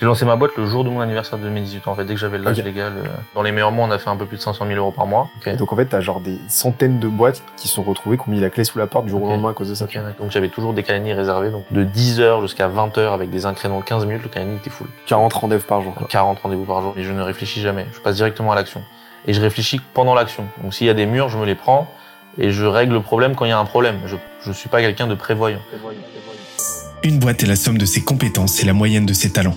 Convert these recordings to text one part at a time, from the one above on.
J'ai lancé ma boîte le jour de mon anniversaire de 2018 en fait, dès que j'avais l'âge légal. Euh, dans les meilleurs mois, on a fait un peu plus de 500 000 euros par mois. donc en fait, t'as genre des centaines de boîtes qui sont retrouvées, qui ont mis la clé sous la porte du jour au lendemain à cause de ça. donc j'avais toujours des calendriers réservés, donc de 10 h jusqu'à 20 h avec des incréments de 15 minutes, le calendrier était full. 40 rendez-vous par jour. 40 rendez-vous par jour. Et je ne réfléchis jamais. Je passe directement à l'action. Et je réfléchis pendant l'action. Donc s'il y a des murs, je me les prends et je règle le problème quand il y a un problème. Je ne suis pas quelqu'un de prévoyant. Une boîte est la somme de ses compétences et la moyenne de ses talents.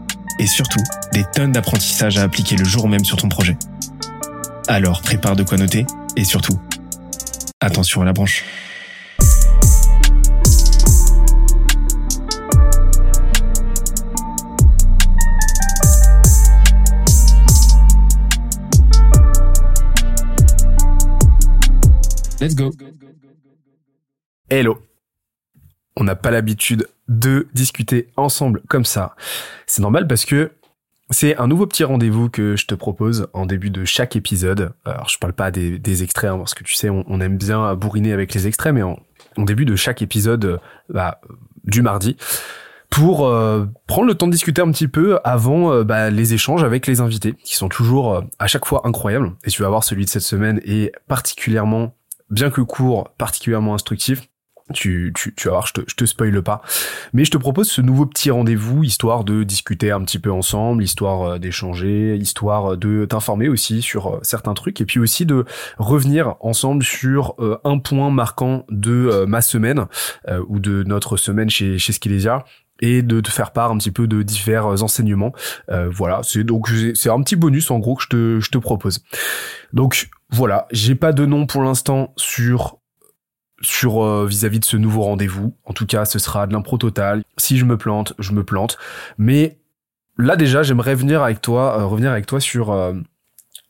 et surtout, des tonnes d'apprentissages à appliquer le jour même sur ton projet. Alors prépare de quoi noter, et surtout, attention à la branche. Let's go. Hello. On n'a pas l'habitude de discuter ensemble comme ça. C'est normal parce que c'est un nouveau petit rendez-vous que je te propose en début de chaque épisode. Alors je parle pas des, extraits hein, parce que tu sais on, aime bien bourriner avec les extraits, mais en, début de chaque épisode bah, du mardi pour euh, prendre le temps de discuter un petit peu avant euh, bah, les échanges avec les invités qui sont toujours euh, à chaque fois incroyables. Et tu vas voir celui de cette semaine est particulièrement bien que court, particulièrement instructif. Tu, tu, tu vas voir, je te, je te spoile pas. Mais je te propose ce nouveau petit rendez-vous, histoire de discuter un petit peu ensemble, histoire euh, d'échanger, histoire de t'informer aussi sur euh, certains trucs, et puis aussi de revenir ensemble sur euh, un point marquant de ma semaine, ou de notre semaine chez, chez Skilesia, et de te faire part un petit peu de divers enseignements. voilà, c'est donc c'est un petit bonus en gros que je te, je te propose. Donc voilà, j'ai pas de nom pour l'instant sur sur euh, vis-à-vis de ce nouveau rendez-vous. En tout cas, ce sera de l'impro total. Si je me plante, je me plante. Mais là déjà, j'aimerais venir avec toi, euh, revenir avec toi sur euh,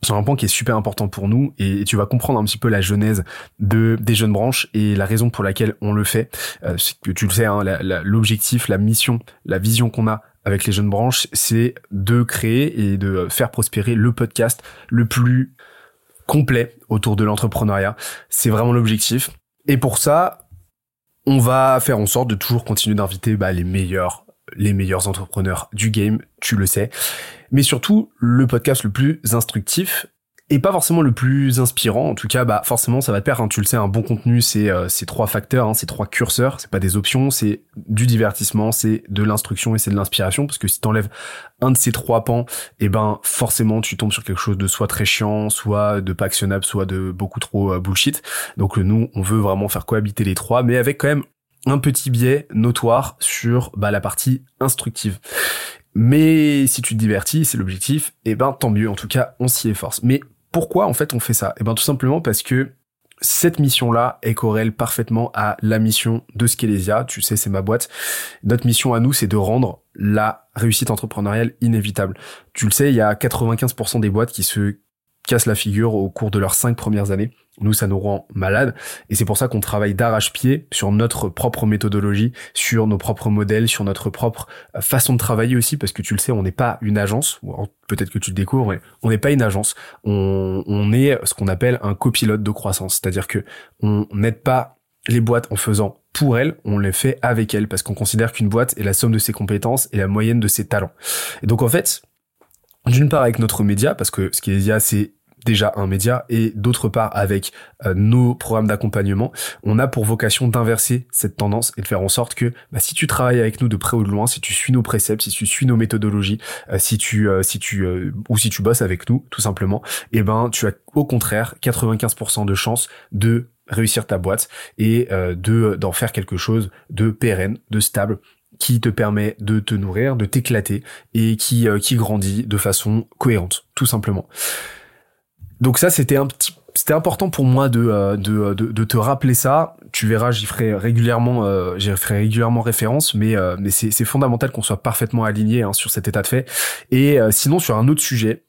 sur un point qui est super important pour nous et, tu vas comprendre un petit peu la genèse de des jeunes branches et la raison pour laquelle on le fait. c'est que tu le sais, hein, l'objectif, la mission, la vision qu'on a avec les jeunes branches, c'est de créer et de faire prospérer le podcast le plus complet autour de l'entrepreneuriat. C'est vraiment l'objectif. Et pour ça, on va faire en sorte de toujours continuer d'inviter bah, les meilleurs les meilleurs entrepreneurs du game, tu le sais. Mais surtout, le podcast le plus instructif et pas forcément le plus inspirant. En tout cas, bah forcément, ça va te perdre. Hein. Tu le sais, un bon contenu, c'est euh, ces trois facteurs, hein, ces trois curseurs. C'est pas des options, c'est du divertissement, c'est de l'instruction et c'est de l'inspiration. Parce que si t'enlèves un de ces trois pans, et eh ben forcément, tu tombes sur quelque chose de soit très chiant, soit de pas actionnable, soit de beaucoup trop euh, bullshit. Donc nous, on veut vraiment faire cohabiter les trois, mais avec quand même un petit biais notoire sur bah, la partie instructive. Mais si tu te divertis, c'est l'objectif, et eh ben tant mieux, en tout cas on s'y efforce. Mais pourquoi en fait on fait ça? Eh ben tout simplement parce que cette mission-là est corrèle parfaitement à la mission de Skelesia. Tu sais, c'est ma boîte. Notre mission à nous, c'est de rendre la réussite entrepreneuriale inévitable. Tu le sais, il y a 95% des boîtes qui se cassent la figure au cours de leurs cinq premières années. Nous, ça nous rend malades. Et c'est pour ça qu'on travaille d'arrache-pied sur notre propre méthodologie, sur nos propres modèles, sur notre propre euh, façon de travailler aussi, parce que tu le sais, on n'est pas une agence, peut-être que tu le découvres, mais on n'est pas une agence. On, on est ce qu'on appelle un copilote de croissance. C'est-à-dire que on n'aide pas les boîtes en faisant pour elles, on les fait avec elles, parce qu'on considère qu'une boîte est la somme de ses compétences et la moyenne de ses talents. Et donc en fait, d'une part avec notre média, parce que ce qui est c'est déjà un média et d'autre part avec euh, nos programmes d'accompagnement, on a pour vocation d'inverser cette tendance et de faire en sorte que bah, si tu travailles avec nous de près ou de loin, si tu suis nos préceptes, si tu suis nos méthodologies, euh, si tu euh, si tu ou si tu bosses avec nous tout simplement, eh ben tu as au contraire 95% de chances de réussir ta boîte et de d'en faire quelque chose de pérenne, de stable qui te permet de te nourrir, de t'éclater et qui qui grandit de façon cohérente tout simplement. Donc ça, c'était un petit, c'était important pour moi de, de, de, de, te rappeler ça. Tu verras, j'y ferai régulièrement, j'y ferai régulièrement référence, mais, mais c'est fondamental qu'on soit parfaitement aligné hein, sur cet état de fait. Et sinon, sur un autre sujet,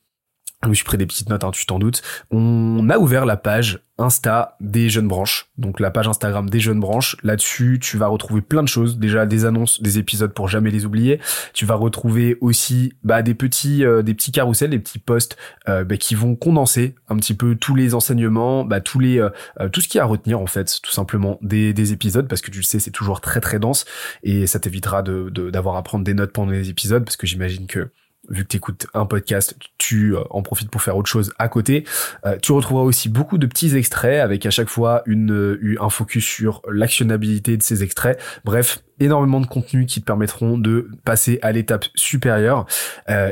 je me suis pris des petites notes, hein, tu t'en doutes. On a ouvert la page Insta des jeunes branches, donc la page Instagram des jeunes branches. Là-dessus, tu vas retrouver plein de choses. Déjà des annonces, des épisodes pour jamais les oublier. Tu vas retrouver aussi bah, des petits, euh, des petits carousels, des petits posts euh, bah, qui vont condenser un petit peu tous les enseignements, bah, tous les, euh, tout ce qu'il y a à retenir en fait, tout simplement des, des épisodes, parce que tu le sais, c'est toujours très très dense et ça t'évitera de d'avoir à prendre des notes pendant les épisodes, parce que j'imagine que vu que tu écoutes un podcast, tu euh, en profites pour faire autre chose à côté. Euh, tu retrouveras aussi beaucoup de petits extraits avec à chaque fois une, euh, un focus sur l'actionnabilité de ces extraits. Bref, énormément de contenu qui te permettront de passer à l'étape supérieure.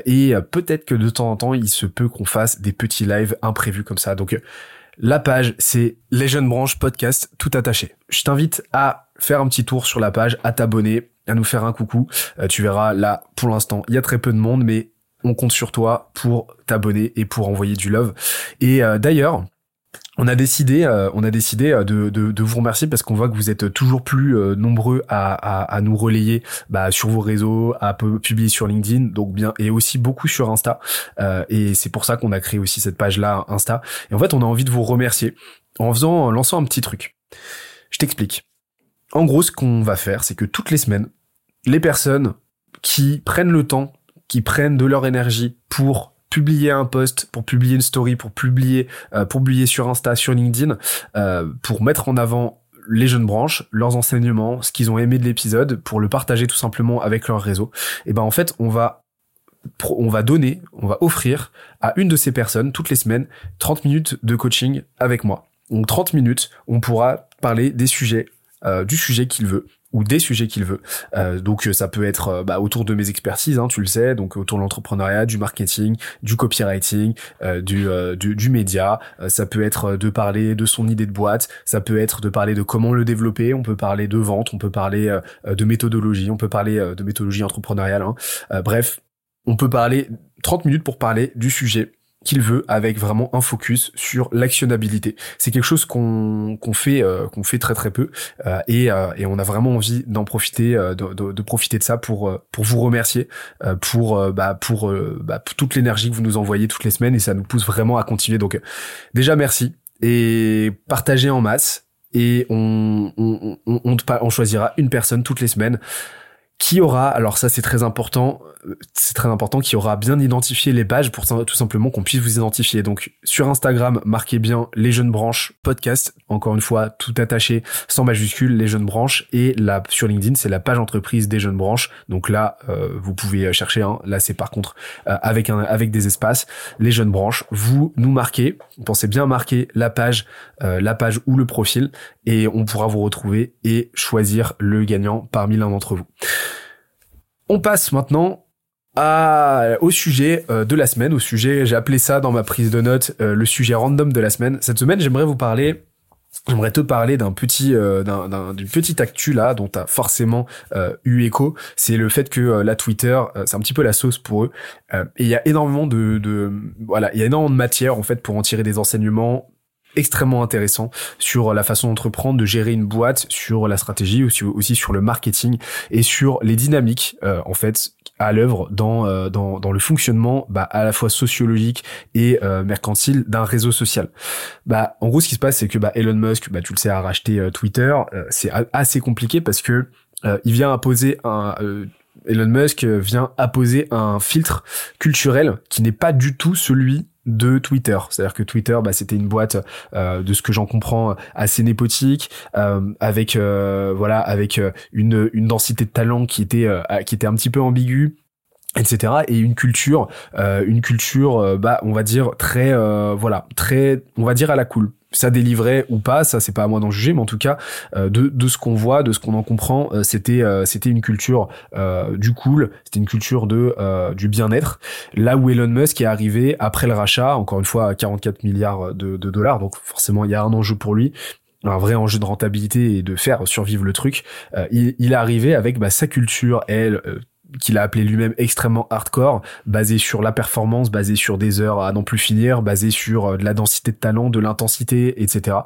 et peut-être que de temps en temps, il se peut qu'on fasse des petits lives imprévus comme ça. Donc la page, c'est Les Jeunes Branches Podcast tout attaché. Je t'invite à faire un petit tour sur la page, à t'abonner à nous faire un coucou. Euh, tu verras là, pour l'instant, il y a très peu de monde, mais on compte sur toi pour t'abonner et pour envoyer du love. Et euh, d'ailleurs, on a décidé, euh, on a décidé de, de, vous remercier parce qu'on voit que vous êtes toujours plus nombreux à, à, nous relayer bah, sur vos réseaux, à publier sur LinkedIn, donc bien et aussi beaucoup sur Insta. et c'est pour ça qu'on a créé aussi cette page là Insta. Et en fait, on a envie de vous remercier en faisant, en lançant un petit truc. Je t'explique. En gros, ce qu'on va faire, c'est que toutes les semaines, les personnes qui prennent le temps, qui prennent de leur énergie pour publier un post, pour publier une story, pour publier, euh, sur Insta, sur LinkedIn, euh, pour mettre en avant les jeunes branches, leurs enseignements, ce qu'ils ont aimé de l'épisode, pour le partager tout simplement avec leur réseau. Et ben en fait, on va on va donner, on va offrir à une de ces personnes toutes les semaines 30 minutes de coaching avec moi. Donc 30 minutes, on pourra parler des sujets, euh, du sujet qu'il veut, ou des sujets qu'il veut. Euh, donc ça peut être euh, bah, autour de mes expertises, hein, tu le sais, donc autour de l'entrepreneuriat, du marketing, du copywriting, euh, du, euh, du, du média. Euh, ça peut être de parler de son idée de boîte. Ça peut être de parler de comment le développer. On peut parler de vente. On peut parler de méthodologie. On peut parler de méthodologie entrepreneuriale. Hein. bref, on peut parler 30 minutes pour parler du sujet qu'il veut avec vraiment un focus sur l'actionnabilité. C'est quelque chose qu'on qu'on fait euh, qu'on fait très très peu euh, et, euh, et on a vraiment envie d'en profiter de, de, de, profiter de ça pour pour vous remercier pour bah pour, bah, toute l'énergie que vous nous envoyez toutes les semaines et ça nous pousse vraiment à continuer. Donc déjà merci et partagez en masse et on on, on, on, on choisira une personne toutes les semaines qui aura, alors ça c'est très important, c'est très important, qui aura bien identifié les pages pour tout simplement qu'on puisse vous identifier. Donc sur Instagram, marquez bien les jeunes branches podcast, encore une fois tout attaché, sans majuscule, les jeunes branches, et là sur LinkedIn c'est la page entreprise des jeunes branches. Donc là euh, vous pouvez chercher, hein. là c'est par contre euh, avec un avec des espaces, les jeunes branches. Vous nous marquez, pensez bien marquer la page, euh, la page ou le profil, et on pourra vous retrouver et choisir le gagnant parmi l'un d'entre vous. On passe maintenant à, au sujet euh, de la semaine, au sujet, j'ai appelé ça dans ma prise de notes, euh, le sujet random de la semaine. Cette semaine, j'aimerais vous parler J'aimerais te parler d'un petit, euh, d'une petite actu là dont t'as forcément eu écho. C'est le fait que la Twitter, c'est un petit peu la sauce pour eux. et il y a énormément de, de, voilà, il y a énormément de matière en fait pour en tirer des enseignements extrêmement intéressant sur la façon d'entreprendre, de gérer une boîte, sur la stratégie, aussi, aussi sur le marketing et sur les dynamiques euh, en fait à l'œuvre dans, euh, dans, dans le fonctionnement bah, à la fois sociologique et euh, mercantile d'un réseau social. Bah en gros ce qui se passe c'est que bah, Elon Musk, bah, tu le sais, a racheté Twitter. c'est assez compliqué parce que il vient imposer un Elon Musk vient apposer un filtre culturel qui n'est pas du tout celui de Twitter. C'est-à-dire que Twitter, bah, c'était une boîte, euh, de ce que j'en comprends, assez népotique, euh, avec euh, voilà, avec une, une densité de talent qui était qui était un petit peu ambiguë etc et une culture une culture bah on va dire très voilà très on va dire à la cool ça délivrait ou pas, ça c'est pas à moi d'en juger, mais en tout cas euh, de, de ce qu'on voit, de ce qu'on en comprend, euh, c'était euh, c'était une culture du cool, c'était une culture de du bien-être. Là où Elon Musk est arrivé après le rachat, encore une fois à 44 milliards de, dollars, donc forcément il y a un enjeu pour lui un vrai enjeu de rentabilité et de faire survivre le truc. il, il est arrivé avec bah, sa culture, elle, qu'il a appelé lui-même extrêmement hardcore, basé sur la performance, basé sur des heures à n'en plus finir, basé sur de la densité de talent, de l'intensité, etc.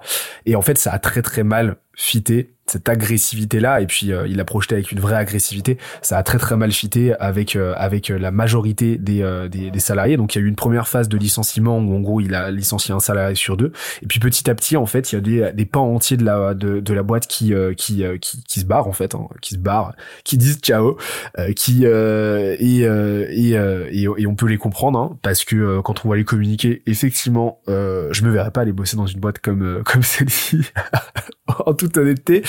Et en fait, ça a très très mal fité cette agressivité là et puis euh, il a projeté avec une vraie agressivité. Ça a très très mal fité avec euh, avec euh, la majorité des, des, des salariés. Donc il y a eu une première phase de licenciement où en gros il a licencié un salarié sur deux. Et puis petit à petit en fait il y a des, des pans entiers de la de, de la boîte qui qui, qui qui se barrent en fait hein, qui se barrent qui disent ciao qui et, et, et, et on peut les comprendre hein, parce que quand on va les communiquer effectivement je me verrais pas aller bosser dans une boîte comme comme celle-ci. En toute honnêteté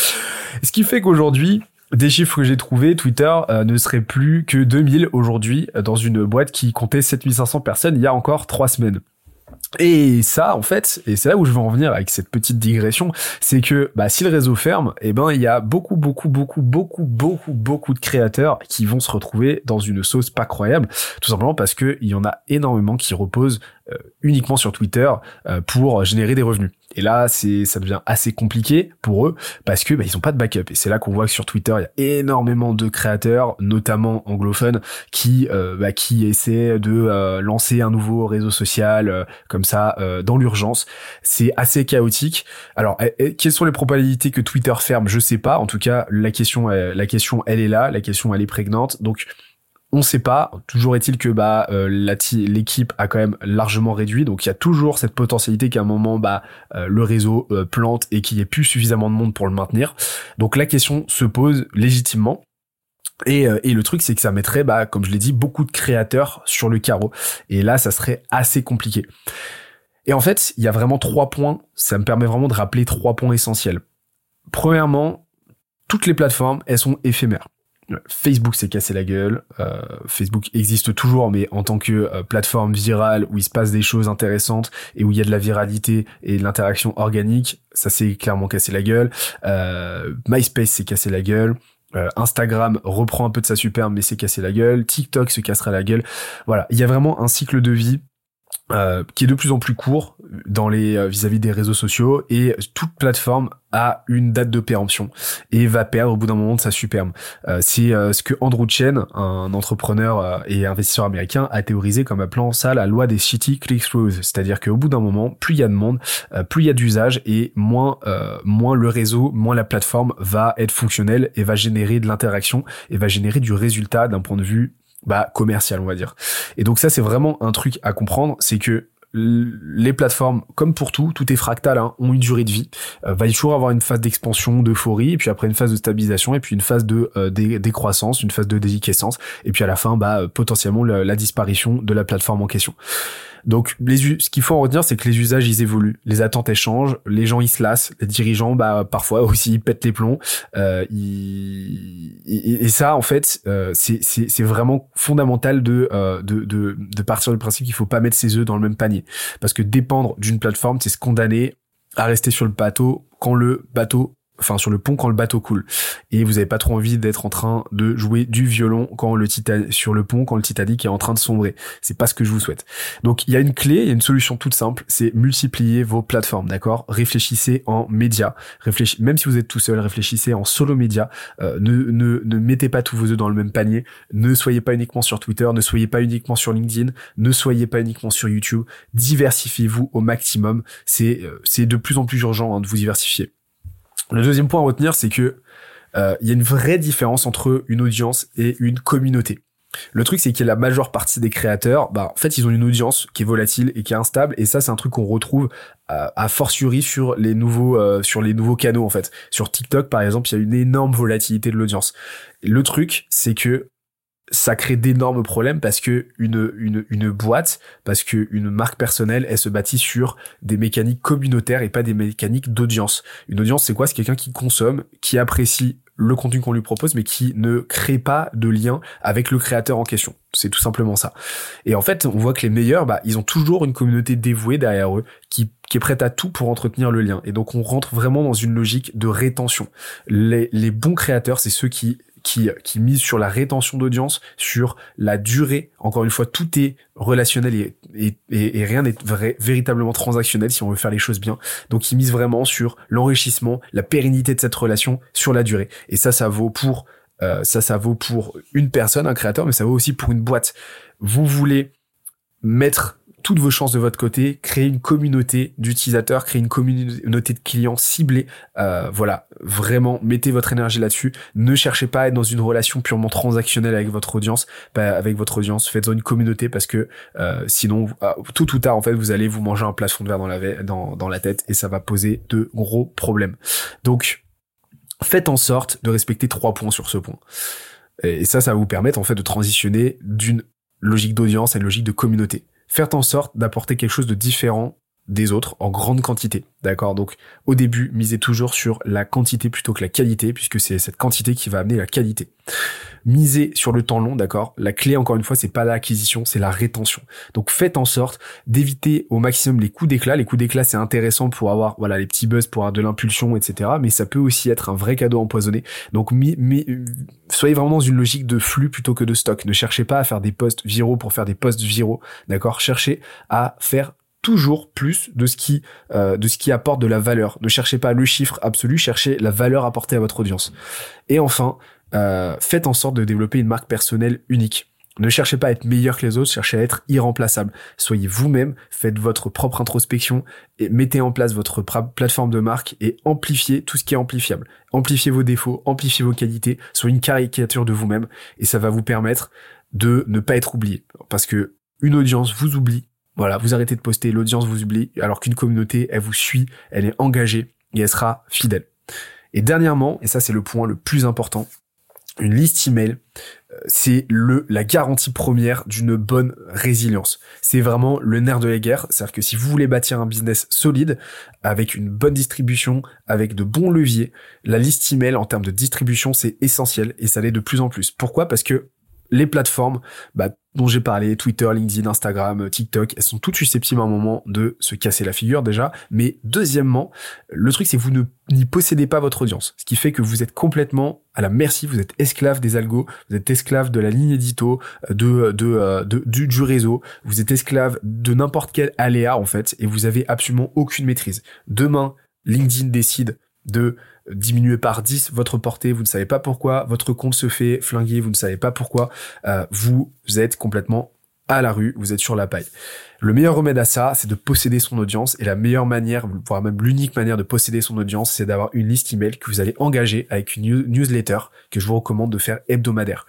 ce qui fait qu'aujourd'hui, des chiffres que j'ai trouvés, Twitter euh, ne serait plus que 2000 aujourd'hui euh, dans une boîte qui comptait 7500 personnes il y a encore trois semaines. Et ça, en fait, et c'est là où je veux en venir avec cette petite digression, c'est que bah, si le réseau ferme, eh ben il y a beaucoup, beaucoup, beaucoup, beaucoup, beaucoup, beaucoup de créateurs qui vont se retrouver dans une sauce pas croyable, tout simplement parce que il y en a énormément qui reposent euh, uniquement sur Twitter pour générer des revenus. Et là, c'est, ça devient assez compliqué pour eux parce que bah, ils ont pas de backup. Et c'est là qu'on voit que sur Twitter, il y a énormément de créateurs, notamment anglophones, qui euh, bah, qui essaient de euh, lancer un nouveau réseau social euh, comme ça dans l'urgence. C'est assez chaotique. Alors, eh, eh, quelles sont les probabilités que Twitter ferme? Je sais pas. En tout cas, la question, la question, elle est là. La question, elle est prégnante. Donc on sait pas. Toujours est-il que bah euh, l'équipe a quand même largement réduit, donc il y a toujours cette potentialité qu'à un moment bah euh, le réseau euh, plante et qu'il n'y ait plus suffisamment de monde pour le maintenir. Donc la question se pose légitimement. Et, et le truc, c'est que ça mettrait, bah, comme je l'ai dit, beaucoup de créateurs sur le carreau. Et là, ça serait assez compliqué. Et en fait, il y a vraiment trois points. Ça me permet vraiment de rappeler trois points essentiels. Premièrement, toutes les plateformes, elles sont éphémères. Facebook s'est cassé la gueule. Euh, Facebook existe toujours, mais en tant que euh, plateforme virale où il se passe des choses intéressantes et où il y a de la viralité et de l'interaction organique, ça s'est clairement cassé la gueule. Euh, MySpace s'est cassé la gueule. Instagram reprend un peu de sa superbe mais s'est cassé la gueule. TikTok se cassera la gueule. Voilà, il y a vraiment un cycle de vie euh, qui est de plus en plus court dans les euh, vis-à-vis des réseaux sociaux et toute plateforme a une date de péremption et va perdre au bout d'un moment de sa superbe. Euh, c'est ce que Andrew Chen, un entrepreneur et investisseur américain, a théorisé comme appelant ça la loi des city click-throughs, c'est-à-dire qu'au bout d'un moment, plus il y a de monde, plus il y a d'usage et moins moins le réseau, moins la plateforme va être fonctionnelle et va générer de l'interaction et va générer du résultat d'un point de vue bah commercial on va dire. Et donc ça c'est vraiment un truc à comprendre, c'est que les plateformes, comme pour tout, tout est fractal, hein, ont une durée de vie. Euh, va toujours avoir une phase d'expansion, d'euphorie, et puis après une phase de stabilisation, et puis une phase de euh, décroissance, une phase de déliquescence, et puis à la fin, bah potentiellement la disparition de la plateforme en question. Donc les ce qu'il faut en retenir, c'est que les usages ils évoluent, les attentes elles changent, les gens ils se lassent, les dirigeants bah parfois aussi ils pètent les plombs. Euh, et, ça en fait euh, c'est c'est vraiment fondamental de, euh, de de de partir du principe qu'il faut pas mettre ses œufs dans le même panier. Parce que dépendre d'une plateforme c'est se condamner à rester sur le bateau quand le bateau enfin sur le pont quand le bateau coule. Et vous avez pas trop envie d'être en train de jouer du violon quand le Titan sur le pont quand le Titanic est en train de sombrer. C'est pas ce que je vous souhaite. Donc il y a une clé il y a une solution toute simple c'est multiplier vos plateformes d'accord? Réfléchissez en médias. Réfléchissez même si vous êtes tout seul réfléchissez en solo média. Euh, ne, ne ne mettez pas tous vos œufs dans le même panier. Ne soyez pas uniquement sur Twitter ne soyez pas uniquement sur LinkedIn ne soyez pas uniquement sur YouTube. Diversifiez-vous au maximum. C'est euh, c'est de plus en plus urgent hein, de vous diversifier le deuxième point à retenir, c'est que euh, il y a une vraie différence entre une audience et une communauté. Le truc, c'est que la majeure partie des créateurs, bah, en fait, ils ont une audience qui est volatile et qui est instable. Et ça, c'est un truc qu'on retrouve à, à, fortiori sur les nouveaux, euh, sur les nouveaux canaux, en fait. Sur TikTok, par exemple, il y a une énorme volatilité de l'audience. Le truc, c'est que ça crée d'énormes problèmes parce que une, une, une boîte, parce que une marque personnelle, elle se bâtit sur des mécaniques communautaires et pas des mécaniques d'audience. Une audience, c'est quoi? C'est quelqu'un qui consomme, qui apprécie le contenu qu'on lui propose, mais qui ne crée pas de lien avec le créateur en question. C'est tout simplement ça. Et en fait, on voit que les meilleurs, bah, ils ont toujours une communauté dévouée derrière eux, qui, qui est prête à tout pour entretenir le lien. Et donc, on rentre vraiment dans une logique de rétention. Les, les bons créateurs, c'est ceux qui qui, qui mise sur la rétention d'audience, sur la durée. Encore une fois, tout est relationnel et, et, et, rien n'est véritablement transactionnel si on veut faire les choses bien. Donc, il mise vraiment sur l'enrichissement, la pérennité de cette relation sur la durée. Et ça, ça vaut pour euh, ça, ça vaut pour une personne, un créateur, mais ça vaut aussi pour une boîte. Vous voulez mettre toutes vos chances de votre côté, créer une communauté d'utilisateurs, créer une communauté de clients ciblés. Euh, voilà, vraiment, mettez votre énergie là-dessus. Ne cherchez pas à être dans une relation purement transactionnelle avec votre audience. avec votre audience, faites-en une communauté parce que euh, sinon, ah, tout ou tard, en fait, vous allez vous manger un plafond de verre dans la, dans, dans la tête et ça va poser de gros problèmes. Donc, faites en sorte de respecter trois points sur ce point. Et ça, ça va vous permettre en fait de transitionner d'une logique d'audience à une logique de communauté faire en sorte d'apporter quelque chose de différent des autres en grande quantité. D'accord? Donc au début, misez toujours sur la quantité plutôt que la qualité, puisque c'est cette quantité qui va amener la qualité. Misez sur le temps long, d'accord? La clé, encore une fois, c'est pas l'acquisition, c'est la rétention. Donc faites en sorte d'éviter au maximum les coups d'éclat. Les coups d'éclat, c'est intéressant pour avoir voilà les petits buzz, pour avoir de l'impulsion, etc. Mais ça peut aussi être un vrai cadeau empoisonné. Donc soyez vraiment dans une logique de flux plutôt que de stock. Ne cherchez pas à faire des posts viraux pour faire des posts viraux, d'accord? Cherchez à faire toujours plus de ce qui euh, de ce qui apporte de la valeur. Ne cherchez pas le chiffre absolu, cherchez la valeur apportée à votre audience. Et enfin, euh, faites en sorte de développer une marque personnelle unique. Ne cherchez pas à être meilleur que les autres, cherchez à être irremplaçable. Soyez vous-même, faites votre propre introspection et mettez en place votre plateforme de marque et amplifiez tout ce qui est amplifiable. Amplifiez vos défauts, amplifiez vos qualités, soyez une caricature de vous-même et ça va vous permettre de ne pas être oublié. Parce que une audience vous oublie voilà, vous arrêtez de poster, l'audience vous oublie, alors qu'une communauté, elle vous suit, elle est engagée et elle sera fidèle. Et dernièrement, et ça c'est le point le plus important, une liste email, euh, c'est le la garantie première d'une bonne résilience. C'est vraiment le nerf de la guerre, c'est-à-dire que si vous voulez bâtir un business solide avec une bonne distribution, avec de bons leviers, la liste email en termes de distribution, c'est essentiel et ça l'est de plus en plus. Pourquoi? Parce que les plateformes bah, dont j'ai parlé, Twitter, LinkedIn, Instagram, TikTok, elles sont toutes susceptibles à un moment de se casser la figure déjà. Mais deuxièmement, le truc c'est que vous n'y possédez pas votre audience, ce qui fait que vous êtes complètement à la merci, vous êtes esclave des algos, vous êtes esclave de la ligne édito, de, de, euh, de, du, du réseau, vous êtes esclave de n'importe quel aléa en fait, et vous avez absolument aucune maîtrise. Demain, LinkedIn décide de diminuer par 10 votre portée, vous ne savez pas pourquoi, votre compte se fait flinguer, vous ne savez pas pourquoi, euh, vous êtes complètement à la rue, vous êtes sur la paille. Le meilleur remède à ça, c'est de posséder son audience et la meilleure manière, voire même l'unique manière de posséder son audience, c'est d'avoir une liste email que vous allez engager avec une newsletter que je vous recommande de faire hebdomadaire.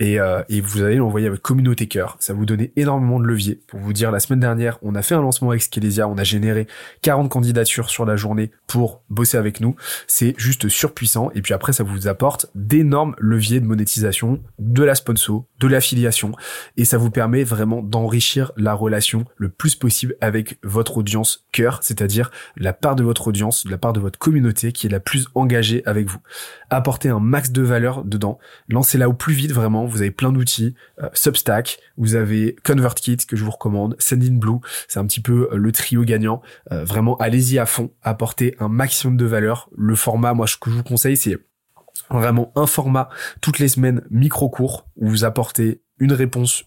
Et, euh, et, vous allez l'envoyer à votre communauté cœur. Ça vous donner énormément de levier. Pour vous dire, la semaine dernière, on a fait un lancement avec Skelesia, on a généré 40 candidatures sur la journée pour bosser avec nous. C'est juste surpuissant. Et puis après, ça vous apporte d'énormes leviers de monétisation, de la sponsor, de l'affiliation. Et ça vous permet vraiment d'enrichir la relation le plus possible avec votre audience cœur, c'est-à-dire la part de votre audience, la part de votre communauté qui est la plus engagée avec vous. Apportez un max de valeur dedans. Lancez-la au plus vite vraiment vous avez plein d'outils, euh, Substack, vous avez ConvertKit que je vous recommande, Sendinblue, c'est un petit peu euh, le trio gagnant. Euh, vraiment, allez-y à fond, apportez un maximum de valeur. Le format, moi, ce que je vous conseille, c'est vraiment un format toutes les semaines micro court où vous apportez une réponse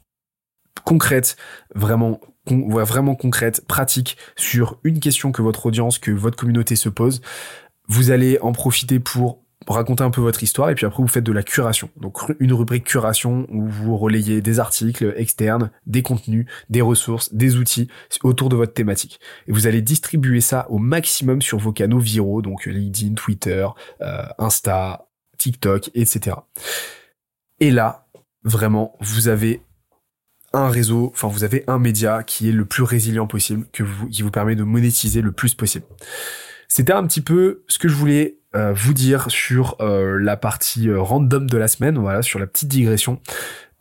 concrète, vraiment vraiment concrète, pratique sur une question que votre audience, que votre communauté se pose. Vous allez en profiter pour raconter un peu votre histoire et puis après vous faites de la curation. Donc une rubrique curation où vous relayez des articles externes, des contenus, des ressources, des outils autour de votre thématique. Et vous allez distribuer ça au maximum sur vos canaux viraux, donc LinkedIn, Twitter, euh, Insta, TikTok, etc. Et là, vraiment, vous avez un réseau, enfin vous avez un média qui est le plus résilient possible, qui vous permet de monétiser le plus possible. C'était un petit peu ce que je voulais euh, vous dire sur euh, la partie euh, random de la semaine, voilà, sur la petite digression.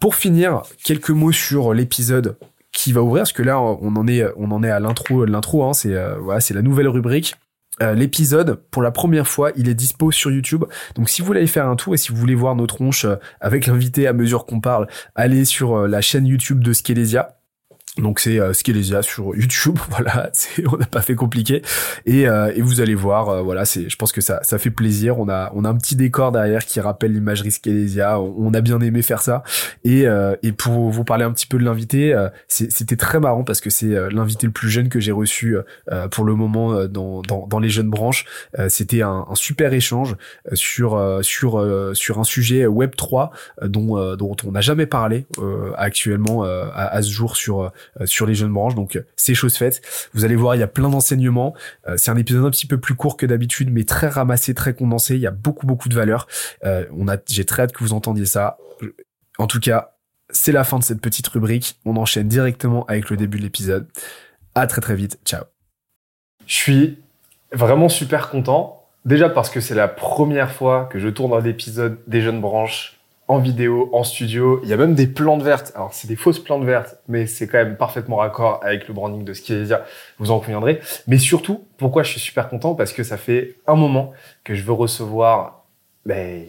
Pour finir, quelques mots sur l'épisode qui va ouvrir, parce que là, on en est, on en est à l'intro, l'intro, hein, c'est voilà, c'est la nouvelle rubrique. l'épisode, pour la première fois, il est dispo sur YouTube. Donc si vous voulez faire un tour et si vous voulez voir nos tronches avec l'invité à mesure qu'on parle, allez sur la chaîne YouTube de Skelesia. Donc c'est euh, Skelesia sur YouTube, voilà, on n'a pas fait compliqué et, euh, et vous allez voir, euh, voilà, c'est je pense que ça ça fait plaisir. On a on a un petit décor derrière qui rappelle l'imagerie Skelesia. On, a bien aimé faire ça et euh, et pour vous parler un petit peu de l'invité, c'était très marrant parce que c'est l'invité le plus jeune que j'ai reçu pour le moment dans dans, dans les jeunes branches. c'était un, un, super échange sur sur sur un sujet Web 3 dont dont on n'a jamais parlé actuellement à, à ce jour sur euh, sur les jeunes branches. Donc euh, c'est chose faite. Vous allez voir, il y a plein d'enseignements. Euh, c'est un épisode un petit peu plus court que d'habitude, mais très ramassé, très condensé. Il y a beaucoup beaucoup de valeur. on a, j'ai très hâte que vous entendiez ça. En tout cas, c'est la fin de cette petite rubrique. On enchaîne directement avec le début de l'épisode. À très très vite. Ciao. Je suis vraiment super content. Déjà parce que c'est la première fois que je tourne un épisode des jeunes branches en vidéo, en studio. Il y a même des plantes vertes. Alors, c'est des fausses plantes vertes, mais c'est quand même parfaitement raccord avec le branding de Skilesia. Vous en conviendrez. Mais surtout, pourquoi je suis super content? Parce que ça fait un moment que je veux recevoir ben,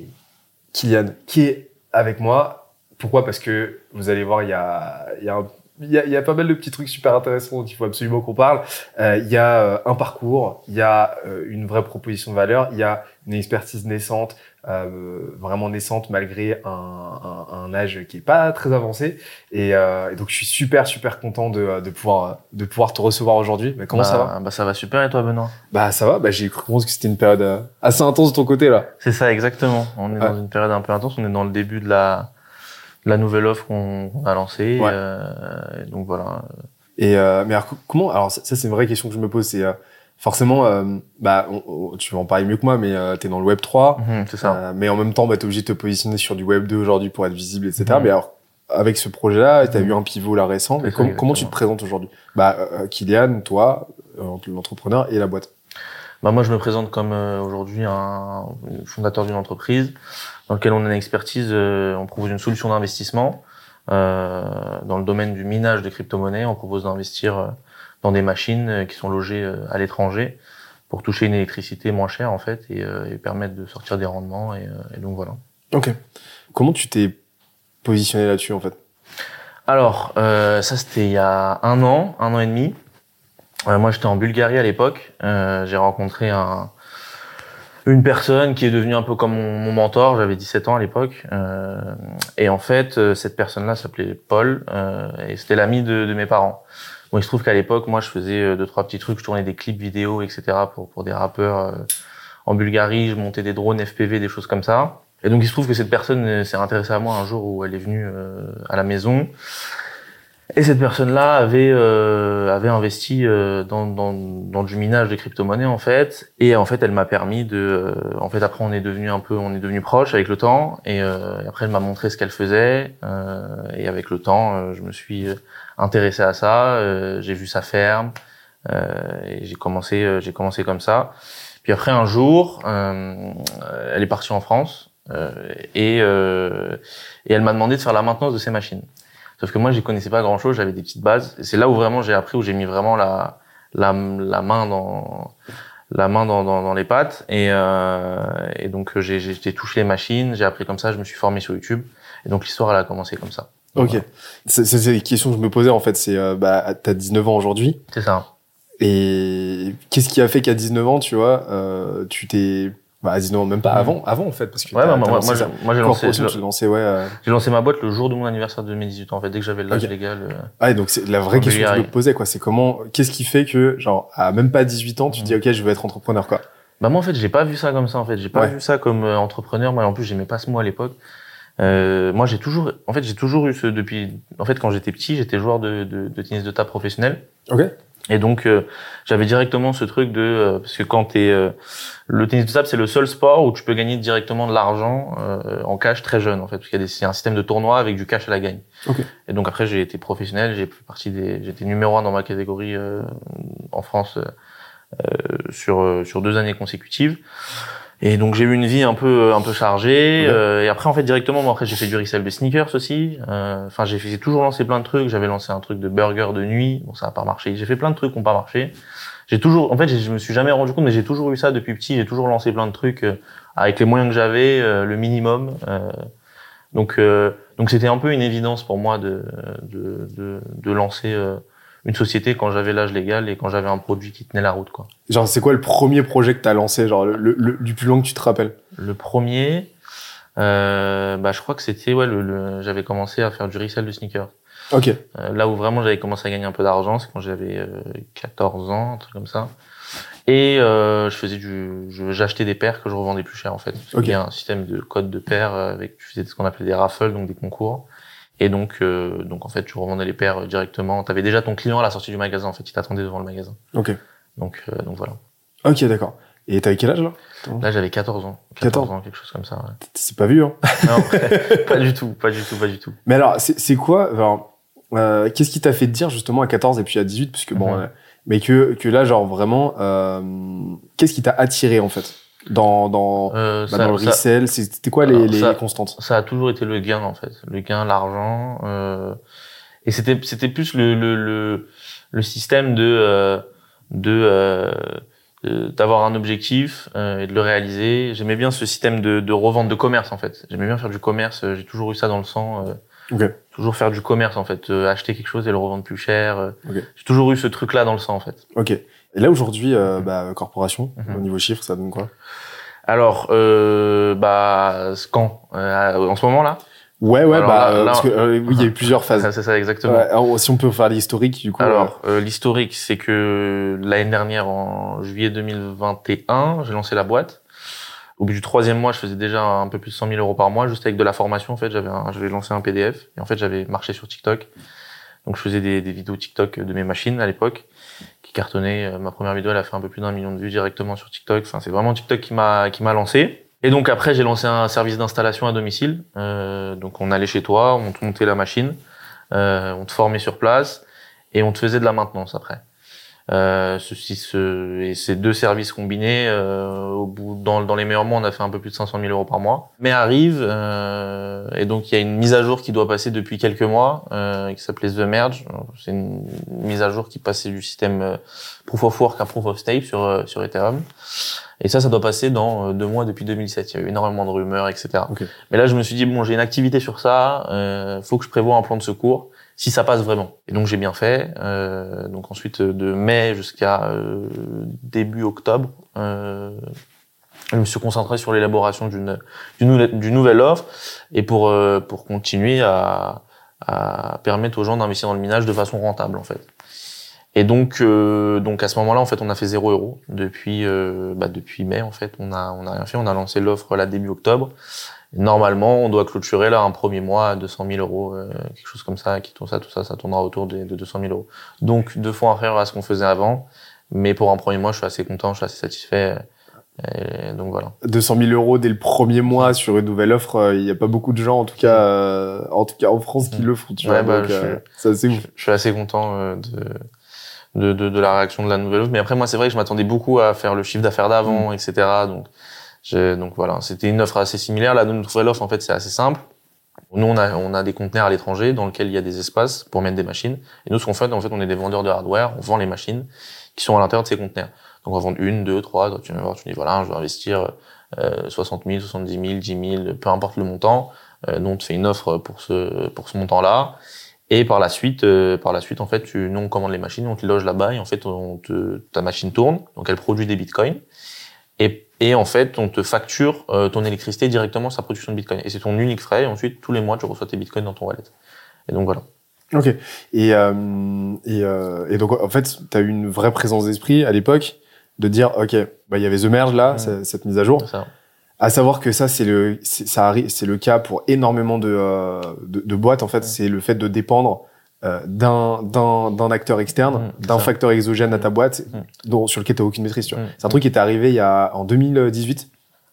Kylian, qui est avec moi. Pourquoi? Parce que vous allez voir, il y a, y a y, a, pas mal de petits trucs super intéressants dont il faut absolument qu'on parle. Euh, il y a euh, un parcours, il y a euh, une vraie proposition de valeur, il y a une expertise naissante, vraiment naissante malgré un, un, un, âge qui est pas très avancé. Et, et, donc je suis super super content de, de pouvoir de pouvoir te recevoir aujourd'hui. Mais comment bah, ça va? Bah ça va super et toi Benoît? Bah ça va. Bah j'ai cru comprendre que c'était une période assez intense de ton côté là. C'est ça exactement. On est dans une période un peu intense. On est dans le début de la la nouvelle offre qu'on a lancée. Euh, donc voilà. Et euh, mais alors, comment Alors ça, c'est une vraie question que je me pose. C'est euh, forcément, euh, bah, tu vas en parler mieux que moi, mais euh, tu es dans le Web 3. Mhm, c'est ça. mais en même temps, bah, tu es obligé de te positionner sur du Web 2 aujourd'hui pour être visible, etc. Mhm. Mais alors, avec ce projet-là, tu as mhm. eu un pivot là récent. Mais comment tu te présentes aujourd'hui? Bah, Kylian, toi, l'entrepreneur et la boîte. Bah moi, je me présente comme aujourd'hui un fondateur d'une entreprise dans lequel on a une expertise, euh, on propose une solution d'investissement euh, dans le domaine du minage de crypto-monnaies. On propose d'investir euh, dans des machines qui sont logées à l'étranger pour toucher une électricité moins chère en fait et, et permettre de sortir des rendements et, et donc voilà. Ok. Comment tu t'es positionné là-dessus en fait? Alors euh, ça c'était il y a un an, un an et demi. Euh, moi j'étais en Bulgarie à l'époque. Euh, j'ai rencontré un, une personne qui est devenue un peu comme mon, mentor. J'avais 17 ans à l'époque. Euh, et en fait, euh, cette personne-là s'appelait Paul euh, et c'était l'ami de, de, mes parents. Bon, il se trouve qu'à l'époque, moi, je faisais euh, deux, trois petits trucs. Je tournais des clips vidéo, etc. pour, pour des rappeurs euh, en Bulgarie. Je montais des drones FPV, des choses comme ça. Et donc, il se trouve que cette personne s'est intéressée à moi un jour où elle est venue à la maison. Et cette personne-là avait euh, avait investi euh, dans, dans, dans du minage de crypto-monnaies en fait, et en fait elle m'a permis de, euh, en fait après on est devenu un peu, on est devenu proche avec le temps, et, euh, après elle m'a montré ce qu'elle faisait, et avec le temps je me suis intéressé à ça, j'ai vu sa ferme, et j'ai commencé j'ai commencé comme ça. Puis après un jour, elle est partie en France. Et et elle m'a demandé de faire la maintenance de ses machines. Sauf que moi, j'y connaissais pas grand chose, j'avais des petites bases. Et c'est là où vraiment j'ai appris, où j'ai mis vraiment la, la, la main dans, la main dans, dans, dans les pattes. Et, euh, et donc, j'ai, j'ai touché les machines, j'ai appris comme ça, je me suis formé sur YouTube. Et donc, l'histoire, elle a commencé comme ça. ok. C'est, c'est les questions que je me posais, en fait. C'est, euh, bah, t'as 19 ans aujourd'hui. C'est ça. Et qu'est-ce qui a fait qu'à 19 ans, tu vois, euh, tu t'es bah, non, même pas avant, avant en fait, parce que ouais, bah, moi, moi, moi j'ai lancé, lancé, ouais, euh... j'ai lancé ma boîte le jour de mon anniversaire de 2018 en fait, dès que j'avais l'âge légal. Euh... Ah, donc c'est la vraie question que je me posais quoi, c'est comment, qu'est-ce qui fait que genre à même pas 18 ans, tu te dis ok, je veux être entrepreneur quoi. Bah moi en fait, j'ai pas vu ça comme ça en fait, j'ai pas vu ça comme euh, entrepreneur. Moi en plus, j'aimais pas ce mot à l'époque. Euh, moi j'ai toujours, en fait, j'ai toujours eu ce depuis, en fait, quand j'étais petit, j'étais joueur de, de, de tennis de table professionnel. Ok. Et donc euh, j'avais directement ce truc de euh, parce que quand t'es euh, le tennis de table c'est le seul sport où tu peux gagner directement de l'argent en cash très jeune en fait parce qu'il y a des, un système de tournoi avec du cash à la gagne. Okay. Et donc après j'ai été professionnel, j'ai fait partie des j'étais numéro un dans ma catégorie en France sur sur deux années consécutives. Et donc j'ai eu une vie un peu un peu chargée. Euh, et après en fait directement, moi après j'ai fait du resell de sneakers aussi. Euh, enfin j'ai j'ai toujours lancé plein de trucs. J'avais lancé un truc de burger de nuit. Bon ça a pas marché. J'ai fait plein de trucs qui n'ont pas marché. J'ai toujours, en fait je me suis jamais rendu compte, mais j'ai toujours eu ça depuis petit. J'ai toujours lancé plein de trucs euh, avec les moyens que j'avais, le minimum. Donc, euh, donc c'était un peu une évidence pour moi de, de, de, de lancer euh, une société quand j'avais l'âge légal et quand j'avais un produit qui tenait la route, quoi. Genre, c'est quoi le premier projet que t'as lancé, genre le, le- du plus long que tu te rappelles? Le premier, euh, bah, je crois que c'était, ouais, le, le- j'avais commencé à faire du resell de sneakers. Ok. Euh, là où vraiment j'avais commencé à gagner un peu d'argent, c'est quand j'avais euh, 14 ans, un truc comme ça. Et euh, je faisais du, je- j'achetais des paires que je revendais plus cher en fait. Parce Ok. qu'il y a un système de code de paires euh, avec, tu faisais ce qu'on appelait des raffles, donc des concours. Et donc, euh, donc en fait, tu revendais les paires directement. T'avais déjà ton client à la sortie du magasin en fait, il t'attendait devant le magasin. Ok. Donc, euh, donc voilà. Ok, d'accord. Et t'avais quel âge là Là, j'avais 14 ans. 14 ans, quelque chose comme ça. Ouais. C'est pas vieux, hein Non, pas du tout, pas du tout, pas du tout. Mais alors, c'est quoi alors, euh, Qu'est-ce qui t'a fait dire justement à 14 et puis à 18 Puisque bon, Mhm. mais que, que là, genre vraiment, euh, qu'est-ce qui t'a attiré en fait? Dans, dans, Euh, bah, ça- dans le resell C'était quoi les, les ça- constantes ça a toujours été le gain en fait, le gain, l'argent, euh, et c'était c'était plus le le le, le système de euh, de euh, d'avoir un objectif euh, et de le réaliser. J'aimais bien ce système de, de revente de commerce en fait. J'aimais bien faire du commerce. J'ai toujours eu ça dans le sang. euh, Ok. Toujours faire du commerce en fait, euh, acheter quelque chose et le revendre plus cher. euh. Ok. J'ai toujours eu ce truc là dans le sang en fait. Ok. Et là aujourd'hui, euh, bah, corporation, Mhm. au niveau chiffre, ça donne quoi? Alors euh, bah quand? Euh, en ce moment là Ouais, ouais, Alors bah, là- euh, là- parce que euh, oui, il y a eu plusieurs phases. C'est ça exactement. Ouais, alors, si on peut faire l'historique, du coup. Alors, euh, l'historique, c'est que l'année dernière, en juillet 2021, j'ai lancé la boîte. Au bout du troisième mois, je faisais déjà un peu plus de 100 000 euros par mois, juste avec de la formation. En fait, j'avais, j'avais lancé un PDF et en fait, j'avais marché sur TikTok. Donc, je faisais des, des vidéos TikTok de mes machines à l'époque, qui cartonnaient. Euh, Ma première vidéo, elle a fait un peu plus d'un million de vues directement sur TikTok. Enfin, c'est vraiment TikTok qui m'a, qui m'a lancé. Et donc après, j'ai lancé un service d'installation à domicile. Euh, donc, on allait chez toi, on te montait la machine, euh, on te formait sur place et on te faisait de la maintenance après. Euh, ceci, ce, et ces deux services combinés, euh, au bout, dans, dans les meilleurs mois, on a fait un peu plus de 500 000 euros par mois. Mais arrive, euh, et donc il y a une mise à jour qui doit passer depuis quelques mois, euh, qui s'appelait The Merge. C'est une mise à jour qui passait du système euh, Proof of Work à Proof of Stake sur, sur Ethereum. Et ça, ça doit passer dans deux mois depuis 2017. Il y a eu énormément de rumeurs, etc. Mais là, je me suis dit, bon, j'ai une activité sur ça, euh, faut que je prévoie un plan de secours si ça passe vraiment. Et donc j'ai bien fait. Euh, donc ensuite euh, de mai jusqu'à euh, début octobre, euh, je me suis concentré sur l'élaboration d'une d'une nouvelle, offre et pour euh, pour continuer à, à permettre aux gens d'investir dans le minage de façon rentable en fait. Et donc euh, donc à ce moment-là en fait on a fait zéro euro depuis bah, depuis mai en fait on a on a rien fait on a lancé l'offre là début octobre Normalement, on doit clôturer là un premier mois à 200 000 euros, euh, quelque chose comme ça, qui tourne ça, tout ça, ça tournera autour de, de 200 000 euros. Donc deux fois inférieur à ce qu'on faisait avant, mais pour un premier mois, je suis assez content, je suis assez satisfait. Et donc voilà. 200 000 euros dès le premier mois sur une nouvelle offre, euh, il y a pas beaucoup de gens, en tout cas, euh, en tout cas en France, qui Mm. le font. Tu Ouais, vois, bah, donc, je euh, c'est Je, ouf. je suis assez content euh, de, de, de, de la réaction de la nouvelle offre. Mais après, moi, c'est vrai que je m'attendais beaucoup à faire le chiffre d'affaires d'avant, etc. Donc, donc voilà, c'était une offre assez similaire. La nouvelle offre, en fait, c'est assez simple. Nous, on a, on a des conteneurs à l'étranger dans lesquels il y a des espaces pour mettre des machines. Et nous, ce qu'on fait, en fait, on est des vendeurs de hardware. On vend les machines qui sont à l'intérieur de ces conteneurs. Donc, on va vendre une, deux, trois. Toi, tu tu dis, voilà, je veux investir euh, 60 000, 70 000, 10 000, peu importe le montant. Euh, nous, on te fait une offre pour ce, pour ce montant-là. Et par la suite, euh, par la suite, en fait, tu, nous, on commande les machines, on te loge là-bas, et en fait, on te, ta machine tourne, donc elle produit des bitcoins. Et, et en fait, on te facture euh, ton électricité directement sur sa production de bitcoin. Et c'est ton unique frais, et ensuite, tous les mois, tu reçois tes bitcoins dans ton wallet. Et donc voilà. Ok. Et, euh, et, euh, et donc, en fait, tu as eu une vraie présence d'esprit à l'époque de dire, ok, bah, il y avait The Merge là, c'est- cette mise à jour. Ça. À savoir que ça, c'est le, ça arrive, c'est le cas pour énormément de, euh, de, de boîtes. En fait, c'est le fait de dépendre euh, d'un, d'un, d'un acteur externe, Mm, d'un facteur exogène à ta boîte, Mm. dont, sur lequel t'as aucune maîtrise. Tu vois. Mm. C'est un truc qui était arrivé il y a en 2018.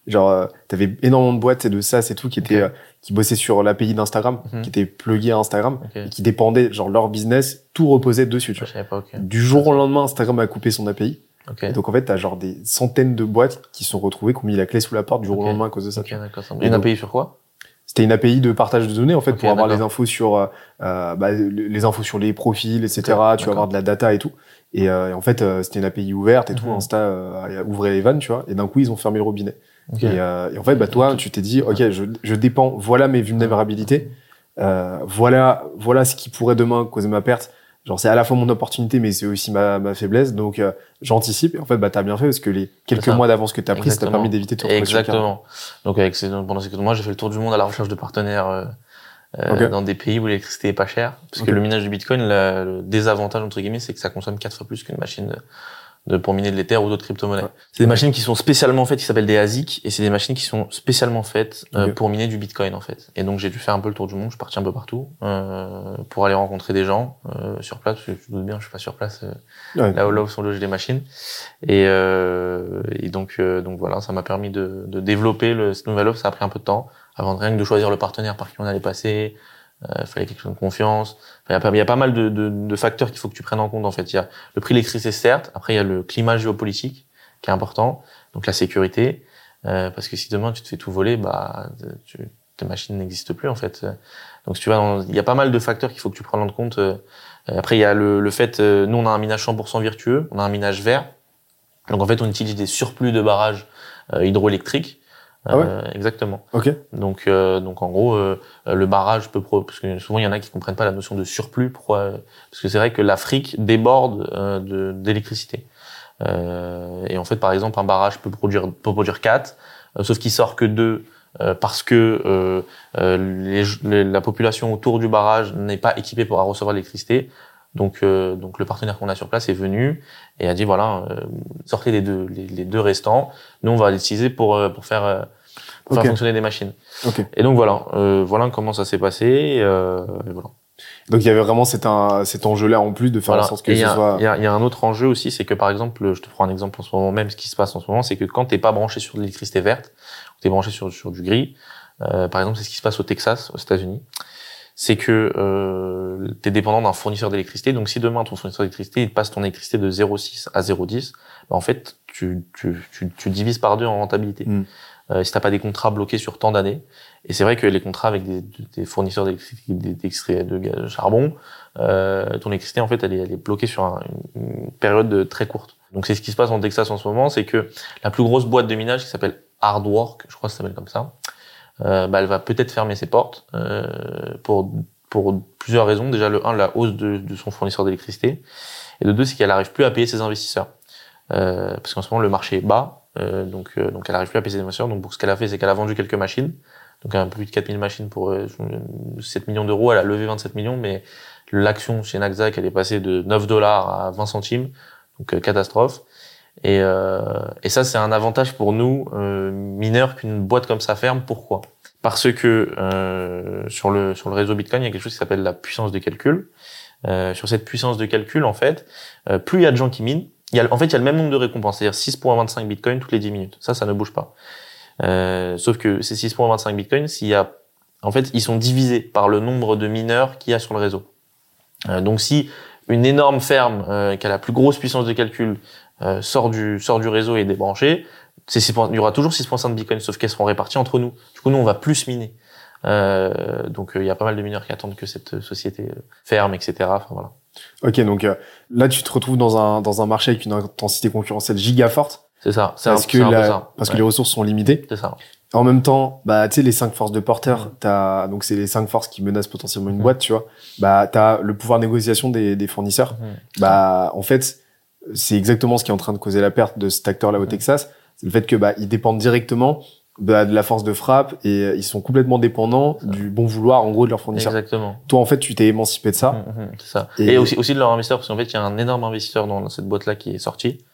Genre, euh, t'avais énormément de boîtes et de SaaS et tout qui étaient, euh, qui bossaient sur l'API d'Instagram, qui étaient plugués à Instagram et qui dépendaient, genre leur business, tout reposait dessus. Tu Je vois. pas. Du jour au lendemain, Instagram a coupé son API. Ok. Et donc en fait, t'as genre des centaines de boîtes qui se sont retrouvées, qui ont mis la clé sous la porte du jour au lendemain à cause de ça. Tu Et Une donc- API sur quoi? C'était une API de partage de données en fait pour avoir les infos sur euh, euh, bah, les infos sur les profils, etc. Tu vas avoir de la data et tout. Et, euh, et en fait, euh, c'était une API ouverte et tout. Mhm. Insta euh, ouvrait les vannes, tu vois. Et d'un coup, ils ont fermé le robinet. Ok. Et, euh, et en fait, bah, toi, tu t'es dit, ok, je, je dépends, voilà mes vulnérabilités, euh, voilà, voilà ce qui pourrait demain causer ma perte. Genre, c'est à la fois mon opportunité, mais c'est aussi ma, ma faiblesse. Donc, euh, j'anticipe. Et en fait, bah, t'as bien fait parce que les quelques mois d'avance que t'as pris, ça t'a permis d'éviter terrain. Exactement. Donc avec ces, pendant ces quelques mois, j'ai fait le tour du monde à la recherche de partenaires euh, euh, dans des pays où l'électricité est pas chère. Parce que le minage du Bitcoin, la- le désavantage entre guillemets, c'est que ça consomme quatre fois plus qu'une machine de, pour miner de l'Ether ou d'autres crypto-monnaies. Ouais. C'est des machines qui sont spécialement faites, qui s'appellent des ASIC, et c'est des machines qui sont spécialement faites euh, pour miner du Bitcoin en fait. Et donc j'ai dû faire un peu le tour du monde, je suis parti un peu partout euh, pour aller rencontrer des gens euh, sur place. Parce que je doute bien, je suis pas sur place. euh, Ouais. là où, là où sont logées les machines. Et, euh, et donc, euh, donc voilà, ça m'a permis de, de développer le, cette nouvelle offre. Ça a pris un peu de temps avant de rien que de choisir le partenaire par qui on allait passer. Il fallait quelque chose de confiance. Il y a pas- mal de, de, de facteurs qu'il faut que tu prennes en compte en fait. Il y a le prix de l'électricité certes. Après il y a le climat géopolitique qui est important. Donc la sécurité. Euh, parce que si demain tu te fais tout voler, bah tu, tes machines n'existent plus en fait. Donc tu vas il y a pas mal de facteurs qu'il faut que tu prennes en compte. Euh, Après il y a le, le fait, euh, nous on a un minage 100% vertueux, on a un minage vert. Donc en fait on utilise des surplus de barrages euh, hydroélectriques. Ah ouais Euh, exactement. Ok. Donc, euh, donc en gros, euh, euh, le barrage peut pro parce que souvent il y en a qui comprennent pas la notion de surplus. Pourquoi euh, Parce que c'est vrai que l'Afrique déborde euh, de- d'électricité. Euh, et en fait, par exemple, un barrage peut produire peut produire 4, sauf qu'il sort que 2 parce que euh, euh, les, les- la population autour du barrage n'est pas équipée pour recevoir l'électricité. Donc, euh, donc le partenaire qu'on a sur place est venu et a dit voilà, euh, sortez les deux les, les deux restants. Nous, on va les utiliser pour euh, pour faire euh, pour faire fonctionner des machines. Ok. Et donc voilà, euh, voilà comment ça s'est passé. et, euh, voilà. Donc, il y avait vraiment cet, un, cet enjeu-là en plus de faire Voilà. en sorte que Et il y, ce a- soit. il y a- y a un autre enjeu aussi, c'est que par exemple, je te prends un exemple en ce moment même, ce qui se passe en ce moment, c'est que quand t'es pas branché sur de l'électricité verte, t'es branché sur, sur du gris, euh, par exemple, c'est ce qui se passe au Texas, aux États-Unis, c'est que euh, t'es dépendant d'un fournisseur d'électricité. Donc si demain ton fournisseur d'électricité il passe ton électricité de 0,6 à 0,10, bah, en fait tu, tu, tu, tu divises par deux en rentabilité. Mm. Euh, si t'as pas des contrats bloqués sur tant d'années, et c'est vrai que les contrats avec des, des fournisseurs d'électricité, d'extrait de gaz- charbon, euh, ton électricité en fait elle est, elle est bloquée sur un- une période de- très courte. Donc c'est ce qui se passe en Texas en ce moment, c'est que la plus grosse boîte de minage qui s'appelle Hardwork, je crois que ça s'appelle comme ça, euh, bah, elle va peut-être fermer ses portes euh, pour pour plusieurs raisons. Déjà le 1, la hausse de, de son fournisseur d'électricité, et le 2, c'est qu'elle n'arrive plus à payer ses investisseurs. Euh, parce qu'en ce moment le marché est bas, euh, donc euh, donc elle n'arrive plus à payer ses investisseurs. Donc ce qu'elle a fait, c'est qu'elle a vendu quelques machines, donc un peu plus de 4000 machines pour euh, 7 millions d'euros. Elle a levé 27 millions, mais l'action chez Naxac, elle est passée de 9 dollars à 20 centimes, donc euh, catastrophe. Et, euh, et ça, c'est un avantage pour nous, euh, mineurs, qu'une boîte comme ça ferme. Pourquoi? Parce que euh, sur, le, sur le réseau Bitcoin, il y a quelque chose qui s'appelle la puissance de calcul. Sur cette puissance de calcul, en fait, plus il y a de gens qui minent, il y a, en fait, il y a le même nombre de récompenses, c'est-à-dire 6.25 Bitcoin toutes les 10 minutes. Ça, ça ne bouge pas. Euh, sauf que ces 6.25 Bitcoin, s'il y a, en fait, ils sont divisés par le nombre de mineurs qu'il y a sur le réseau. Euh, donc, si une énorme ferme euh, qui a la plus grosse puissance de calcul euh, sort du sort du réseau et est débranchée, c'est 6 il y aura toujours 6.5 Bitcoin, sauf qu'elles seront réparties entre nous. Du coup, nous, on va plus miner. Euh, donc, euh, il y a pas mal de mineurs qui attendent que cette société euh, ferme, etc. Enfin, voilà. Ok, donc euh, là, tu te retrouves dans un, dans un marché avec une intensité concurrentielle giga forte. C'est ça. C'est un, Parce que, un peu la- ça. parce que les ressources sont limitées. c'est ça. En même temps, bah, tu sais, les cinq forces de porteurs, t'as, donc c'est les cinq forces qui menacent potentiellement une Mhm. boîte, tu vois. Bah, t'as le pouvoir de négociation des, des fournisseurs. Mhm. Bah, en fait, c'est exactement ce qui est en train de causer la perte de cet acteur-là au Mhm. Texas. C'est le fait que, bah, ils dépendent directement bah, de la force de frappe et euh, ils sont complètement dépendants du bon vouloir, en gros, de leurs fournisseurs. Exactement. Toi, en fait, tu t'es émancipé de ça. C'est ça. Et- Et, aussi, aussi de leur investisseur, parce qu'en fait, il y a un énorme investisseur dans cette boîte-là qui est sorti.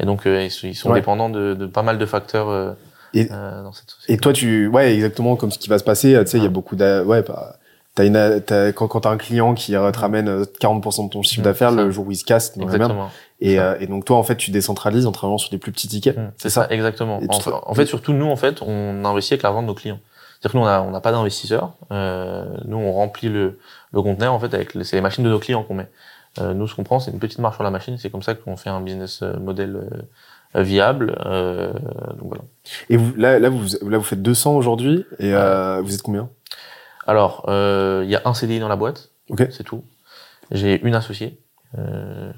Et donc, euh, ils sont, Ouais. dépendants de, de pas mal de facteurs euh, Et- euh, dans cette société. Et toi, tu, ouais, exactement comme ce qui va se passer. Tu sais, il y a beaucoup de, ouais, bah, t'as une, t'as, quand, quand t'as un client qui euh, te ramène euh, 40% de ton chiffre d'affaires, le jour où il se casse, dans la merde. Et, euh, et donc toi, en fait, tu décentralises en travaillant sur des plus petits tickets. Mhm, C'est ça, exactement. En, te- fait- en fait, surtout nous, en fait, on investit avec l'argent de nos clients. C'est-à-dire que nous, on n'a on n'a pas d'investisseurs. Euh, nous, on remplit le, le conteneur, en fait, avec les, c'est les machines de nos clients qu'on met. Euh, nous, ce qu'on prend, c'est une petite marge sur la machine. C'est comme ça qu'on fait un business euh, model euh, viable. Euh, donc voilà. Et vous, là, là, vous, là, vous faites 200 aujourd'hui. Et euh, vous êtes combien? Alors, euh, il y a un CDI dans la boîte. Ok. C'est tout. J'ai une associée, euh,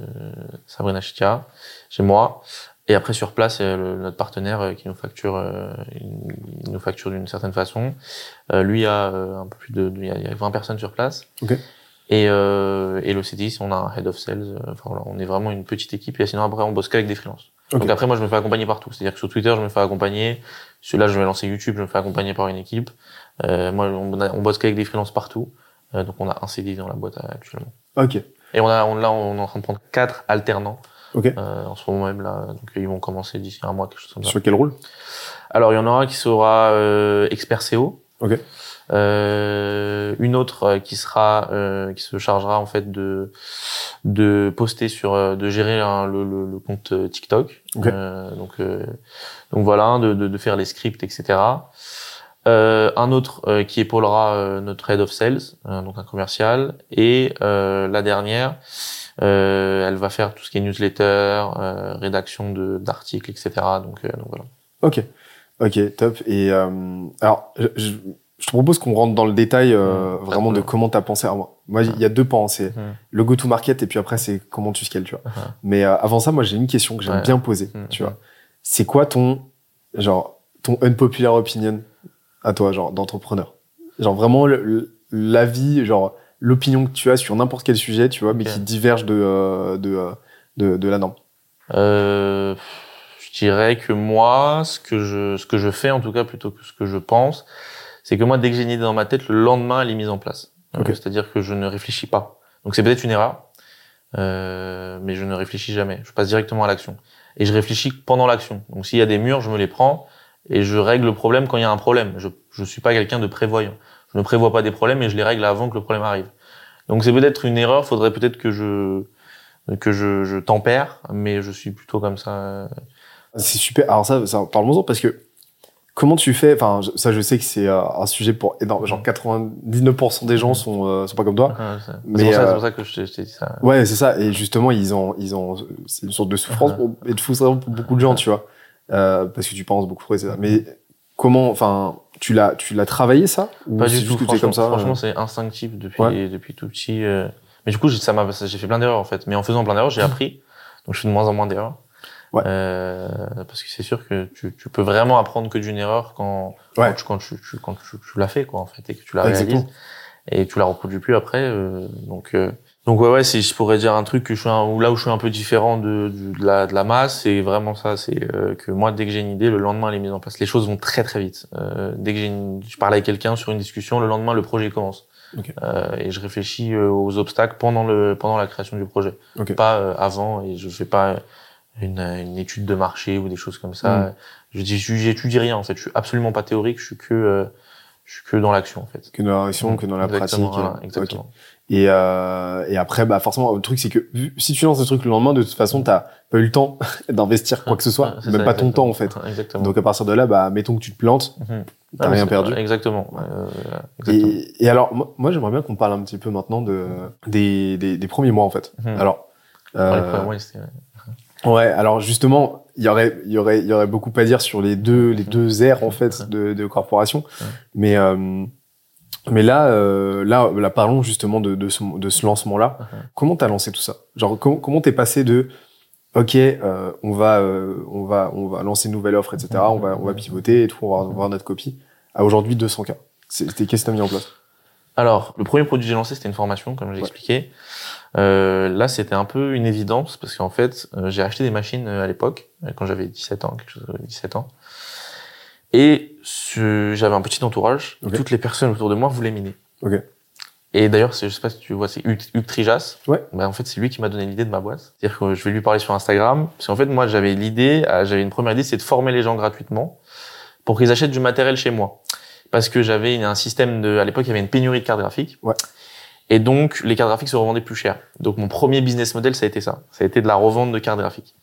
Sabrina Chitia. J'ai moi. Et après sur place, euh, le- notre partenaire euh, qui nous facture, euh, il nous facture d'une certaine façon. Euh, lui a euh, un peu plus de, il y a- il y a 20 personnes sur place. Ok. Et, euh, et l'OCDI, on a un head of sales. Enfin voilà, on est vraiment une petite équipe. Et sinon après, on bosse qu'avec des freelances. Ok. Donc après, moi, je me fais accompagner partout. C'est-à-dire que sur Twitter, je me fais accompagner. Sur là, je vais lancer YouTube, je me fais accompagner par une équipe. Euh, moi, on, a- on bosse qu'avec des freelances partout. Euh, donc on a un CDI dans la boîte euh, actuellement. Ok. Et on a, on, là, on est en train de prendre quatre alternants Ok. euh, en ce moment même là. Donc ils vont commencer d'ici un mois, quelque chose comme ça. Sur quel rôle? Alors il y en aura qui sera euh, expert SEO. Ok. Euh, une autre qui sera, euh, qui se chargera en fait de de poster sur, de gérer hein, le, le, le compte TikTok. Ok. Euh, donc euh, donc voilà, de, de, de faire les scripts, etc. Euh, un autre euh, qui épaulera euh, notre head of sales, euh, donc un commercial, et euh, la dernière, euh, elle va faire tout ce qui est newsletter, euh, rédaction de d'articles, etc. Donc, euh, donc voilà. Ok. Ok, top. Et euh, alors, je, je, te propose qu'on rentre dans le détail euh, Mmh, vraiment de comment tu as pensé. Alors, moi, il y a deux pans. C'est Mhm. le go-to-market et puis après, c'est comment tu scales, tu vois. Mais euh, avant ça, moi, j'ai une question que j'aime Ouais. bien poser, tu vois. C'est quoi ton, genre, ton unpopular opinion? À toi, genre, d'entrepreneur Genre, vraiment, l'avis, genre, l'opinion que tu as sur n'importe quel sujet, tu vois, mais qui diverge de, euh, de, euh, de, de la norme. Euh, je dirais que moi, ce que je, ce que je fais en tout cas plutôt que ce que je pense, c'est que moi, dès que j'ai une idée dans ma tête, le lendemain, elle est mise en place. Euh, Ok. C'est-à-dire que je ne réfléchis pas. Donc c'est peut-être une erreur, euh, mais je ne réfléchis jamais. Je passe directement à l'action. Et je réfléchis pendant l'action. Donc s'il y a des murs, je me les prends et je règle le problème quand il y a un problème. Je je suis pas quelqu'un de prévoyant. Je ne prévois pas des problèmes et je les règle avant que le problème arrive. Donc c'est peut-être une erreur. Faudrait peut-être que je que je, je tempère, mais je suis plutôt comme ça. C'est super. Alors ça, ça parle-moi-en parce que comment tu fais Enfin, ça, je sais que c'est euh, un sujet pour énorme. Genre 99% des gens sont euh, sont pas comme toi. Ouais, c'est pour, ça- euh, pour ça que je t'ai- je t'ai dit ça. Ouais, c'est ça. Et justement, ils ont, ils ont, c'est une sorte de souffrance pour, et de frustration pour beaucoup de gens, tu vois, euh, parce que tu penses beaucoup trop, etc. Mais comment, enfin, tu l'as, tu l'as travaillé ça ou Pas du tout. Franchement, comme ça franchement euh c'est instinctif depuis Ouais. depuis tout petit. euh. Mais du coup, j'ai- ça m'a, j'ai fait plein d'erreurs en fait. Mais en faisant plein d'erreurs, j'ai appris. Donc, je fais de moins en moins d'erreurs. Ouais. Euh, parce que c'est sûr que tu, tu peux vraiment apprendre que d'une erreur quand Ouais. quand, tu, quand, tu, tu- quand tu, tu l'as fait quoi en fait et que tu la réalises et tu la reproduis plus après. euh, donc euh, donc ouais ouais si je pourrais dire un truc que je suis un, ou là où je suis un peu différent de, de, de la de la masse c'est vraiment ça c'est euh, que moi dès que j'ai une idée le lendemain elle est mise en place les choses vont très très vite euh, dès que j'ai une, je parle avec quelqu'un sur une discussion le lendemain le projet commence Ok. Euh, et je réfléchis euh, aux obstacles pendant le pendant la création du projet Ok. pas euh, avant et je fais pas une, une étude de marché ou des choses comme ça Mm. je dis j'étudie rien en fait je suis absolument pas théorique je suis que euh, je suis que dans l'action en fait Que dans la réaction, que dans la Exactement, pratique. voilà, exactement. Et, euh, et après, bah forcément, le truc c'est que vu- si tu lances des trucs le lendemain, de toute façon, t'as pas eu le temps d'investir quoi que ce soit, c'est même ça, pas ton temps en fait. Exactement. Donc à partir de là, bah mettons que tu te plantes, Mhm. t'as Ah, rien perdu. Exactement. euh, exactement. Et, et alors, moi, moi, j'aimerais bien qu'on parle un petit peu maintenant de des, des, des premiers mois en fait. Mhm. Alors, les euh, premiers mois, c'était- ouais, alors justement, il y aurait, il y aurait, il y aurait beaucoup à dire sur les deux, les deux ères en fait de, de corporation, mais euh, mais là, euh, là, là, parlons justement de, de ce, de ce lancement-là. Mhm. Comment t'as lancé tout ça? Genre, comment comment t'es passé de Ok, euh, on va, euh, on va, on va lancer une nouvelle offre, etc. On va, on va pivoter et tout, on va voir notre copie. À aujourd'hui 200 k. C'était qu'est-ce que t'as mis en place? Alors, le premier produit que j'ai lancé, c'était une formation, comme j'ai Ouais. expliqué. Euh, là, c'était un peu une évidence parce qu'en fait, euh, j'ai acheté des machines euh, à l'époque, quand j'avais 17 ans, quelque chose, euh, 17 ans. Et ce- j'avais un petit entourage. Toutes les personnes autour de moi voulaient miner. Ok. Et d'ailleurs, c'est- je sais pas si tu vois, c'est Hugues Trijas. Ouais. Ben, en fait, c'est lui qui m'a donné l'idée de ma boîte. C'est-à-dire que je vais lui parler sur Instagram. Parce qu'en fait, moi, j'avais l'idée, j'avais une première idée, c'est de former les gens gratuitement pour qu'ils achètent du matériel chez moi. Parce que j'avais un système de, à l'époque, il y avait une pénurie de cartes graphiques. Ouais. Et donc, les cartes graphiques se revendaient plus cher. Donc, mon premier business model, ça a été ça. Ça a été de la revente de cartes graphiques.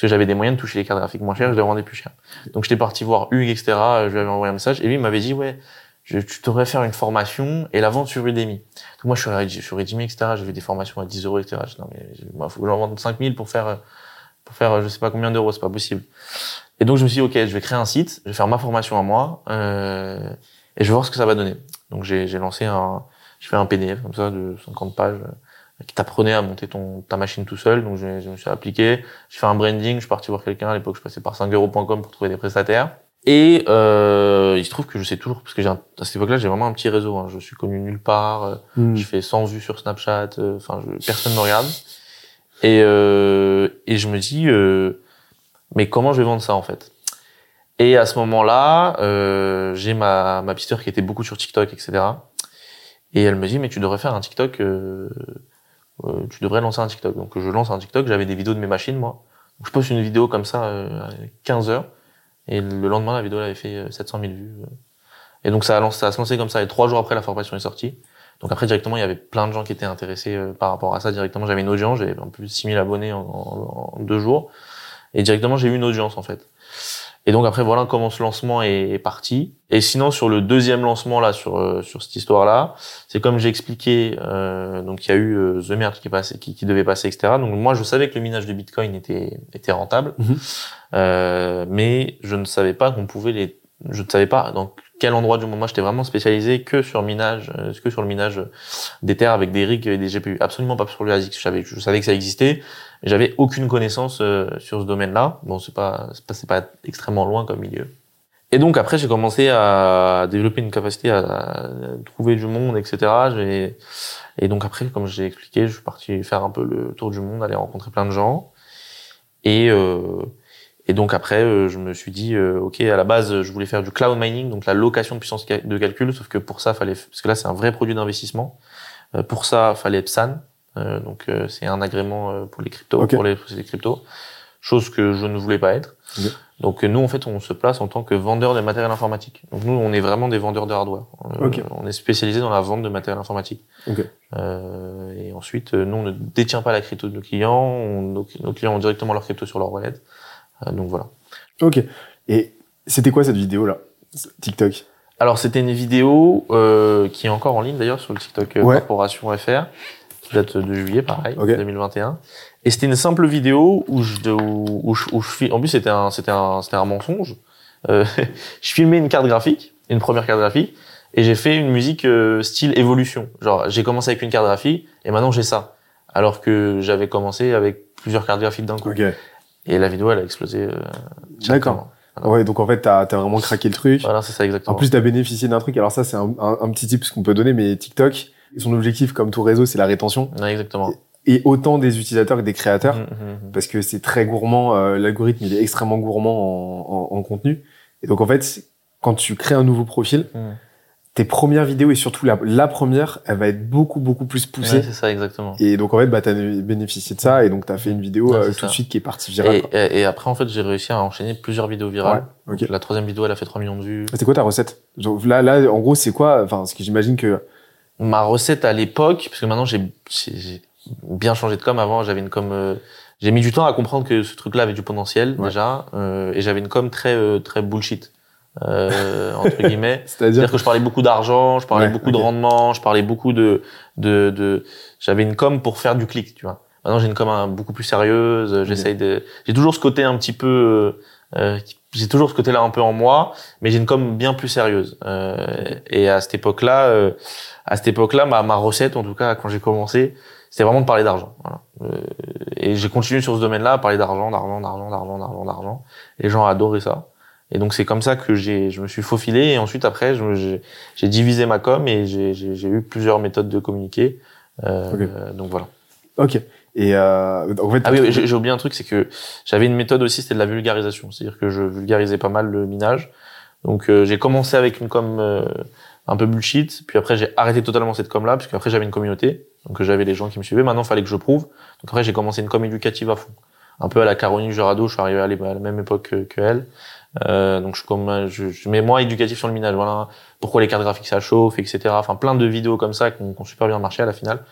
Parce que j'avais des moyens de toucher les cartes graphiques moins chères, je les revendais plus cher. Donc, j'étais parti voir Hugues, etc. Je lui avais envoyé un message et lui m'avait dit, ouais, je, tu devrais faire une formation et la vente sur Udemy. Donc, moi, je suis, Udemy- sur Udemy, etc. J'ai vu des formations à 10 euros, etc. Je dis, non, mais, il faut que j'en vende 5000 pour faire, euh, pour faire, euh, je sais pas combien d'euros, c'est pas possible. Et donc, je me suis dit, OK, je vais créer un site, je vais faire ma formation à moi, euh, et je vais voir ce que ça va donner. Donc, j'ai, j'ai lancé un, je fais un PDF comme ça de 50 pages qui t'apprenait à monter ton ta machine tout seul. Donc je, je me suis appliqué. J'ai fait un branding. Je suis parti voir quelqu'un. À l'époque, je passais par 5euros.com pour trouver des prestataires. Et euh, il se trouve que je sais toujours, parce que j'ai un- à cette époque-là, j'ai vraiment un petit réseau. hein. Je suis connu nulle part. euh, Hmm. Je fais 100 vues sur Snapchat. euh, Enfin, je- personne me regarde. Et euh, et je me dis, euh, mais comment je vais vendre ça en fait? Et à ce moment-là, euh, j'ai ma ma pisteur qui était beaucoup sur TikTok, etc. Et elle me dit, mais tu devrais faire un TikTok. Euh, euh, tu devrais lancer un TikTok. Donc je lance un TikTok. J'avais des vidéos de mes machines moi. Donc, je poste une vidéo comme ça, euh, à 15 heures. Et le lendemain, la vidéo elle avait fait euh, 700 000 vues. euh. Et donc ça a, lancé, ça a se lancer comme ça. Et trois jours après, la formation est sortie. Donc après, directement, il y avait plein de gens qui étaient intéressés euh, par rapport à ça. Directement, j'avais une audience. J'avais peu plus de 6000 abonnés en, en- en deux jours. Et directement, j'ai eu une audience, en fait. Et donc après, voilà comment ce lancement est, est parti. Et sinon, sur le deuxième lancement, là, sur, euh, sur cette histoire-là, c'est comme j'ai expliqué, euh, donc il y a eu euh, The Merge qui, passait, qui, qui devait passer, etc. Donc moi, je savais que le minage de Bitcoin était, était rentable. Mhm. Euh, mais je ne savais pas qu'on pouvait les je ne savais pas dans quel endroit du monde. Moi j'étais vraiment spécialisé que sur minage euh, que sur le minage des terres avec des rigs et des GPU absolument pas sur le ASIC je savais que ça existait. J'avais aucune connaissance euh, sur ce domaine-là. Bon c'est pas c'est pas, extrêmement loin comme milieu. Et donc après j'ai commencé à développer une capacité à, à trouver du monde etc et donc après comme j'ai expliqué je suis parti faire un peu le tour du monde aller rencontrer plein de gens. Et euh, et donc après, euh, je me suis dit, euh, ok, à la base, je voulais faire du cloud mining, donc la location de puissance de calcul, sauf que pour ça, fallait, parce que là, c'est un vrai produit d'investissement. Euh, pour ça, fallait PSAN, euh, donc euh, c'est un agrément euh, pour les cryptos, pour les, pour les cryptos, chose que je ne voulais pas être. Donc nous, en fait, on se place en tant que vendeur de matériel informatique. Donc nous, on est vraiment des vendeurs de hardware. On est spécialisé dans la vente de matériel informatique. Ok. Euh, et ensuite, nous, on ne détient pas la crypto de nos clients. On- nos, nos clients ont directement leur crypto sur leur wallet. Euh, donc voilà. Ok. Et c'était quoi cette vidéo là TikTok? Alors c'était une vidéo euh, qui est encore en ligne d'ailleurs sur le TikTok euh, Ouais. Corporation FR, qui date de juillet pareil, Ok. 2021. Et c'était une simple vidéo où je, où, où je, où je en plus c'était un, c'était un, c'était un mensonge. Euh, je filmais une carte graphique, une première carte graphique, et j'ai fait une musique euh, style évolution. Genre j'ai commencé avec une carte graphique et maintenant j'ai ça, alors que j'avais commencé avec plusieurs cartes graphiques d'un coup. Ok. Et la vidéo elle a explosé. euh, D'accord. Ouais, donc en fait, t'as as vraiment craqué le truc. Voilà c'est ça exactement. En plus, t'as bénéficié d'un truc. Alors ça, c'est un, un, un petit tip qu'on peut donner, mais TikTok, son objectif, comme tout réseau, c'est la rétention. Ouais, exactement. Et autant des utilisateurs que des créateurs. Mhm, mhm, mhm. parce que c'est très gourmand. euh, L'algorithme, il est extrêmement gourmand en, en, en contenu. Et donc, en fait, quand tu crées un nouveau profil. Tes premières vidéos et surtout la, la première, elle va être beaucoup, beaucoup plus poussée. Ouais, c'est ça exactement. et donc, en fait, bah, t'as bénéficié de ça et donc t'as fait une vidéo Ouais, euh, c'est tout de suite qui est partie virale. Et, quoi. et, et après, en fait, j'ai réussi à enchaîner plusieurs vidéos virales. Ouais, ok. Donc, La troisième vidéo, elle a fait 3 millions de vues. C'était quoi ta recette? Genre, Là, là, en gros, c'est quoi? Enfin, ce que j'imagine que. Ma recette à l'époque, parce que maintenant j'ai bien changé de com. Avant, j'avais une com. euh, j'ai mis du temps à comprendre que ce truc-là avait du potentiel déjà, euh, et j'avais une com très euh, très bullshit euh, entre guillemets. C'est-à-dire. Que je parlais beaucoup d'argent, je parlais Ouais, beaucoup de rendement, je parlais beaucoup de de, de j'avais une com pour faire du clic, tu vois. Maintenant j'ai une com beaucoup plus sérieuse. J'essaye de, j'ai toujours ce côté un petit peu, euh, euh, j'ai toujours ce côté-là un peu en moi, mais j'ai une com bien plus sérieuse. Euh, et à cette époque-là, euh, à cette époque-là, ma, ma recette, en tout cas quand j'ai commencé, c'était vraiment de parler d'argent. Voilà. Euh, et j'ai continué sur ce domaine-là à parler d'argent, d'argent, d'argent, d'argent, d'argent, d'argent. Les gens adoraient ça. Et donc c'est comme ça que j'ai, je me suis faufilé. Et ensuite après, j'ai, j'ai divisé ma com et j'ai, j'ai, j'ai eu plusieurs méthodes de communiquer. Euh, Ok. euh, donc voilà. Ok. Et euh, en fait. Ah oui, j'ai, oublié un truc, c'est que j'avais une méthode aussi, c'était de la vulgarisation. C'est-à-dire que je vulgarisais pas mal le minage. Donc euh, j'ai commencé avec une com euh, un peu bullshit, puis après j'ai arrêté totalement cette com là, parce qu'après j'avais une communauté, donc j'avais les gens qui me suivaient. Maintenant, fallait que je prouve. Donc après j'ai commencé une com éducative à fond, un peu à la Caroline Jurado. Je suis arrivé à la même époque que, que elle. Euh, donc je comme je, je mets moi éducatif sur le minage. Voilà pourquoi les cartes graphiques ça chauffe, etc. Enfin plein de vidéos comme ça qui ont, qui ont super bien marché à la finale,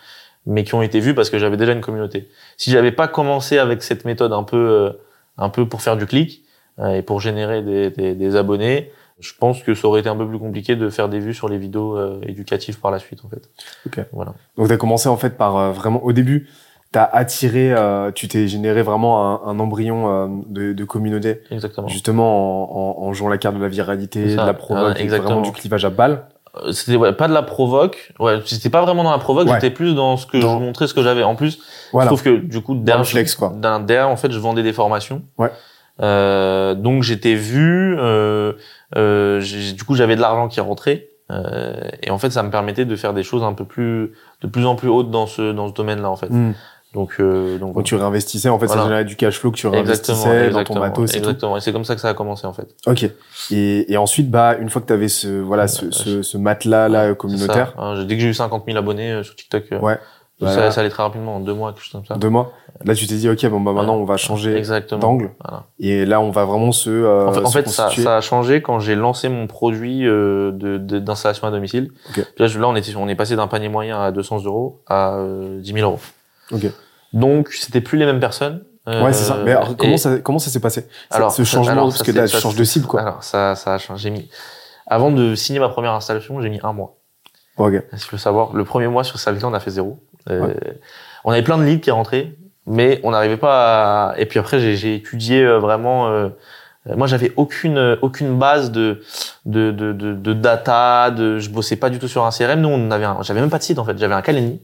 mais qui ont été vues parce que j'avais déjà une communauté. Si j'avais pas commencé avec cette méthode un peu euh, un peu pour faire du clic euh, et pour générer des, des, des abonnés, je pense que ça aurait été un peu plus compliqué de faire des vues sur les vidéos euh, éducatives par la suite en fait. Ok. Voilà. Donc t'as commencé en fait par euh, vraiment au début, t'as attiré, euh, tu t'es généré vraiment un, un embryon euh, de, de communauté, Exactement. justement en, en, en jouant la carte de la viralité, de la provoque, vraiment du clivage à balle. Euh, C'était ouais, pas de la provoque. Ouais, j'étais pas vraiment dans la provoque. Ouais. J'étais plus dans ce que Dans- je montrais, ce que j'avais. En plus, Voilà. je trouve que du coup derrière, flex, quoi. derrière, en fait, je vendais des formations. Ouais. Euh, donc j'étais vu. Euh, euh, du coup, j'avais de l'argent qui rentrait. Euh, et en fait, ça me permettait de faire des choses un peu plus, de plus en plus hautes dans ce dans ce domaine-là, en fait. Hmm. Donc, euh, donc Quand tu réinvestissais, en fait, ça Voilà. générait du cash flow que tu exactement, réinvestissais dans ton matos exactement. Et c'est comme ça que ça a commencé, en fait. Ok. Et, et ensuite, bah, une fois que tu avais ce, voilà, ce, ce, ce matelas là communautaire, ça. Hein, dès que j'ai eu 50 000 abonnés euh, sur TikTok, euh, Ouais. ça, Voilà. ça allait très rapidement en deux mois, quelque chose comme ça. deux mois, là, tu t'es dit, ok, bon, bah, maintenant, on va changer d'angle. Voilà. Et là, on va vraiment se, euh, En fait, en se fait, ça, ça a changé quand j'ai lancé mon produit euh, de de- d'installation à domicile. Ok. Puis Là, on était, on est passé d'un panier moyen à 200 euros à euh, 10 000 euros. Ok. Donc, c'était plus les mêmes personnes. Euh, Ouais, c'est ça. Mais alors, comment et- ça, comment ça s'est passé? Alors, ce changement, alors, parce que là, tu changes de cible, quoi. Alors, ça, ça a changé. J'ai mis, avant de signer ma première installation, j'ai mis un mois. Ok. Si tu veux savoir, le premier mois sur Savita, on a fait zéro. Euh, On avait plein de leads qui rentraient, mais on n'arrivait pas à... Et puis après, j'ai étudié euh, vraiment... euh, euh, Moi, j'avais aucune euh, aucune base de de, de de de data. De, je bossais pas du tout sur un CRM. Nous, on avait j'avais même pas de site en fait. J'avais un Calendly.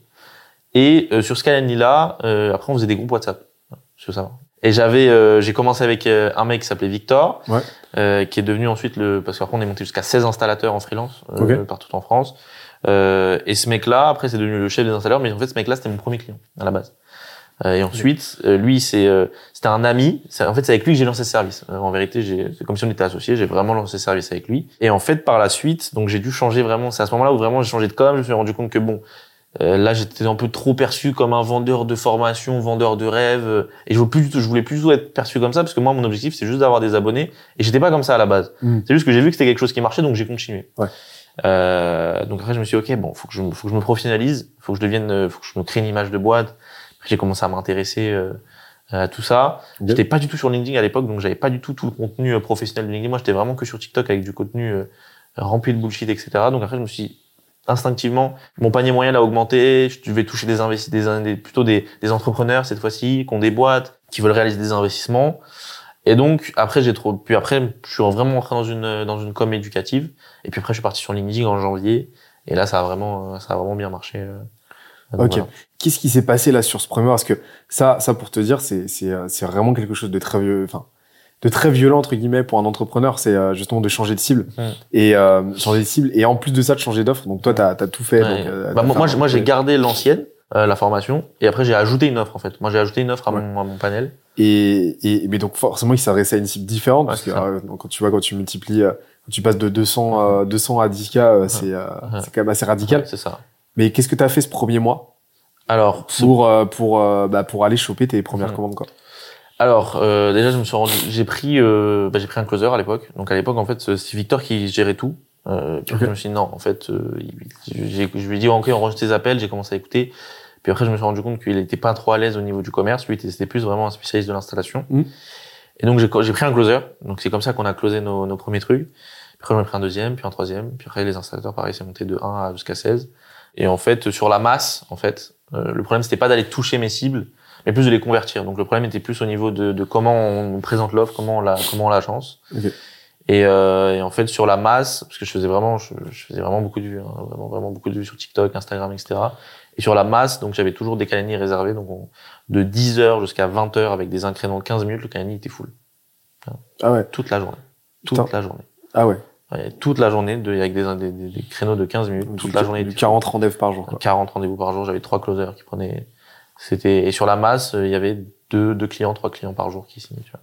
Et euh, sur là, euh, après, on faisait des groupes WhatsApp. Je veux savoir. Et j'avais, euh, j'ai commencé avec euh, un mec qui s'appelait Victor, Ouais. euh, qui est devenu ensuite le, parce qu'après on est monté jusqu'à 16 installateurs en freelance euh, Ok. partout en France. Euh, et ce mec-là, après c'est devenu le chef des installeurs, mais en fait ce mec-là c'était mon premier client à la base. Euh, et ensuite, euh, lui c'est, euh, c'était un ami. En fait c'est avec lui que j'ai lancé ce service. En vérité, j'ai, c'est comme si on était associés. J'ai vraiment lancé ce service avec lui. Et en fait par la suite, donc j'ai dû changer vraiment. C'est à ce moment-là où vraiment j'ai changé de com. Je me suis rendu compte que bon, euh, là, j'étais un peu trop perçu comme un vendeur de formation, vendeur de rêves, euh, et je voulais plus du tout, je voulais plus du tout être perçu comme ça parce que moi, mon objectif, c'est juste d'avoir des abonnés, et j'étais pas comme ça à la base. Mm. C'est juste que j'ai vu que c'était quelque chose qui marchait, donc j'ai continué. Ouais. Euh, donc après, je me suis dit, ok, bon, faut que je, me- faut que je me professionnalise, faut que je devienne, euh, faut que je me crée une image de boîte. Après, j'ai commencé à m'intéresser euh, à tout ça. Ok. J'étais pas du tout sur LinkedIn à l'époque, donc j'avais pas du tout tout le contenu professionnel de LinkedIn. Moi, j'étais vraiment que sur TikTok avec du contenu euh, rempli de bullshit, etc. Donc après, je me suis dit, instinctivement, mon panier moyen l'a augmenté. Je vais toucher des investissements, des, plutôt des, des entrepreneurs cette fois-ci, qui ont des boîtes, qui veulent réaliser des investissements. Et donc après, j'ai trop. Puis après, je suis vraiment entré dans une dans une com éducative. Et puis après, je suis parti sur LinkedIn en janvier. Et là, ça a vraiment ça a vraiment bien marché. euh. Donc, Ok. voilà. Qu'est-ce qui s'est passé là sur ce premier Parce que ça, ça pour te dire, c'est c'est euh, c'est vraiment quelque chose de très vieux, enfin de très violent entre guillemets pour un entrepreneur, c'est euh, justement de changer de cible et euh, changer de cible et en plus de ça de changer d'offre. Donc toi, t'as as tout fait. Ouais. donc, euh, Bah, moi, moi, j'ai- gardé l'ancienne, euh, la formation, et après, j'ai ajouté une offre, en fait. Moi, j'ai ajouté une offre à, Ouais. mon, à mon panel. Et, et mais donc forcément, il s'adressait à une cible différente Ouais, parce que euh, quand tu vois quand tu multiplies, quand tu passes de 200 euh, 200 à 10 k, euh, c'est euh, Ouais. c'est quand même assez radical. C'est ça. Mais qu'est-ce que t'as fait ce premier mois Alors, pour euh, pour bah, pour aller choper tes premières Mhm. commandes quoi? Alors euh, déjà, je me suis rendu, j'ai pris, euh, bah, j'ai pris un closer à l'époque. Donc à l'époque, en fait, c'est Victor qui gérait tout. Euh, puis après, Ok. je me suis dit non, en fait, euh, il- je lui ai dit ok, on enregistre tes appels. J'ai commencé à écouter. Puis après, je me suis rendu compte qu'il était pas trop à l'aise au niveau du commerce. Lui, c'était plus vraiment un spécialiste de l'installation. Mhm. Et donc j'ai j'ai pris un closer. Donc c'est comme ça qu'on a closé nos, nos premiers trucs. Puis après, j'en ai pris un deuxième, puis un troisième. Puis après, les installateurs, pareil, c'est monté de 1 à jusqu'à 16. Et en fait, sur la masse, en fait, euh, le problème c'était pas d'aller toucher mes cibles, mais plus de les convertir. Donc le problème était plus au niveau de, de comment on présente l'offre, comment on la comment on l'agence. Ok. Et, euh, et en fait sur la masse, parce que je faisais vraiment, je, je faisais vraiment beaucoup de vues, hein, vraiment vraiment beaucoup de vues sur TikTok, Instagram, etc. Et sur la masse, donc j'avais toujours des calendriers réservés, donc on- de 10 heures jusqu'à 20 heures avec des incréments de 15 minutes, le calendrier était full Ah ouais. toute la journée, toute Putain. la journée. Ah ouais. Ouais, toute la journée, de, avec des, des, créneaux de 15 minutes, toute la journée. du était 40 rendez-vous par jour quoi. 40 rendez-vous par jour. J'avais trois closers qui prenaient. C'était et sur la masse, euh, il y avait deux, deux clients, trois clients par jour qui signaient. Tu vois.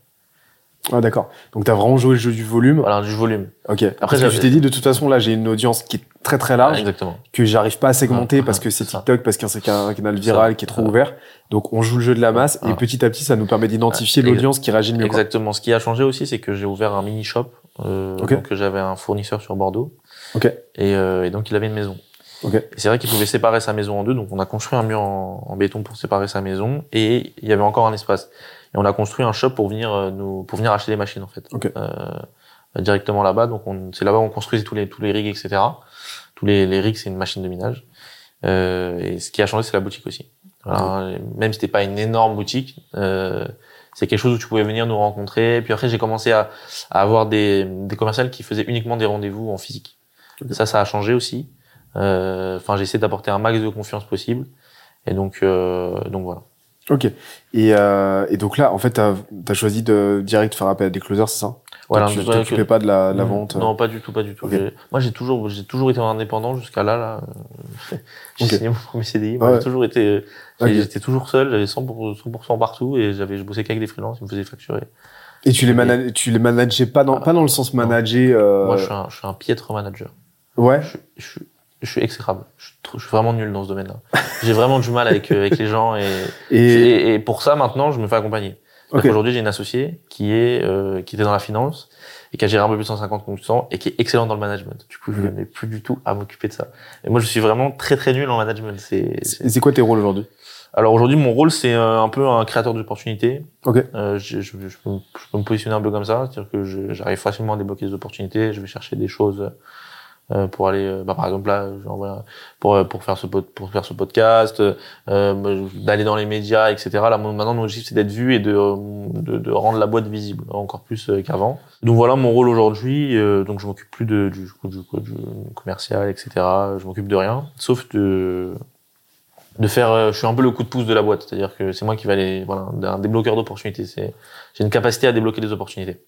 Ah d'accord. Donc t'as vraiment joué le jeu du volume? Voilà, du volume. Ok. Après, je t'ai dit de toute façon là j'ai une audience qui est très très large Exactement. que j'arrive pas à segmenter Ah, parce que c'est ça. TikTok parce que c'est un canal viral qui est trop Ah. ouvert. Donc on joue le jeu de la masse et petit à petit ça nous permet d'identifier l'audience qui réagit le mieux. quoi. Exactement. Ce qui a changé aussi, c'est que j'ai ouvert un mini shop. Euh, Ok. Donc j'avais un fournisseur sur Bordeaux. Ok. Et, euh, et donc il avait une maison. Ok. Et c'est vrai qu'il pouvait séparer sa maison en deux, donc on a construit un mur en, en béton pour séparer sa maison et il y avait encore un espace. Et on a construit un shop pour venir euh, nous pour venir acheter des machines en fait. Ok. Euh, directement là-bas, donc on, c'est là-bas où on construisait tous les tous les rigs etc. Tous les les rigs c'est une machine de minage. Euh, et ce qui a changé c'est la boutique aussi. Voilà, Même si c'était pas une énorme boutique, euh, c'est quelque chose où tu pouvais venir nous rencontrer. Puis après j'ai commencé à, à avoir des des commerciales qui faisaient uniquement des rendez-vous en physique. Ça, ça a changé aussi. Euh, Enfin, j'ai essayé d'apporter un max de confiance possible. Et donc, euh, donc voilà. Ok. Et, euh, et donc là, en fait, t'as as choisi de direct faire appel à des closers, c'est ça? Voilà. Tu ouais, t'occupais que- pas de la, de la vente. euh. Non, pas du tout, pas du tout. Moi, j'ai toujours, j'ai toujours été indépendant jusqu'à là. là. J'ai Ok. signé mon premier CDI. Moi, Ouais. j'ai toujours été, j'étais toujours seul. J'avais 100%, 100% partout et j'avais, je bossais qu'avec des freelances. Ils me faisaient facturer. Et tu les, mana- tu les manageais pas dans, pas dans le sens manager. Euh... Moi, je suis un, je suis un piètre manager. Ouais. Je, je, suis- je suis exécrable. Je suis, trop- je suis vraiment nul dans ce domaine-là. J'ai vraiment du mal avec, euh, avec les gens et, Et, et, et pour ça, maintenant, je me fais accompagner. ok. Aujourd'hui, j'ai une associée qui est, euh, qui était dans la finance et qui a géré un peu plus de 150 consultants et qui est excellente dans le management. Du coup, je n'ai plus du tout à m'occuper de ça. Et moi, je suis vraiment très très nul en management. C'est, c'est- quoi tes rôles aujourd'hui? Alors aujourd'hui, mon rôle, c'est euh, un peu un créateur d'opportunités. Ok. Euh, je, je, je peux, je peux me positionner un peu comme ça, c'est-à-dire que j'arrive facilement à débloquer des opportunités. Je vais chercher des choses pour aller, euh, bah, par exemple là, j'envoie pour euh, pour faire ce pour faire ce podcast, euh, d'aller dans les médias, etc. Là, maintenant, mon objectif c'est d'être vu et de, euh, de de rendre la boîte visible encore plus euh, qu'avant. Donc voilà mon rôle aujourd'hui. euh, donc je m'occupe plus de du, du, du commercial, etc. Je m'occupe de rien, sauf de de faire euh, je suis un peu le coup de pouce de la boîte c'est-à-dire que c'est moi qui vais aller voilà un débloqueur d'opportunités c'est j'ai une capacité à débloquer des opportunités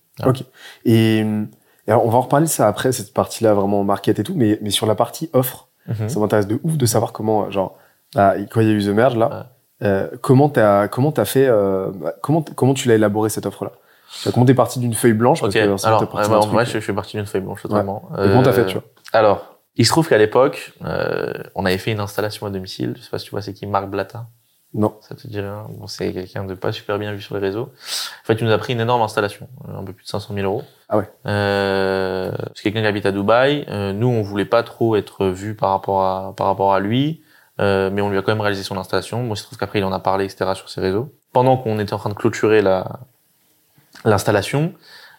Et, et alors, on va en reparler de ça après, cette partie-là vraiment market et tout, mais, mais sur la partie offre, Mhm. ça m'intéresse de ouf de savoir comment, genre, là, quand il y a eu The Merge, là, euh, comment t'as, comment t'as fait, euh, comment, comment tu l'as élaboré cette offre-là? Comment t'es parti d'une feuille blanche? Parce ok que alors bah, truc- ouais, je, je suis parti d'une feuille blanche totalement. Et comment t'as fait, tu vois? alors il se trouve qu'à l'époque euh, on avait fait une installation à domicile je sais pas si tu vois c'est qui Marc Blata Non. ça te dit rien? Bon c'est quelqu'un de pas super bien vu sur les réseaux. En fait il nous a pris une énorme installation euh, un peu plus de 500 000 euros Ah ouais. euh, c'est quelqu'un qui habite à Dubaï euh, nous on voulait pas trop être vu par rapport à par rapport à lui euh, mais on lui a quand même réalisé son installation. Bon, il se trouve qu'après, il en a parlé, etc., sur ses réseaux. Pendant qu'on était en train de clôturer la l'installation,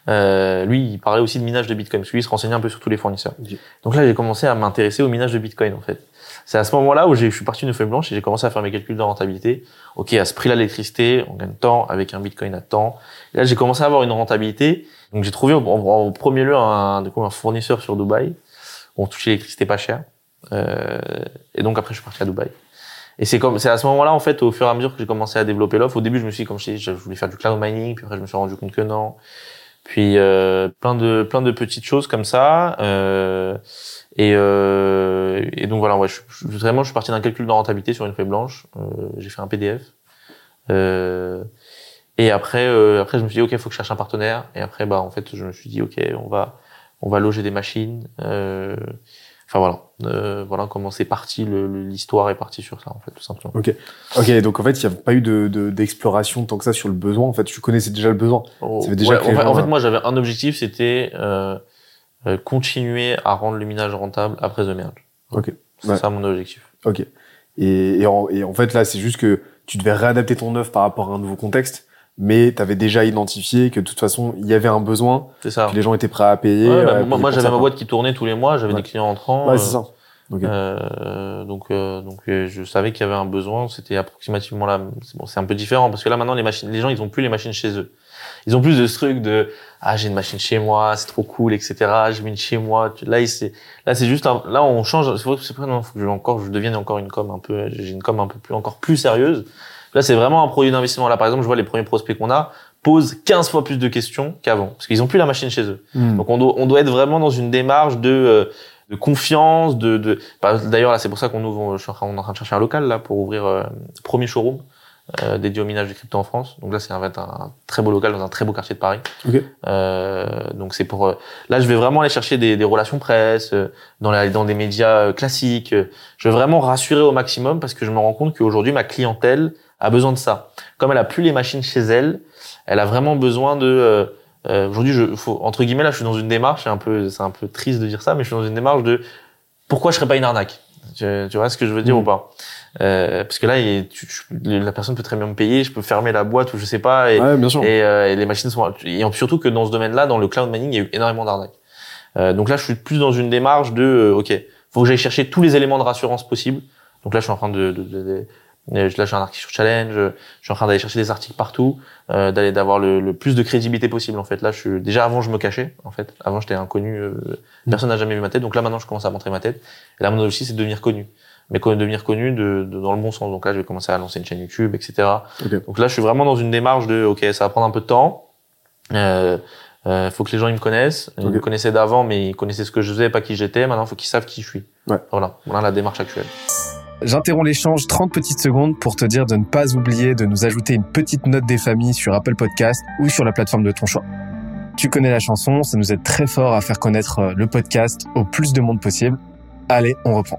euh, lui, il parlait aussi de minage de Bitcoin, parce que lui, il se renseignait un peu sur tous les fournisseurs. Donc là, j'ai commencé à m'intéresser au minage de Bitcoin, en fait. C'est à ce moment-là où je suis parti d'une feuille blanche et j'ai commencé à faire mes calculs de rentabilité. Ok, à ce prix-là, l'électricité, on gagne tant avec un Bitcoin à temps. Et là, j'ai commencé à avoir une rentabilité. Donc, j'ai trouvé en- premier lieu un, de quoi, un fournisseur sur Dubaï. où On touchait l'électricité pas cher. Euh, et donc après, je suis parti à Dubaï. Et c'est comme, c'est à ce moment-là, en fait, au fur et à mesure que j'ai commencé à développer l'offre. Au début, je me suis, comme je dit, je voulais faire du cloud mining, puis après, je me suis rendu compte que non. Puis euh, plein de plein de petites choses comme ça. Euh, et, euh, et donc voilà, ouais, je, je- vraiment, je suis parti d'un calcul de rentabilité sur une feuille blanche. Euh, j'ai fait un PDF. Euh, et après, euh, après, je me suis dit, ok, il faut que je cherche un partenaire. Et après, bah, en fait, je me suis dit, ok, on va on va loger des machines. Euh, Enfin voilà, euh, voilà comment c'est parti, l'histoire est partie sur ça en fait tout simplement. Ok, donc en fait, il n'y a pas eu de, de- d'exploration tant que ça sur le besoin. En fait, tu connaissais déjà le besoin. Oh, déjà ouais, en, fait, en fait, moi j'avais un objectif, c'était euh, continuer à rendre le minage rentable après The Merge. Ok. C'est Ouais. ça mon objectif. Ok. Et, et, en, et en fait, là, c'est juste que tu devais réadapter ton œuvre par rapport à un nouveau contexte, mais tu avais déjà identifié que de toute façon, il y avait un besoin, C'est ça. que les gens étaient prêts à payer. Ouais, bah, euh, moi, j'avais ma boîte qui tournait tous les mois, j'avais Ouais. des clients entrants. Ouais, euh, c'est ça. Ok. Euh, donc, euh, donc euh, je savais qu'il y avait un besoin. C'était approximativement là. C'est bon, c'est un peu différent parce que là maintenant les machines, les gens ils ont plus les machines chez eux. Ils ont plus de ce truc de ah j'ai une machine chez moi, c'est trop cool, etc. J'ai mis une chez moi. Là c'est là c'est juste un- là on change. C'est vrai que c'est pas non, faut que je encore je devienne encore une com un peu. J'ai une com un peu plus encore plus sérieuse. Là c'est vraiment un produit d'investissement. Là par exemple je vois les premiers prospects qu'on a posent 15 fois plus de questions qu'avant parce qu'ils ont plus la machine chez eux. Hmm. Donc on doit, on doit être vraiment dans une démarche de, euh, de confiance, de, de... bah, d'ailleurs là c'est pour ça qu'on ouvre, on est en train de chercher un local là pour ouvrir euh, premier showroom euh, dédié au minage de crypto en France. Donc là c'est un, très beau local dans un très beau quartier de Paris. Euh, donc c'est pour, euh, là je vais vraiment aller chercher des, des relations presse euh, dans, la, dans des médias classiques. Je vais vraiment rassurer au maximum parce que je me rends compte qu'aujourd'hui ma clientèle a besoin de ça. Comme elle a plus les machines chez elle, elle a vraiment besoin de aujourd'hui, je, faut, entre guillemets, là, je suis dans une démarche, c'est un peu, c'est un peu triste de dire ça, mais je suis dans une démarche de pourquoi je serais pas une arnaque? Tu, tu vois ce que je veux dire Mm. ou pas? Euh, Parce que là, il- tu- tu- la personne peut très bien me payer, je peux fermer la boîte ou je sais pas, et, Ouais, bien sûr. et, euh, et les machines sont et surtout que dans ce domaine-là, dans le cloud mining, il y a eu énormément d'arnaques. Euh, donc là, je suis plus dans une démarche de, euh, ok, faut que j'aille chercher tous les éléments de rassurance possibles. Donc là, je suis en train de, de, de- de là, je suis un article sur Challenge. Je suis en train d'aller chercher des articles partout, euh, d'aller d'avoir le, le, plus de crédibilité possible. En fait, là, je suis déjà avant, je me cachais. En fait, avant, j'étais inconnu. Euh, personne n'a jamais vu ma tête. Donc là, maintenant, je commence à montrer ma tête. Et là, mon objectif, c'est de devenir connu. Mais quand devenir connu de, de, dans le bon sens. Donc là, je vais commencer à lancer une chaîne YouTube, etc. Donc là, je suis vraiment dans une démarche de, ok, ça va prendre un peu de temps. Euh, euh, faut que les gens ils me connaissent. Ils me connaissaient d'avant, mais ils connaissaient ce que je faisais, pas qui j'étais. Maintenant, faut qu'ils savent qui je suis. Ouais. Voilà. Voilà la démarche actuelle. J'interromps l'échange 30 petites secondes pour te dire de ne pas oublier de nous ajouter une petite note des familles sur Apple Podcast ou sur la plateforme de ton choix. Tu connais la chanson, ça nous aide très fort à faire connaître euh, le podcast au plus de monde possible. Allez, on reprend.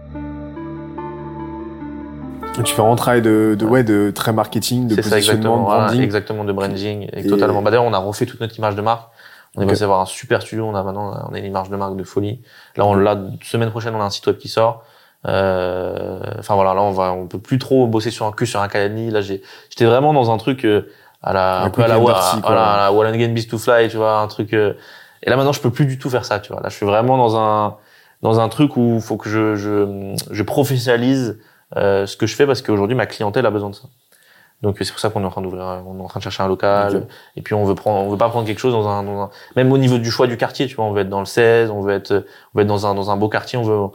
Tu fais un travail de, de, ouais, de très marketing, de C'est ça positionnement, exactement. de Voilà, branding. exactement de branding. Et, Et- totalement. Bah, d'ailleurs, on a refait toute notre image de marque. On est Ok. passé avoir un super studio. On a maintenant, on a une image de marque de folie. Là, on l'a, semaine prochaine, on a un site web qui sort. Euh, enfin voilà, là, on va, on peut plus trop bosser sur un que sur un calendrier. Là, j'ai, j'étais vraiment dans un truc, euh, à la, Un un peu à la, voilà, à la Wall and Gain Beast to Fly, tu vois, un truc, euh, et là, maintenant, je peux plus du tout faire ça, tu vois. Là, je suis vraiment dans un, dans un truc où faut que je, je, je professionnalise, euh, ce que je fais parce qu'aujourd'hui, ma clientèle a besoin de ça. Donc c'est pour ça qu'on est en train d'ouvrir, on est en train de chercher un local. Et puis on veut prendre, on veut pas prendre quelque chose dans un, dans un- même au niveau du choix du quartier, tu vois, on veut être dans le 16, on veut être, on veut être dans un, dans un beau quartier, on veut,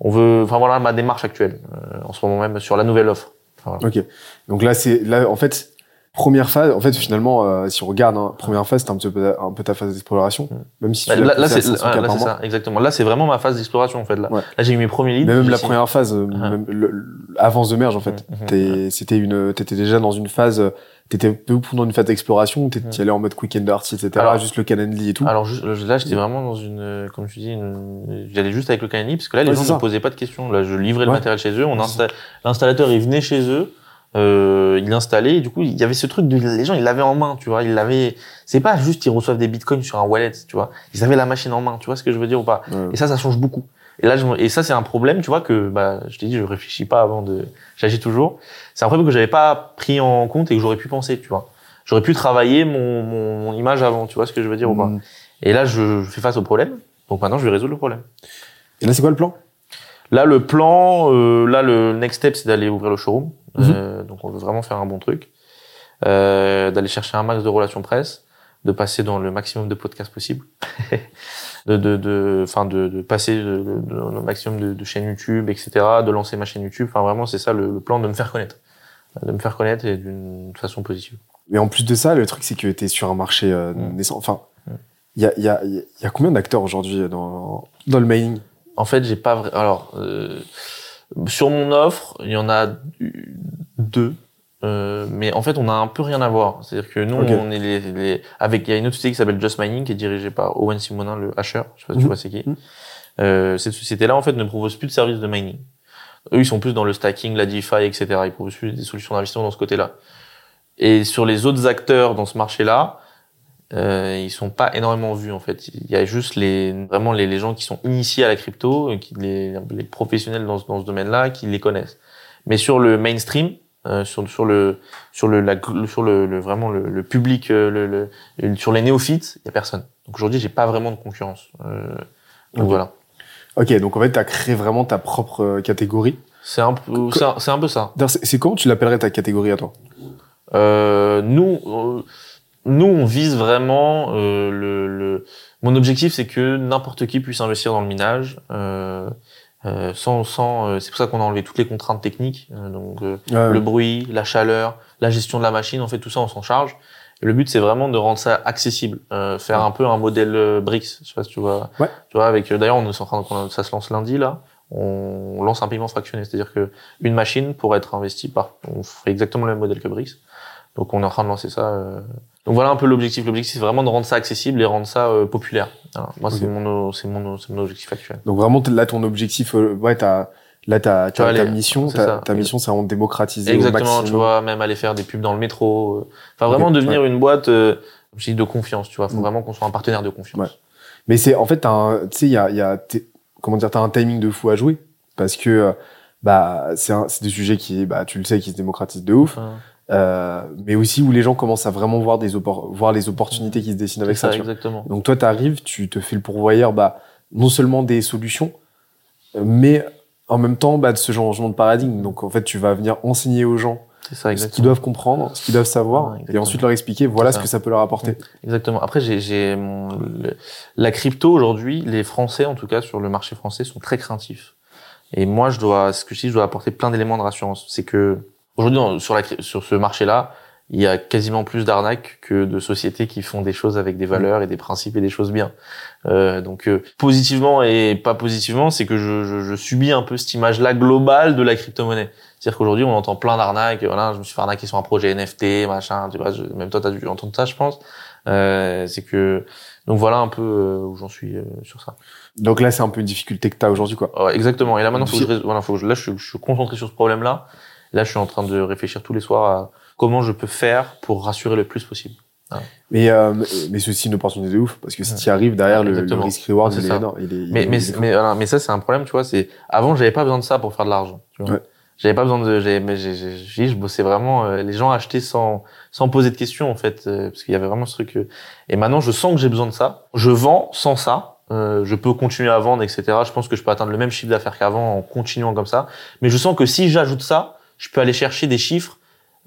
on veut, enfin voilà ma démarche actuelle euh, en ce moment même sur la nouvelle offre. Voilà. Ok. Donc là, c'est là, en fait, première phase. En fait, finalement, euh, si on regarde, hein, première phase, c'était un petit peu, un peu ta phase d'exploration, même si tu Bah, l'as là, là, c'est 500 là, cas là, par c'est mois. ça, exactement. Là, c'est vraiment ma phase d'exploration en fait. Là, Ouais. là j'ai eu mes premiers leads. Mais même la première phase, euh, Ah. même le- avance de merge en fait. Mhm, mhm, T'es- C'était une, t'étais déjà dans une phase, euh, t'étais peu pendant une phase d'exploration, t'étais allais en mode quick and dirty, etc. Alors- juste le Calendly et tout. Alors juste- là, j'étais vraiment dans une, euh, comme tu dis, une... j'allais juste avec le Canani parce que là, les Ouais, gens ne me posaient pas de questions. Là, je livrais le matériel chez eux. On insta- L'installateur, il venait chez eux, euh, il installait. Et du coup, il y avait ce truc de les gens, ils l'avaient en main, tu vois. Ils l'avaient. C'est pas juste ils reçoivent des bitcoins sur un wallet, tu vois. Ils avaient la machine en main, tu vois ce que je veux dire ou pas. Et ça, ça change beaucoup. Et là, je, et ça, c'est un problème, tu vois, que, bah, je t'ai dit, je réfléchis pas avant de, j'agis toujours. C'est un problème que j'avais pas pris en compte et que j'aurais pu penser, tu vois. J'aurais pu travailler mon, mon, mon image avant, tu vois ce que je veux dire ou pas. Mhm. Et là, je, je fais face au problème. Donc maintenant, je vais résoudre le problème. Et là, c'est quoi le plan? Là, le plan, euh, là, le next step, c'est d'aller ouvrir le showroom. Mhm. Euh, donc, on veut vraiment faire un bon truc. Euh, d'aller chercher un max de relations presse, de passer dans le maximum de podcasts possible, de, de, de, enfin, de, de passer de- le maximum de, de chaînes YouTube, etc., de lancer ma chaîne YouTube. Enfin, vraiment, c'est ça le, le plan de me faire connaître, de me faire connaître et d'une façon positive. Mais en plus de ça, le truc, c'est que t'es sur un marché euh, Mm. naissant. Enfin, Mm. il y a, il y, a, il y a combien d'acteurs aujourd'hui dans, dans le mining En fait, j'ai pas vrai. Alors, euh, sur mon offre, il y en a deux. Euh, mais en fait, on a un peu rien à voir. C'est-à-dire que nous, on est les, les- avec, il y a une autre société qui s'appelle Just Mining, qui est dirigée par Owen Simonin, le hasher. Je sais pas si tu Mhm. vois c'est qui. Mhm. Euh, cette société-là, en fait, ne propose plus de services de mining. Eux, ils sont plus dans le stacking, la DeFi, etc. Ils proposent plus des solutions d'investissement dans ce côté-là. Et sur les autres acteurs dans ce marché-là, euh, ils sont pas énormément vus en fait. Il y a juste les vraiment les, les gens qui sont initiés à la crypto, euh, qui les, les professionnels dans, ce- dans ce domaine-là, qui les connaissent. Mais sur le mainstream, euh, sur sur le sur le, la, sur le, le- vraiment le, le public, euh, le, sur les néophytes, il y a personne. Donc aujourd'hui, j'ai pas vraiment de concurrence. Euh, donc voilà. Ok, donc en fait, t'as créé vraiment ta propre euh, catégorie. C'est un c'est un, peu ça. C'est c'est comment tu l'appellerais ta catégorie à toi? Euh, nous, euh, nous, on vise vraiment euh, le, le. Mon objectif, c'est que n'importe qui puisse investir dans le minage, euh, euh, sans, sans. euh, c'est pour ça qu'on a enlevé toutes les contraintes techniques, euh, donc euh, Ouais, le bruit, la chaleur, la gestion de la machine. En fait, tout ça, on s'en charge. Et le but, c'est vraiment de rendre ça accessible, euh, faire un peu un modèle BRICS. Je sais pas si tu vois. Ouais. Tu vois, avec. D'ailleurs, on est en train de, ça se lance lundi là. On lance un paiement fractionné, c'est-à-dire que une machine pourrait être investie par. On fait exactement le même modèle que BRICS. Donc on est en train de lancer ça. euh. Donc voilà un peu l'objectif. L'objectif c'est vraiment de rendre ça accessible et rendre ça euh, populaire. Voilà. Moi c'est mon c'est mon c'est mon objectif actuel. Donc vraiment, là, ton objectif, euh, ouais, t'as, là, t'as, Tu ta mission, ta, ta mission, c'est vraiment de démocratiser au Exactement. maximum. Tu vois même aller faire des pubs dans le métro. euh. Enfin vraiment devenir une boîte euh, je dis de confiance. Tu vois. Faut Mm. vraiment qu'on soit un partenaire de confiance. Ouais. Mais c'est, en fait, tu sais, il y a, y a, comment dire, t'as un timing de fou à jouer. Parce que, bah, c'est c'est des sujets qui, bah, tu le sais, qui se démocratisent de ouf. Euh, mais aussi où les gens commencent à vraiment voir des voir les opportunités qui se dessinent avec ça. exactement. Donc toi, tu arrives, tu te fais le pourvoyeur, bah, non seulement des solutions, mais en même temps bah, de ce changement de paradigme. Donc en fait, tu vas venir enseigner aux gens ça, ce qu'ils doivent comprendre, ce qu'ils doivent savoir, Ouais, et ensuite leur expliquer voilà ce que ça peut leur apporter. Exactement. Après, j'ai, la crypto aujourd'hui, les Français, en tout cas sur le marché français, sont très craintifs. Et moi, je dois, ce que je dis, je dois apporter plein d'éléments de rassurance. C'est que aujourd'hui, sur la, sur ce marché-là, il y a quasiment plus d'arnaques que de sociétés qui font des choses avec des valeurs et des principes et des choses bien. Euh, donc, euh, positivement et pas positivement, c'est que je, je, je subis un peu cette image-là globale de la crypto-monnaie. C'est-à-dire qu'aujourd'hui, on entend plein d'arnaques. Voilà, je me suis fait arnaquer sur un projet NFT, machin. Tu vois, je- même toi, t'as dû entendre ça, je pense. Euh, c'est que donc voilà un peu euh, où j'en suis euh, sur ça. Donc là, c'est un peu une difficulté que tu as aujourd'hui, quoi. Exactement. Et là maintenant, faut que je, voilà, faut que là, je suis concentré sur ce problème-là. Là, je suis en train de réfléchir tous les soirs à comment je peux faire pour rassurer le plus possible. Mais, euh, mais- aussi une opportunité de ouf, parce que si tu y arrives, derrière, le, le C'est il est énorme. Il est, il Mais est- mais mais, voilà, mais ça c'est un problème, tu vois. C'est avant, j'avais pas besoin de ça pour faire de l'argent. Ouais. J'avais pas besoin de. Mais j'ai, j'ai- je bossais vraiment. euh, les gens achetaient sans sans poser de questions en fait, euh, parce qu'il y avait vraiment ce truc. euh. et maintenant, je sens que j'ai besoin de ça. Je vends sans ça. Euh, je peux continuer à vendre, etc. Je pense que je peux atteindre le même chiffre d'affaires qu'avant en continuant comme ça. Mais je sens que si j'ajoute ça, je peux aller chercher des chiffres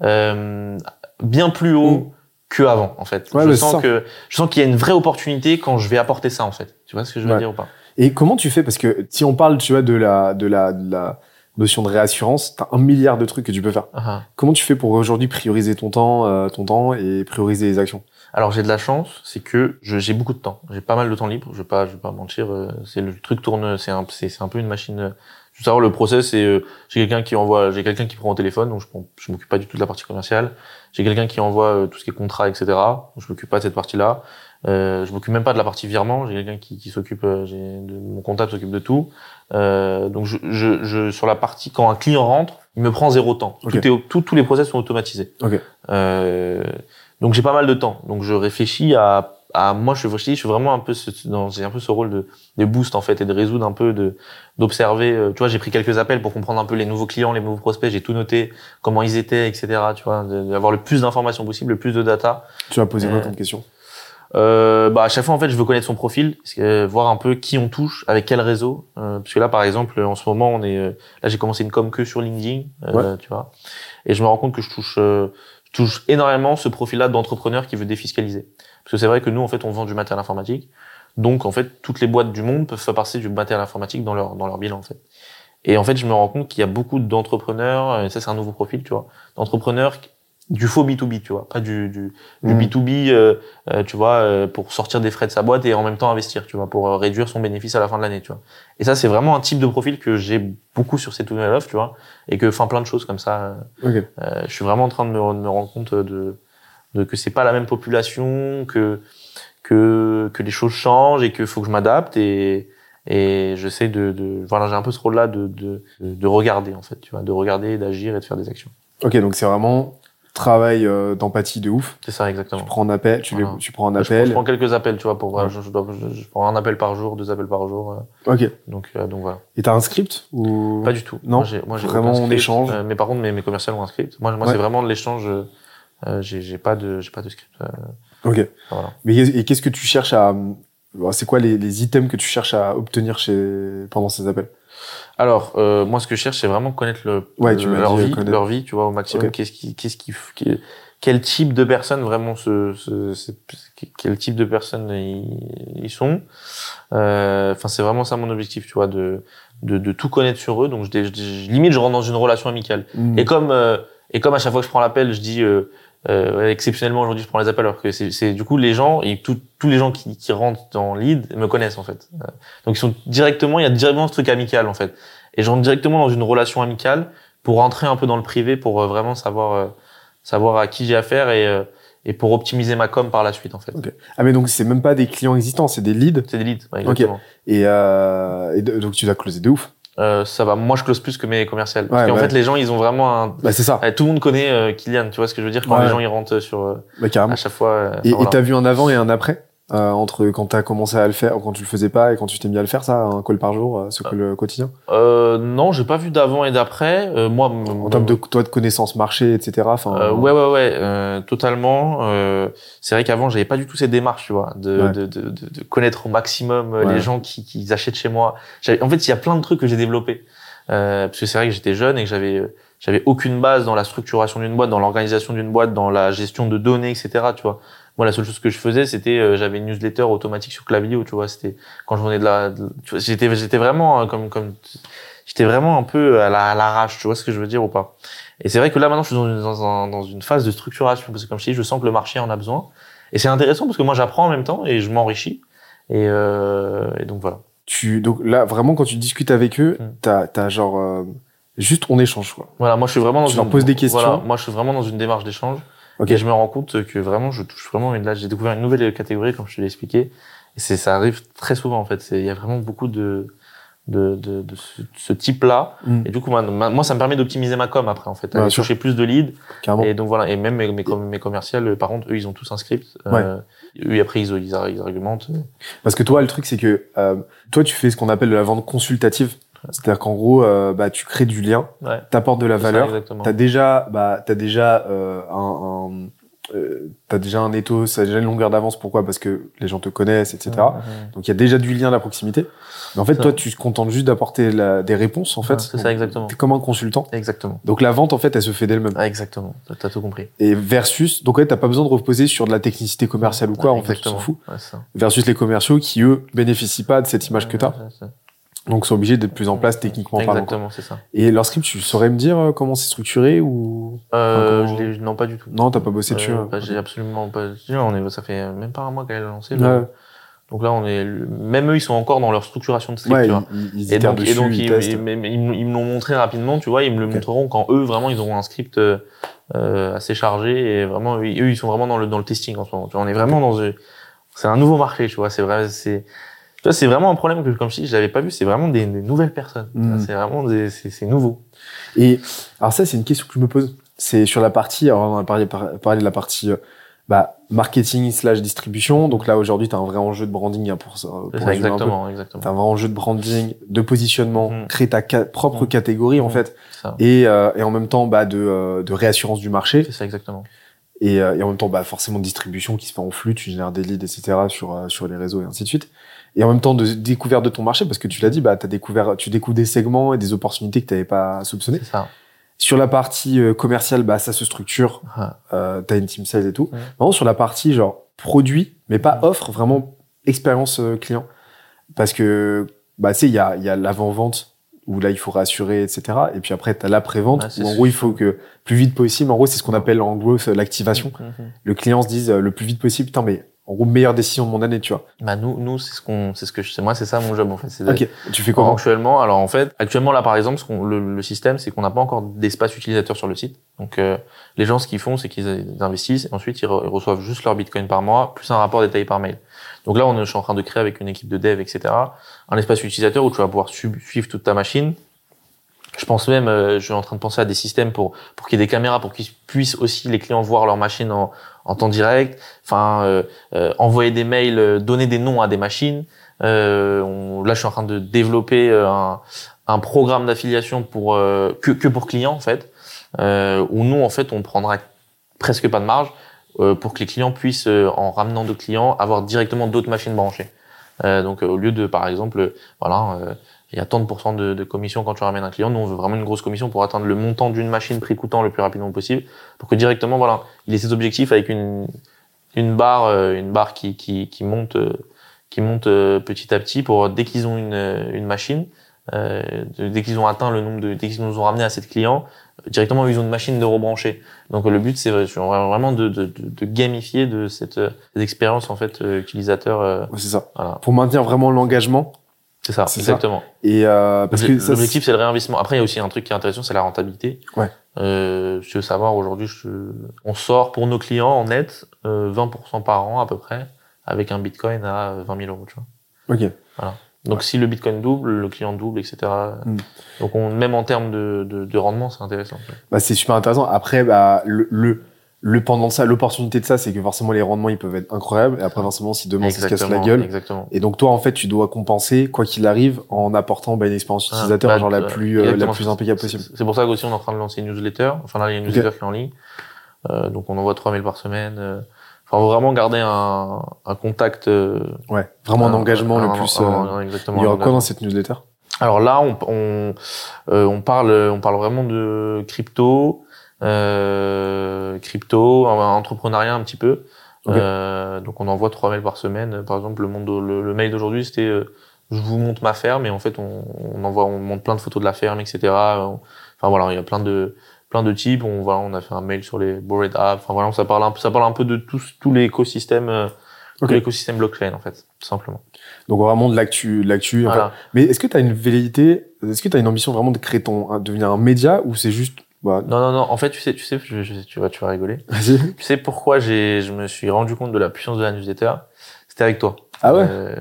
euh, bien plus hauts Mm. que avant en fait. Ouais, je sens ça. que je sens qu'il y a une vraie opportunité quand je vais apporter ça en fait. Tu vois ce que je veux Ouais. dire ou pas? Et comment tu fais? Parce que si on parle, tu vois, de la, de la, de la notion de réassurance, t'as un milliard de trucs que tu peux faire. Ah ah. Comment tu fais pour aujourd'hui prioriser ton temps, euh, ton temps et prioriser les actions? Alors j'ai de la chance, c'est que je- j'ai beaucoup de temps. J'ai pas mal de temps libre. Je vais pas, je vais pas mentir. euh, C'est le truc tourne. C'est un, c'est c'est un peu une machine. Veux savoir le process. C'est euh, j'ai quelqu'un qui envoie, j'ai quelqu'un qui prend au téléphone, donc je je m'occupe pas du tout de la partie commerciale. J'ai quelqu'un qui envoie euh, tout ce qui est contrat, etc. Donc je m'occupe pas de cette partie-là. Euh, je m'occupe même pas de la partie virement. J'ai quelqu'un qui, qui s'occupe, euh, mon comptable s'occupe de tout. Euh, donc je, je, je, sur la partie quand un client rentre, il me prend zéro temps. Tout est, tout- tous les process sont automatisés. Ok. Euh, donc j'ai pas mal de temps. Donc je réfléchis à, à moi je réfléchis, je suis vraiment un peu ce, dans j'ai un peu ce rôle de, de boost en fait et de résoudre un peu de d'observer. euh, Tu vois, j'ai pris quelques appels pour comprendre un peu les nouveaux clients, les nouveaux prospects. J'ai tout noté, comment ils étaient, etc. Tu vois, d'avoir le plus d'informations possible, le plus de data. Tu vas poser quoi Euh, comme question? Euh, bah à chaque fois en fait je veux connaître son profil, euh, voir un peu qui on touche, avec quel réseau. Euh, parce que là par exemple en ce moment on est euh, là j'ai commencé une com que sur LinkedIn, euh, tu vois, et je me rends compte que je touche euh, je touche énormément ce profil-là d'entrepreneur qui veut défiscaliser. Parce que c'est vrai que nous en fait on vend du matériel informatique, donc en fait toutes les boîtes du monde peuvent faire passer du matériel informatique dans leur dans leur bilan en fait. Et en fait je me rends compte qu'il y a beaucoup d'entrepreneurs, et ça c'est un nouveau profil, tu vois, d'entrepreneurs du faux B2B, tu vois, pas du, du, du Mhm. B2B, euh, euh, tu vois, euh, pour sortir des frais de sa boîte et en même temps investir, tu vois, pour euh, réduire son bénéfice à la fin de l'année, tu vois. Et ça, c'est vraiment un type de profil que j'ai beaucoup sur cette nouvelle offre, tu vois, et que, enfin, plein de choses comme ça. Ok. euh, je suis vraiment en train de me, de me rendre compte de que c'est pas la même population, que que que les choses changent et qu'il faut que je m'adapte et et j'essaie de, de voilà, j'ai un peu ce rôle-là de, de de regarder en fait, tu vois, de regarder, d'agir et de faire des actions. Ok, donc c'est vraiment travail euh, d'empathie de ouf. C'est ça exactement. Tu prends un appel, tu, les- Voilà. tu prends un Je, appel. je prends quelques appels, tu vois, pour Ouais. je, je, dois- je- prends un appel par jour, deux appels par jour, euh, Ok. donc euh, donc voilà. Et t'as un script ou? Pas du tout. Non, moi, j'ai, vraiment on échange. euh, mais par contre, mes, mes commerciaux ont un script. Moi, moi, Ouais. c'est vraiment de l'échange. Euh, euh, j'ai, j'ai pas de, j'ai pas de script. euh, Ok. voilà. Mais et qu'est-ce que tu cherches à bon, C'est quoi les, les items que tu cherches à obtenir chez pendant ces appels? Alors, euh, moi, ce que je cherche, c'est vraiment connaître le, Ouais, leur vie, connaître. leur vie, tu vois, au maximum. Qu'est-ce qui, qu'est-ce qui, qui- quel type de personnes vraiment ce, ce, ce- quel type de personnes ils, ils sont. Euh, Enfin, c'est vraiment ça mon objectif, tu vois, de, de, de tout connaître sur eux. Donc, je, je- je- limite, je rentre dans une relation amicale. Hmm. Et comme euh, et comme à chaque fois que je prends l'appel, je dis euh, exceptionnellement aujourd'hui je prends les appels alors que c'est du coup les gens et tout- tous les gens qui, qui rentrent dans lead me connaissent en fait. Euh, donc ils sont directement il y a directement ce truc amical en fait. Et je rentre directement dans une relation amicale pour rentrer un peu dans le privé pour euh, vraiment savoir euh, savoir à qui j'ai affaire et euh, et pour optimiser ma com par la suite en fait. Ok. Ah mais donc c'est même pas des clients existants, c'est des leads? C'est des leads, ouais, exactement. Et, euh, et donc tu dois closer de ouf. Euh, ça va. Moi je close plus que mes commerciales. Parce Ouais, qu'en ouais. fait les gens ils ont vraiment un Bah c'est ça. Ouais, tout le monde connaît euh, Kylian, tu vois ce que je veux dire quand Ouais. les gens ils rentrent sur euh, Bah carrément. à chaque fois. euh, Et et voilà. t'as vu un avant et un après? Euh, entre quand t'as commencé à le faire, quand tu le faisais pas et quand tu t'es mis à le faire, ça, un call par jour, euh, ce call euh, quotidien. Euh, non, j'ai pas vu d'avant et d'après. Euh, moi, En termes de toi de connaissances marché, etc. Enfin. euh, ouais, ouais, ouais, euh, totalement. Euh, c'est vrai qu'avant, j'avais pas du tout cette démarche, tu vois, de, Ouais. de, de, de, connaître au maximum Ouais. les gens qui, qui achètent chez moi. J'avais- En fait, il y a plein de trucs que j'ai développés. Euh, parce que c'est vrai que j'étais jeune et que j'avais j'avais aucune base dans la structuration d'une boîte, dans l'organisation d'une boîte, dans la gestion de données, etc. Tu vois. Moi, la seule chose que je faisais, c'était euh, j'avais une newsletter automatique sur Klaviyo, tu vois. C'était quand je venais de la, de- tu vois, j'étais j'étais vraiment euh, comme comme j'étais vraiment un peu à la à l'arrache, tu vois ce que je veux dire ou pas. Et c'est vrai que là maintenant, je suis dans une, dans, dans une phase de structuration parce que comme je dis, je sens que le marché en a besoin. Et c'est intéressant parce que moi, j'apprends en même temps et je m'enrichis. Et, euh, et donc voilà. Tu, donc là, vraiment, quand tu discutes avec eux, Mm. t'as, t'as genre, euh, juste on échange, quoi. Voilà, moi je suis vraiment dans Tu une leur poses des questions Voilà, moi je suis vraiment dans une démarche d'échange. Et je me rends compte que vraiment je touche vraiment une là j'ai découvert une nouvelle catégorie comme je te l'ai expliqué. Et c'est ça arrive très souvent en fait, il y a vraiment beaucoup de de de, de ce, ce type là Mm. et du coup moi, moi ça me permet d'optimiser ma com après en fait, Bien aller chercher plus de leads. Carrément. et donc voilà. Et même mes mes, com- mes commerciales euh, par contre eux ils ont tous un script. Euh, eux après ils ils, ils argumentent. Parce que toi, le truc, c'est que euh, toi, tu fais ce qu'on appelle de la vente consultative. C'est-à-dire qu'en gros, euh, bah, tu crées du lien, ouais t'apportes de la valeur. T'as déjà, bah, t'as déjà euh, un, un euh, t'as déjà un ethos, t'as déjà une longueur d'avance. Pourquoi? Parce que les gens te connaissent, etc. Donc il y a déjà du lien, la proximité. Mais en fait, toi, tu te contentes juste d'apporter des réponses, en fait. Ouais, c'est ça, exactement. T'es comme un consultant. Exactement. Donc la vente, en fait, elle se fait d'elle-même. Ah, exactement. T'as- tout compris. Et versus, donc ouais, t'as pas besoin de reposer sur de la technicité commerciale ou quoi, Ouais, en fait, on s'en fout. Ouais. Versus les commerciaux qui, eux, bénéficient pas de cette image que t'as. C'est. Donc sont obligés d'être plus en place techniquement parlant. quoi. Exactement, c'est ça. Et leur script, tu saurais me dire euh, comment c'est structuré ou Euh, Enfin, je l'ai- non, pas du tout. non, t'as pas bossé dessus. Euh, hein. bah, j'ai absolument pas. On est, ça fait même pas un mois qu'elle a lancé. Ouais. le- Donc là, on est, même eux, ils sont encore dans leur structuration de script. Ouais, tu vois. ils, ils Et donc, et dessus, donc ils me l'ont montré rapidement, tu vois, ils me le montreront quand eux, vraiment, ils auront un script euh, euh, assez chargé et vraiment, eux, ils sont vraiment dans le, dans le testing en ce moment. Tu vois, on est vraiment dans c'est un nouveau marché, tu vois, c'est vrai, c'est, vois, c'est vraiment un problème que, comme je dis, je l'avais pas vu, c'est vraiment des, des nouvelles personnes. Mm. C'est vraiment des, c'est, c'est nouveau. Et alors ça, c'est une question que je me pose. C'est sur la partie, alors on a parlé, par- parlé de la partie euh, bah, marketing slash distribution. Donc là, aujourd'hui, tu as un vrai enjeu de branding hein, pour ça. pour ça, un exactement, exactement. T'as un vrai enjeu de branding, de positionnement, Mhm. créer ta ca- propre Mhm. catégorie en Mhm. fait, et, euh, et en même temps bah, de, euh, de réassurance du marché, C'est ça, exactement. et, euh, et en même temps bah, forcément distribution qui se fait en flux, tu génères des leads, etc. sur, euh, sur les réseaux et ainsi de suite. Et en même temps de découverte de ton marché, parce que tu l'as dit, bah, as découvert, tu découvres des segments et des opportunités que tu n'avais pas soupçonnées. C'est ça. Sur la partie euh, commerciale, bah, ça se structure, Ah. euh, t'as une team sales et tout. Ouais. Vraiment sur la partie genre produit, mais pas Ouais. offre, vraiment expérience euh, client. Parce que, bah, tu sais, il y a, il y a l'avant-vente où là, il faut rassurer, etc. Et puis après, t'as l'après-vente Ouais, c'est où en gros, il faut que plus vite possible, en gros, c'est ce qu'on appelle en gros l'activation. Mhm. Le client se dise le plus vite possible, putain, mais en gros, meilleure décision de mon année, tu vois. Bah, nous, nous, c'est ce qu'on, c'est ce que je sais. Moi, c'est ça mon job, en fait. De- Ok, tu fais comment Actuellement, alors en fait, actuellement là par exemple, ce qu'on- le, le système, c'est qu'on n'a pas encore d'espace utilisateur sur le site. Donc euh, les gens, ce qu'ils font, c'est qu'ils ils investissent et ensuite ils, re- ils reçoivent juste leur Bitcoin par mois plus un rapport détaillé par mail. Donc là, on est, je suis en train de créer avec une équipe de dev, etc. Un espace utilisateur où tu vas pouvoir su- suivre toute ta machine. Je pense même, euh, je suis en train de penser à des systèmes pour pour qu'il y ait des caméras pour qu'ils puissent aussi les clients voir leur machine en, en temps direct. Enfin, euh, euh, envoyer des mails, euh, donner des noms à des machines. On- là, je suis en train de développer un, un programme d'affiliation pour que, que pour clients en fait, où nous en fait on prendra presque pas de marge pour que les clients puissent, en ramenant de clients, avoir directement d'autres machines branchées. Euh, donc au lieu de par exemple, voilà, il y a tant de pourcents de, de commission quand tu ramènes un client, nous on veut vraiment une grosse commission pour atteindre le montant d'une machine prix coûtant le plus rapidement possible, pour que directement voilà, il ait ses objectifs avec une une barre, euh, une barre qui qui, qui monte. euh, qui montent euh, petit à petit pour dès qu'ils ont une, une machine, euh, dès qu'ils ont atteint le nombre de, dès qu'ils nous ont ramené à cette client, directement ils ont une machine de rebrancher. Donc le but c'est vraiment de, de, de, gamifier de cette, cette expérience en fait utilisateur. euh, Ouais, C'est ça. voilà, Pour maintenir vraiment l'engagement. C'est ça, exactement. Et euh, parce que L'objectif c'est le réinvestissement. Après il y a aussi un truc qui est intéressant, c'est la rentabilité. Ouais. Euh, je veux savoir aujourd'hui, je... on sort pour nos clients en net euh, 20% par an à peu près, avec un Bitcoin à 20 000 euros. Tu vois. Ok. Donc si le Bitcoin double, le client double, etc. Mm. Donc on, même en termes de, de, de rendement, c'est intéressant. Bah, c'est super intéressant. Après, bah, le, le, le pendant de ça, l'opportunité de ça, c'est que forcément les rendements ils peuvent être incroyables. Et après, forcément, si demain ça se casse la gueule. Exactement. Et donc toi, en fait, tu dois compenser quoi qu'il arrive en apportant bah, une expérience Ah, utilisateur bah, genre la plus euh, la plus impeccable possible. C'est pour ça qu'aussi on est en train de lancer une newsletter. Enfin là, il y a une newsletter qui est en ligne. Euh, donc on envoie 3000 par semaine. euh. Enfin, vraiment garder un, un contact. euh, Ouais. Vraiment un engagement un- le plus. euh, exactement. il y aura quoi dans cette newsletter? Alors là, on, on, euh, on parle, on parle vraiment de crypto, crypto, entrepreneuriat un petit peu. Euh, donc on envoie trois mails par semaine. Par exemple, le monde, le, le mail d'aujourd'hui, c'était euh, je vous montre ma ferme et en fait on, on envoie, on montre plein de photos de la ferme, etc. Enfin voilà, il y a plein de plein de types. On voilà, on a fait un mail sur les Bored Apps. Enfin voilà, ça parle un peu, ça parle un peu de tous tous l'écosystème, euh, Ok. tout l'écosystème blockchain en fait, tout simplement. Donc vraiment de l'actu, de l'actu. en fait. Voilà. Mais est-ce que tu as une velléité, est-ce que tu as une ambition vraiment de créer ton, un- devenir un média ou c'est juste, bah, Non non non. En fait, tu sais, tu sais, je- je- tu vas tu vas rigoler. vas-y. Tu sais pourquoi j'ai, je me suis rendu compte de la puissance de la newsletter? C'était avec toi. Ah ouais? Euh,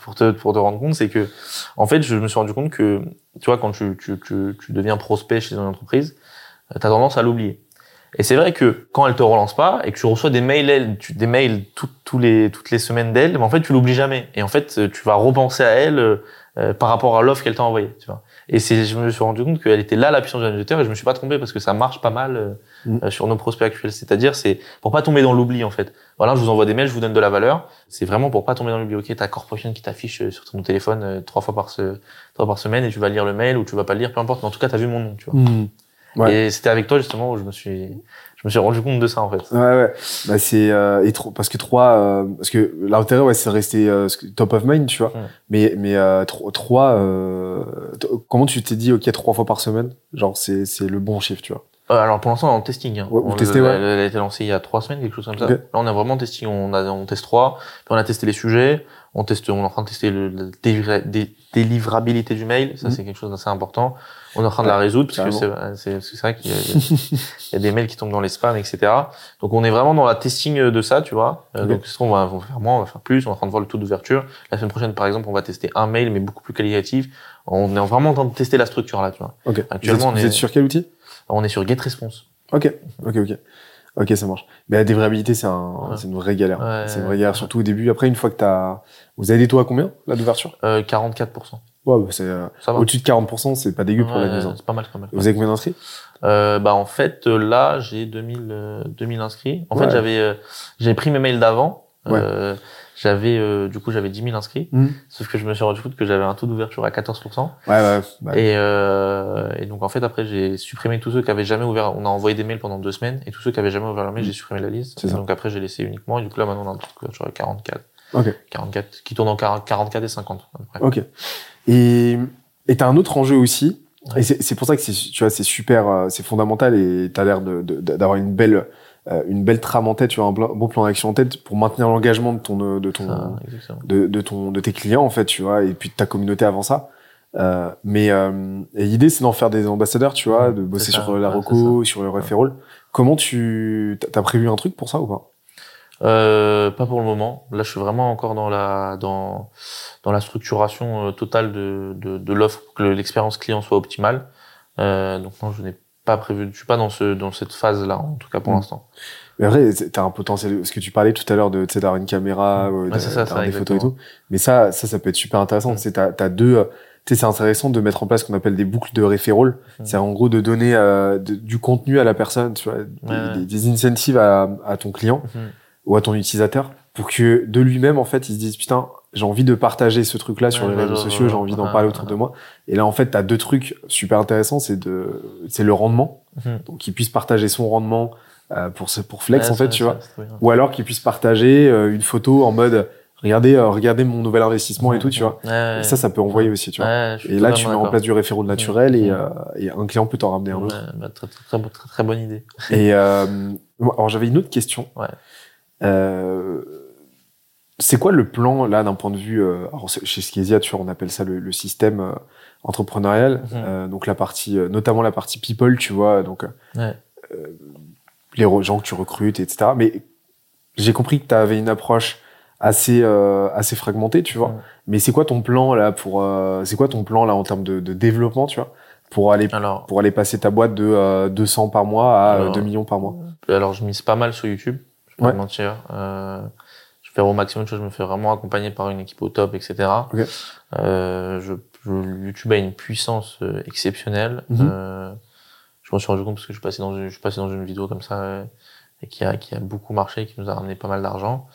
pour te pour te rendre compte, c'est que en fait, je me suis rendu compte que tu vois quand tu tu tu, tu deviens prospect chez une entreprise, tu as tendance à l'oublier. Et c'est vrai que quand elle te relance pas et que tu reçois des mails, elle, tu, des mails tout- tous les toutes les semaines d'elle, mais en fait tu l'oublies jamais. Et en fait, tu vas repenser à elle euh, euh, par rapport à l'offre qu'elle t'a envoyée. Tu vois. Et c'est, je me suis rendu compte qu'elle était là la puissance de la newsletter et je me suis pas trompé parce que ça marche pas mal euh, Mm. euh, sur nos prospects actuels. C'est-à-dire, c'est pour pas tomber dans l'oubli en fait. Voilà, je vous envoie des mails, je vous donne de la valeur. C'est vraiment pour pas tomber dans l'oubli. Ok, t'as Corporation qui t'affiche euh, sur ton téléphone euh, trois fois par ce, trois par semaine et tu vas lire le mail ou tu vas pas le lire, peu importe. Mais en tout cas, t'as vu mon nom, tu vois. Ouais. Et c'était avec toi justement où je me suis, me suis rendu compte de ça en fait. Ouais, ouais. Bah, c'est, euh, et trop, parce que trois, euh, parce que l'intérêt, ouais, c'est rester euh, top of mind, tu vois. Mm. Mais, mais, euh, tro- trois, euh, comment tu t'es dit, ok, trois fois par semaine? Genre, c'est, c'est le bon chiffre, tu vois. Euh, alors pour l'instant, on est en testing. Hein. Ouais, vous On- testez, elle, ouais. elle a été lancée il y a trois semaines, quelque chose comme ça. Là, on est vraiment en testing. On, a, on teste trois. Puis on a testé les sujets. On teste, on est en train de tester le, la délivra- dé- délivrabilité du mail. Ça, Mhm. c'est quelque chose d'assez important. On est en train de la résoudre parce que c'est, vrai qu'il y a, il y a des mails qui tombent dans les spams, etc. Donc on est vraiment dans la testing de ça, tu vois. Euh, Ok. Donc on va, on va faire moins, on va faire plus. On est en train de voir le taux d'ouverture. La semaine prochaine, par exemple, on va tester un mail, mais beaucoup plus qualitatif. On est vraiment en train de tester la structure là, tu vois. Ok. Actuellement, vous êtes, on est- vous êtes sur quel outil? On est sur GetResponse. Ok. Ok, ok. Ok, ça marche. Mais la dévrabilité, c'est un, Ouais. c'est une vraie galère. Ouais. c'est une vraie galère, surtout au début. Après, une fois que t'as, vous avez des taux à combien, là, d'ouverture? Euh, 44%. Ouais, bah, c'est, euh, au-dessus de 40%, c'est pas dégueu pour la Ouais, hein. C'est pas mal, pas mal. Vous avez combien d'inscrits? Euh, bah en fait euh, là j'ai 2000 euh, 2000 inscrits. En Ouais. fait j'avais euh, j'ai pris mes mails d'avant. Euh, j'avais euh, du coup j'avais 10 000 inscrits. Hmm. Sauf que je me suis rendu compte que j'avais un taux d'ouverture à 14%. Ouais, ouais. bah, Et, euh, et donc en fait après j'ai supprimé tous ceux qui avaient jamais ouvert. On a envoyé des mails pendant deux semaines et tous ceux qui avaient jamais ouvert leur mail j'ai supprimé la liste. Ça. Donc après j'ai laissé uniquement et du coup là maintenant on a un taux d'ouverture à 44. Ok. 44 qui tourne en 40 44 et 50 à peu près. Ok. Et et t'as un autre enjeu aussi. Ouais. Et c'est pour ça que c'est tu vois c'est super euh, c'est fondamental et t'as l'air de de- d'avoir une belle une belle trame en tête tu vois un bon plan d'action en tête pour maintenir l'engagement de ton euh, de ton Ça, exactement. de, de ton de tes clients en fait tu vois et puis de ta communauté avant ça. Euh, mais euh, et l'idée c'est d'en faire des ambassadeurs tu vois de bosser ça, sur la ouais, reco sur le referral. Comment tu t'as- prévu un truc pour ça ou pas? Euh, pas pour le moment. Là, je suis vraiment encore dans la dans dans la structuration euh, totale de de, de l'offre pour que l'expérience client soit optimale. Euh, donc non, je n'ai pas prévu. Je suis pas dans ce dans cette phase là en tout cas pour Mm. l'instant. Mais après, t'as un potentiel, ce que tu parlais tout à l'heure de, tu sais, d'avoir une caméra, euh, Ouais, ça, ça, des photos et tout. Mais ça, ça, ça peut être super intéressant. Mm. Tu sais, t'as, t'as deux, euh, tu sais, c'est intéressant de mettre en place ce qu'on appelle des boucles de referral. Mm. C'est en gros de donner euh, de- du contenu à la personne, tu vois, des, Ouais. des, des incentives à, à ton client Mhm. ou à ton utilisateur pour que de lui-même, en fait, il se dise, putain, j'ai envie de partager ce truc-là sur Ouais, les réseaux sociaux, j'ai envie d'en parler autour de moi. Et là, en fait, t'as deux trucs super intéressants, c'est de, c'est le rendement. Mhm. Donc, qu'il puisse partager son rendement, euh, pour, ce- pour flex, Ouais, en fait, tu vois. Ou alors qu'ils puissent partager euh, une photo en mode regardez euh, regardez mon nouvel investissement et tout, tu vois. Ouais. Et ça, ça peut envoyer aussi, tu vois. Et là, tu mets en place du référent naturel et, et un client peut t'en ramener un autre. Bah, très, très, très, très, bonne idée. Et alors j'avais une autre question. Ouais. Euh, c'est quoi le plan là d'un point de vue euh, alors chez Skezia, tu vois, on appelle ça le, le système euh, entrepreneurial. Mhm. Euh, donc la partie, euh, notamment la partie people, tu vois. Donc euh, Ouais. les gens que tu recrutes, etc. Mais j'ai compris que tu avais une approche assez euh, assez fragmentée, tu vois. Mais c'est quoi ton plan là pour euh, c'est quoi ton plan là en termes de, de développement, tu vois, pour aller Alors, pour aller passer ta boîte de euh, 200 par mois à euh, Alors, 2 millions par mois? alors je mise pas mal sur YouTube. Je vais pas Ouais. te mentir. Euh, fais au maximum de choses. Je me fais vraiment accompagner par une équipe au top, etc. Euh, je, je- YouTube a une puissance euh, exceptionnelle. Mhm. Euh, je m'en suis rendu compte parce que je suis passé dans une, je suis passé dans une vidéo comme ça euh, et qui a, qui a beaucoup marché, et qui nous a ramené pas mal d'argent.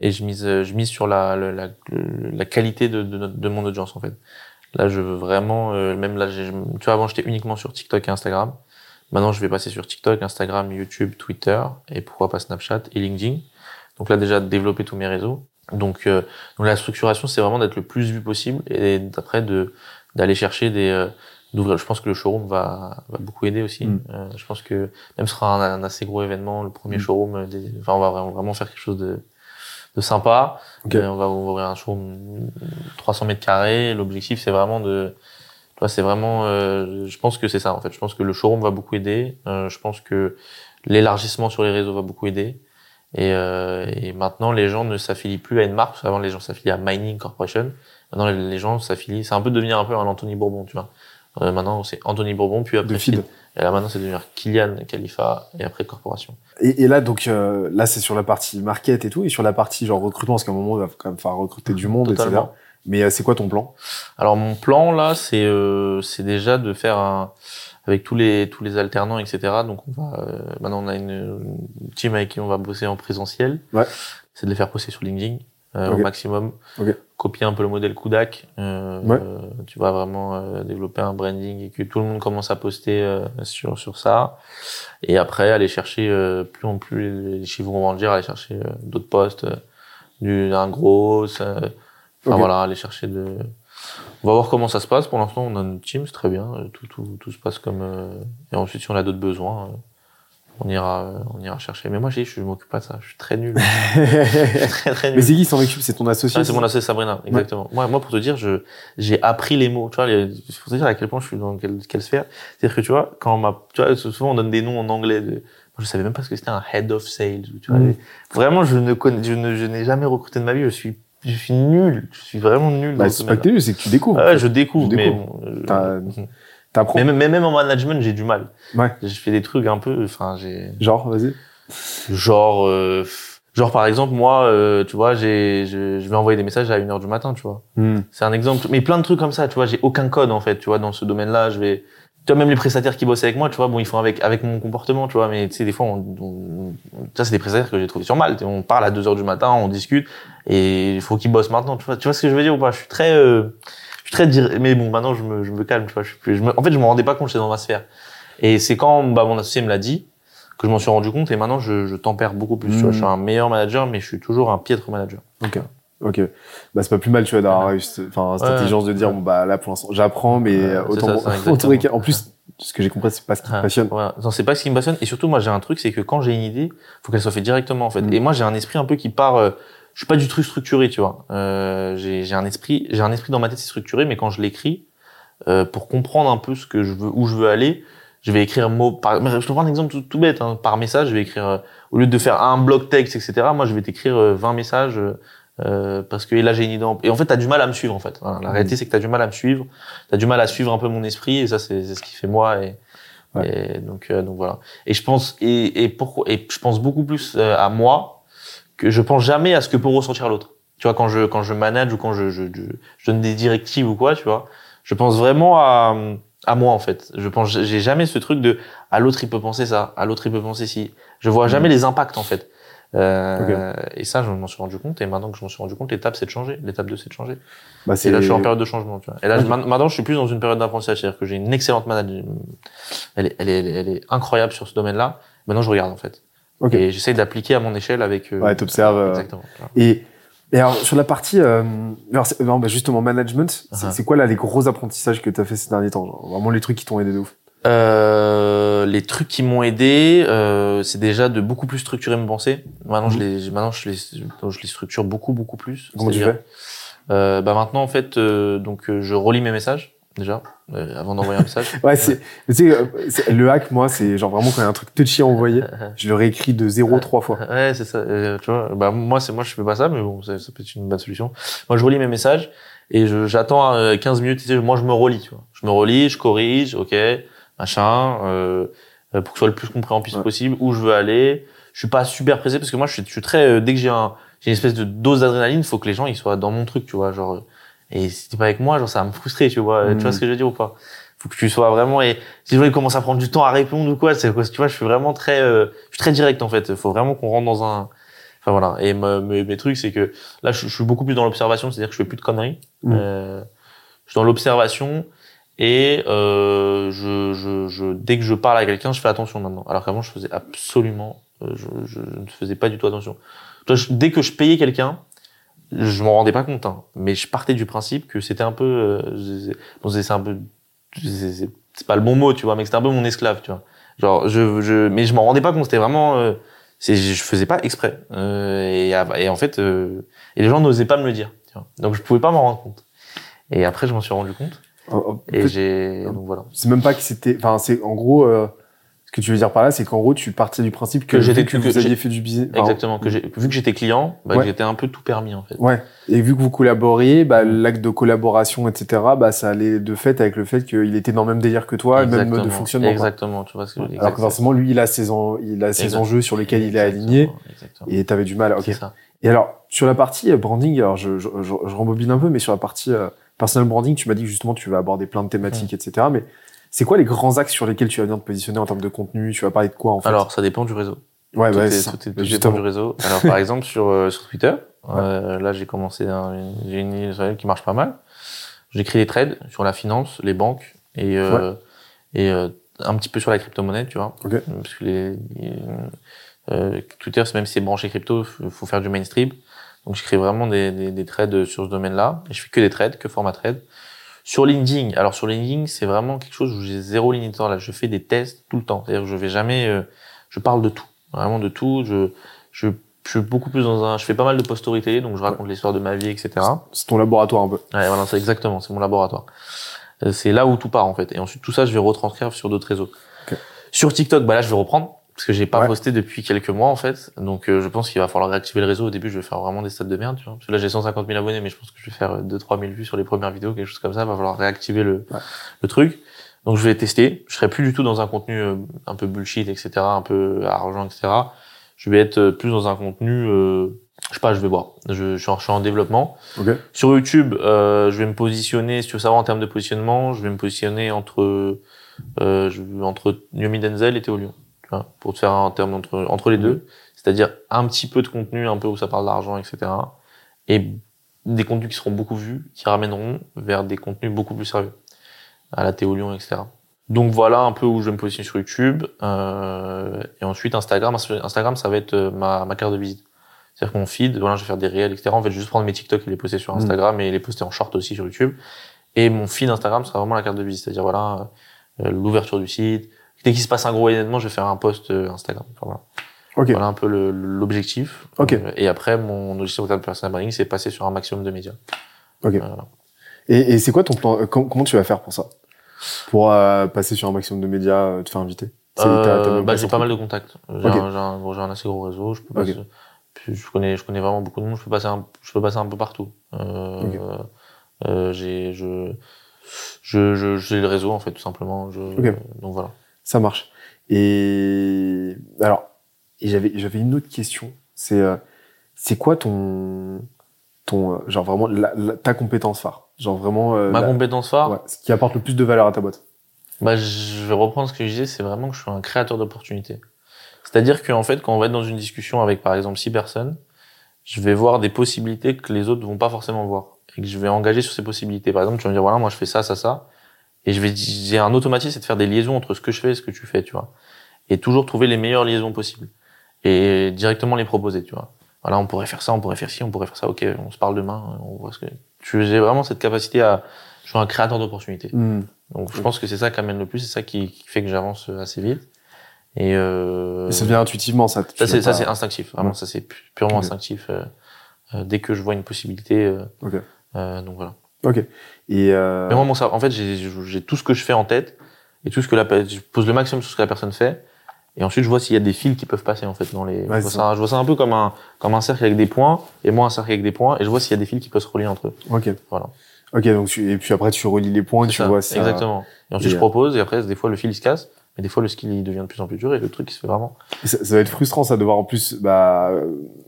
Et je mise, je mise sur la, la, la, la qualité de, de, notre- de mon audience en fait. Là, je veux vraiment, euh, même là, tu vois, avant, j'étais uniquement sur TikTok et Instagram. Maintenant, je vais passer sur TikTok, Instagram, YouTube, Twitter et pourquoi pas Snapchat et LinkedIn. Donc là, déjà, développer tous mes réseaux. Donc, euh, donc la structuration, c'est vraiment d'être le plus vu possible et d'après de d'aller chercher des euh, d'ouvrir. Je pense que le showroom va, va beaucoup aider aussi. Mm. Euh, je pense que même ce sera un, un assez gros événement, le premier Mm. showroom. euh, des- enfin, on va vraiment, faire quelque chose de de sympa. Ok. Euh, on, va, ouvrir un showroom 300 mètres carrés. L'objectif, c'est vraiment de c'est vraiment, euh, je pense que c'est ça en fait. Je pense que le showroom va beaucoup aider. Euh, je pense que l'élargissement sur les réseaux va beaucoup aider. Et, euh, et maintenant, les gens ne s'affilient plus à une marque. Qu'avant, les gens s'affiliaient à Mining Corporation. Maintenant, les, gens s'affilient. C'est un peu devenir un peu un Anthony Bourbon, tu vois. Euh, maintenant, c'est Anthony Bourbon, puis après feed. Et là, maintenant, c'est devenir Kylian Khalifa et après Corporation. Et, et là, donc, euh, là, c'est sur la partie market et tout, et sur la partie genre recrutement, parce qu'à un moment, il va quand même falloir recruter du monde, etc. Mais euh, c'est quoi ton plan? Alors mon plan là, c'est euh, c'est déjà de faire un avec tous les tous les alternants, etc. Donc on va euh, maintenant on a une, une team avec qui on va bosser en présentiel. Ouais. C'est de les faire poster sur LinkedIn euh, au maximum. Ok. Copier un peu le modèle Kudak. Euh, Ouais. euh, tu vas vraiment euh, développer un branding et que tout le monde commence à poster euh, sur sur ça. Et après aller chercher euh, plus en plus les, chiffres vont grandir, aller chercher d'autres postes, du un gros. Enfin voilà, aller chercher de. On va voir comment ça se passe. Pour l'instant, on a notre team, c'est très bien. Euh, Tout, tout, tout se passe comme. euh, Et ensuite, si on a d'autres besoins, euh, on ira, on ira chercher. Mais moi, j'ai, je m'occupe pas de ça. Je suis très nul. Je suis très très Mais nul. c'est qui s'en occupe C'est ton associé Ah, c'est mon associé Sabrina, exactement. Moi, moi, pour te dire, je, j'ai appris les mots. Tu vois, les, pour te dire à quel point je suis dans quelle, quelle sphère. C'est-à-dire que tu vois, quand on m'a, tu vois, souvent on donne des noms en anglais. De, moi, je savais même pas ce que c'était un head of sales. Tu vois, Mm. vraiment, je ne connais, je je n'ai jamais recruté de ma vie. Je suis, je suis nul. Je suis vraiment nul. Bah, c'est pas que t'es nul, c'est que tu découvres. Ouais, je découvre, Tu mais découvres. bon, euh, T'as- mhm. T'apprends. mais, même- mais même en management, j'ai du mal. Ouais. Je fais des trucs un peu, enfin, j'ai Genre, vas-y. genre, euh, genre par exemple, moi, euh, tu vois, j'ai, je, je vais envoyer des messages à 1h du matin, tu vois. Hmm. C'est un exemple, mais plein de trucs comme ça, tu vois, j'ai aucun code en fait, tu vois, dans ce domaine-là, je vais, tu vois, même les prestataires qui bossent avec moi, tu vois, bon, ils font avec avec mon comportement, tu vois, mais tu sais, des fois, on, on- ça c'est des prestataires que j'ai trouvé sur Malte, on parle à 2h du matin, on discute, et il faut qu'ils bossent maintenant, tu vois, tu vois ce que je veux dire ou pas? Je suis très, euh, je suis très dir- mais bon, maintenant je me, je me calme, tu vois, je suis plus, je me- en fait, je me rendais pas compte, j'étais dans ma sphère, et c'est quand bah, mon associé me l'a dit que je m'en suis rendu compte, et maintenant je, je tempère beaucoup plus, tu vois, je suis un meilleur manager, mais je suis toujours un piètre manager. Ok. Ok. Bah, c'est pas plus mal, tu vois, d'avoir réussi, enfin, cette Ouais. intelligence de dire, bon, bah, là, pour l'instant, j'apprends, mais Ouais, euh, autant, ça, autant en plus, ce que j'ai compris, c'est pas ce qui te Ah, passionne. Non, c'est pas ce qui me passionne. Et surtout, moi, j'ai un truc, c'est que quand j'ai une idée, faut qu'elle soit faite directement, en fait. Mm. Et moi, j'ai un esprit un peu qui part. euh, je suis pas du truc structuré, tu vois. Euh, j'ai j'ai un esprit, j'ai un esprit dans ma tête, c'est structuré, mais quand je l'écris, euh, pour comprendre un peu ce que je veux, où je veux aller, je vais écrire mot par. Je te prends un exemple tout, tout bête. Hein, par message, je vais écrire euh, au lieu de faire un bloc texte, etc. Moi, je vais t'écrire euh, 20 messages. Euh, parce que là j'ai une idée en- et en fait t'as du mal à me suivre en fait. Voilà, la Mm. réalité c'est que t'as du mal à me suivre. T'as du mal à suivre un peu mon esprit et ça c'est ce qui fait moi et, et donc euh, donc voilà. Et je pense et et pourquoi et je pense beaucoup plus euh, à moi que je pense jamais à ce que peut ressentir l'autre. Tu vois quand je quand je manage ou quand je, je, je, je donne des directives ou quoi tu vois je pense vraiment à à moi en fait. Je pense j'ai jamais ce truc de à l'autre il peut penser ça à l'autre il peut penser si je vois jamais les impacts en fait euh, et ça je m'en suis rendu compte et maintenant que je m'en suis rendu compte l'étape c'est de changer l'étape 2 c'est de changer Bah, et là, je suis en période de changement, tu vois. Et là, maintenant, je suis plus dans une période d'apprentissage. C'est-à-dire que j'ai une excellente manager. Elle est, elle est, elle est, incroyable sur ce domaine-là. Maintenant, je regarde, en fait. Et j'essaye d'appliquer à mon échelle avec, euh, Ouais, t'observes, euh, Exactement. Et, et alors, sur la partie, euh, alors, non, bah, justement, management, c'est Uh-huh. c'est quoi, là, les gros apprentissages que t'as fait ces derniers temps? genre, vraiment les trucs qui t'ont aidé de ouf? Euh, les trucs qui m'ont aidé, euh, c'est déjà de beaucoup plus structurer mes pensées. Maintenant, je les, maintenant, je les, je les structure beaucoup, beaucoup plus. Comment tu fais? euh, bah maintenant, en fait, euh, donc, euh, je relis mes messages, déjà, avant d'envoyer un message. Ouais, c'est, mais tu sais, c'est- le hack, moi, c'est genre vraiment quand il y a un truc touchy à envoyer, je le réécris de zéro trois fois. Ouais, c'est ça. tu vois, bah moi c'est moi je fais pas ça, mais bon, ça, ça peut être une bonne solution. Moi, je relis mes messages et je j'attends euh, 15 minutes. Tu sais, moi, je me relis. Tu vois, je me relis, je corrige, ok, machin, euh, euh, pour que ce soit le plus compréhensible Ouais. possible. Où je veux aller. Je suis pas super pressé parce que moi, je suis, je suis très euh, dès que j'ai un j'ai une espèce de dose d'adrénaline, faut que les gens ils soient dans mon truc, tu vois, genre. euh, Et si t'es pas avec moi, genre ça va me frustrer, tu vois. Mm. Tu vois ce que je veux dire ou pas Faut que tu sois vraiment et si les gens ils commencent à prendre du temps à répondre ou quoi, c'est quoi Tu vois, je suis vraiment très euh, je suis très direct en fait. Faut vraiment qu'on rentre dans un. Enfin voilà. Et me- me- mes trucs, c'est que là, je, je suis beaucoup plus dans l'observation, c'est-à-dire que je fais plus de conneries. Mm. Euh, Je suis dans l'observation et euh, je, je, je, dès que je parle à quelqu'un, je fais attention maintenant. Alors qu'avant, je faisais absolument, euh, je, je, ne faisais pas du tout attention. Dès que je payais quelqu'un, je m'en rendais pas compte, hein, mais je partais du principe que c'était un peu, euh, bon, c'est un peu, c'est pas le bon mot, tu vois, mais c'était un peu mon esclave, tu vois. Genre, je, je, mais je m'en rendais pas compte. C'était vraiment, euh, c'est, je faisais pas exprès. Euh, et, et en fait, euh, et les gens n'osaient pas me le dire. Tu vois. Donc, je pouvais pas m'en rendre compte. Et après, je m'en suis rendu compte. Oh, oh, Et j'ai, donc voilà. C'est même pas que c'était. Enfin, c'est en gros. euh, ce que tu veux dire par là, c'est qu'en gros, tu partais du principe que, Que j'étais- que que vous aviez fait du business. enfin, Exactement. Que j'ai, vu que j'étais client, bah, Ouais. j'étais un peu tout permis, en fait. Ouais. Et vu que vous collaboriez, bah, l'acte de collaboration, etc., bah, ça allait de fait avec le fait qu'il était dans le même délire que toi, le même mode de Exactement. fonctionnement. quoi. Exactement. Tu vois ce que je veux dire. Alors que forcément, lui, il a ses, en- il a ses Exact- enjeux sur lesquels il est aligné Exactement. et t'avais du mal. Ok. Ça. Et alors, sur la partie euh, branding, alors je, je, je, je rembobine un peu, mais sur la partie euh, personal branding, tu m'as dit que justement tu vas aborder plein de thématiques, etc. Mais c'est quoi les grands axes sur lesquels tu vas venir te positionner en termes de contenu? Tu vas parler de quoi en fait? Alors, ça dépend du réseau. ouais, tout ouais, est, c'est ça. tout est- Bah, tout dépend du réseau. Alors, par exemple, sur, euh, sur Twitter, euh, là, j'ai commencé un, une, j'ai une newsletter qui marche pas mal. J'écris des trades sur la finance, les banques et, euh, et euh, un petit peu sur la crypto-monnaie, tu vois. Ok. Parce que les, euh, Twitter, même si c'est branché crypto, faut faut faire du mainstream. Donc, j'écris vraiment des, des, des trades sur ce domaine-là. Et je fais que des trades, que format trade. Sur LinkedIn, alors sur LinkedIn, c'est vraiment quelque chose où j'ai zéro ligne. Là, je fais des tests tout le temps. C'est-à-dire que je vais jamais, euh, je parle de tout, vraiment de tout. Je, je, je suis beaucoup plus dans un, je fais pas mal de post storytelling, donc je raconte l'histoire de ma vie, etc. C'est ton laboratoire un peu. Ouais, voilà, c'est exactement, c'est mon laboratoire. Euh, C'est là où tout part en fait. Et ensuite tout ça, je vais retranscrire sur d'autres réseaux. Ok. Sur TikTok, bah là, je vais reprendre parce que j'ai pas Ouais. posté depuis quelques mois en fait. Donc euh, je pense qu'il va falloir réactiver le réseau. Au début, je vais faire vraiment des stats de merde, tu vois. Parce que là, j'ai 150 000 abonnés, mais je pense que je vais faire 2-3 000 vues sur les premières vidéos, quelque chose comme ça. Il va falloir réactiver le, Ouais. le truc. Donc je vais tester. Je serai plus du tout dans un contenu euh, un peu bullshit, etc., un peu argent, etc. Je vais être euh, plus dans un contenu, euh, je sais pas, je vais voir. Je, je, suis, en, je suis en développement. Ok. Sur YouTube, euh, je vais me positionner, si tu veux savoir en termes de positionnement, je vais me positionner entre euh, je, entre Yomi Denzel et Théo Lyon, tu vois, pour te faire un terme entre entre les deux, c'est-à-dire un petit peu de contenu, un peu où ça parle d'argent, etc. Et des contenus qui seront beaucoup vus, qui ramèneront vers des contenus beaucoup plus sérieux, à la Théo Lyon, etc. Donc voilà un peu où je vais me positionner sur YouTube. Euh, et ensuite Instagram, Instagram ça va être euh, ma, ma carte de visite. C'est-à-dire que mon feed, voilà, je vais faire des réels, etc. En fait, je vais juste prendre mes TikTok et les poster sur Mm. Instagram et les poster en short aussi sur YouTube. Et mon feed Instagram sera vraiment la carte de visite. C'est-à-dire, voilà, euh, l'ouverture du site. Dès qu'il se passe un gros événement, je vais faire un post euh, Instagram. Enfin, voilà. Ok. Voilà un peu l'objectif. Ok. Euh, Et après, mon objectif en termes de personal branding, c'est passer sur un maximum de médias. Ok. Voilà. Et, et c'est quoi ton plan euh, com- Comment tu vas faire pour ça? Pour euh, passer sur un maximum de médias, te faire inviter? Euh, bah, j'ai pas mal de contacts. J'ai un, un, un assez gros réseau. Je peux passer, je connais, je connais vraiment beaucoup de monde. Je peux passer un, je peux passer un peu partout. Euh, euh, j'ai, je, je, je, le réseau en fait tout simplement. Je, donc voilà. Ça marche. Et alors, et j'avais j'avais une autre question. C'est euh, c'est quoi ton ton euh, genre vraiment la- la- ta compétence phare? Genre vraiment euh, Ma la- compétence phare, ouais, ce qui apporte le plus de valeur à ta boîte. bah, je vais reprendre ce que je disais, c'est vraiment que je suis un créateur d'opportunités. C'est-à-dire qu'en fait, quand on va être dans une discussion avec, par exemple, six personnes, je vais voir des possibilités que les autres vont pas forcément voir. Et que je vais engager sur ces possibilités. Par exemple, tu vas me dire, voilà, moi, je fais ça, ça, ça. Et je vais, j'ai un automatisme, c'est de faire des liaisons entre ce que je fais et ce que tu fais, tu vois. Et toujours trouver les meilleures liaisons possibles. Et directement les proposer, tu vois. Voilà, on pourrait faire ça, on pourrait faire ci, on pourrait faire ça. Ok, on se parle demain, on voit ce que, tu, j'ai vraiment cette capacité à, je suis un créateur d'opportunités. Hmm. Donc je pense que c'est ça qui amène le plus, c'est ça qui, qui fait que j'avance assez vite. Et, euh, Et ça vient intuitivement ça. ça c'est pas- instinctif, vraiment Ouais. ça c'est pu- purement instinctif. euh, euh, dès que je vois une possibilité, euh, Ok. euh, donc voilà. Ok. Et euh, Mais moi mon cerveau- en fait j'ai tout ce que je fais en tête et tout ce que la je pose le maximum sur ce que la personne fait. Et ensuite, je vois s'il y a des fils qui peuvent passer en fait dans les. Ouais, je, vois ça, je vois ça un peu comme un comme un cercle avec des points et moi un cercle avec des points et je vois s'il y a des fils qui peuvent se relier entre eux. ok. Voilà. Ok. Donc tu, et puis après tu relis les points, tu ça, vois ça. Exactement. Et ensuite, Et, je euh, propose et après, des fois le fil il se casse, mais des fois le skill il devient de plus en plus dur et le truc il se fait vraiment. Ça, ça va être frustrant, ça, de voir en plus, bah,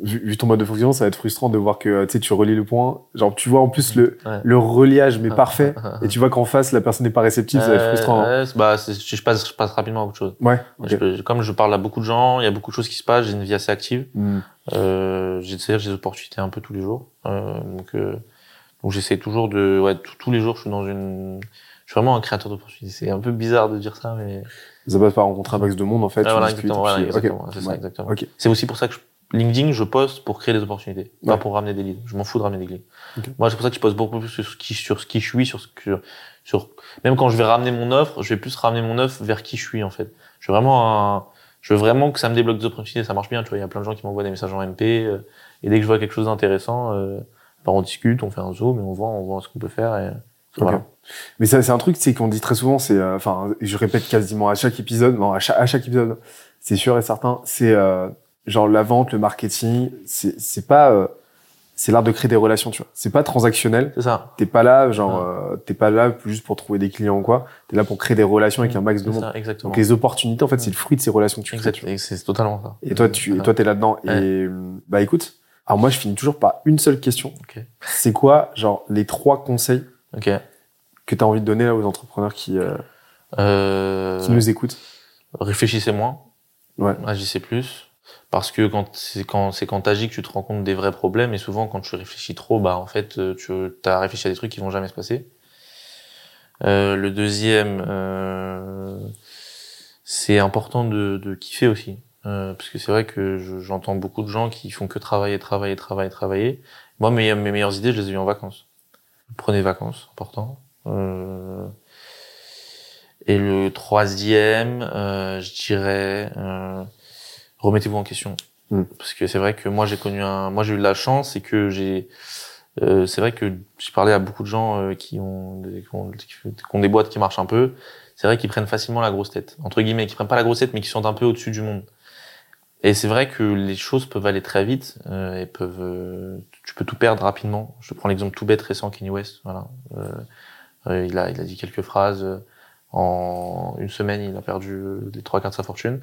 vu, vu ton mode de fonctionnement, ça va être frustrant de voir que, tu sais, tu relis le point. Genre, tu vois en plus le, Ouais. le reliage, mais parfait. Et tu vois qu'en face, la personne n'est pas réceptive, ça va être Euh, frustrant. ouais, bah, je, passe, je passe rapidement à autre chose. Ouais. Je comme je parle à beaucoup de gens, il y a beaucoup de choses qui se passent, j'ai une vie assez active. Hmm. Euh, j'ai des opportunités un peu tous les jours. Euh, donc, euh, donc j'essaie toujours de, ouais, tous les jours, je suis dans une, je suis vraiment un créateur d'opportunités. C'est un peu bizarre de dire ça, mais Ça passe par rencontrer un max de monde, en fait. Tu voilà, exactement, voilà, puis- exactement, c'est ça, Ouais. exactement. C'est aussi pour ça que je- LinkedIn, je poste pour créer des opportunités, pas pour ramener des leads. Je m'en fous de ramener des leads. Moi, c'est pour ça que je poste beaucoup plus sur ce qui, sur ce qui je suis, sur ce que, sur, même quand je vais ramener mon offre, je vais plus ramener mon offre vers qui je suis, en fait. Je veux vraiment un- je veux vraiment que ça me débloque des opportunités, ça marche bien, tu vois. Il y a plein de gens qui m'envoient des messages en MP, euh, et dès que je vois quelque chose d'intéressant, euh, bah, on discute, on fait un zoom, et on voit, on voit ce qu'on peut faire, et voilà. Mais ça, c'est un truc, c'est qu'on dit très souvent, c'est, euh, enfin, je répète quasiment à chaque épisode, non, à chaque, à chaque épisode, c'est sûr et certain, c'est euh, genre la vente, le marketing, c'est, c'est pas, euh, c'est l'art de créer des relations, tu vois. C'est pas transactionnel. C'est ça. T'es pas là, genre, euh, t'es pas là juste pour trouver des clients ou quoi. T'es là pour créer des relations avec un max de C'est monde. ça, exactement. Donc les opportunités, en fait, c'est le fruit de ces relations que tu crées. C'est totalement ça. Et toi, tu, et toi, t'es là-dedans. Ouais. Et bah écoute, alors moi, je finis toujours par une seule question. Ok. C'est quoi, genre, les trois conseils Ok. que t'as envie de donner là, aux entrepreneurs qui, euh, Euh, qui nous écoutent? réfléchissez moins. Ouais. Agissez plus. Parce que quand c'est quand c'est quand t'agis que tu te rends compte des vrais problèmes et souvent quand tu réfléchis trop, bah en fait euh, tu as réfléchi à des trucs qui vont jamais se passer. Euh, le deuxième, euh, c'est important de, de kiffer aussi. Euh, parce que c'est vrai que je- j'entends beaucoup de gens qui font que travailler, travailler, travailler, travailler. Moi, mes, mes meilleures idées, je les ai eues en vacances. Prenez vacances, important. Euh, et le troisième, euh, je dirais, euh, remettez-vous en question. Mm. Parce que c'est vrai que moi j'ai connu un, moi j'ai eu de la chance et que j'ai, euh, c'est vrai que j'ai parlé à beaucoup de gens euh, qui ont, des, qui ont, qui ont des boîtes qui marchent un peu. C'est vrai qu'ils prennent facilement la grosse tête, entre guillemets, qui prennent pas la grosse tête mais qui sont un peu au-dessus du monde. Et c'est vrai que les choses peuvent aller très vite euh, et peuvent, euh, tu peux tout perdre rapidement. Je prends l'exemple tout bête récent Kanye West. Voilà, euh, euh, il a, il a dit quelques phrases. euh, en une semaine, il a perdu les trois quarts de sa fortune.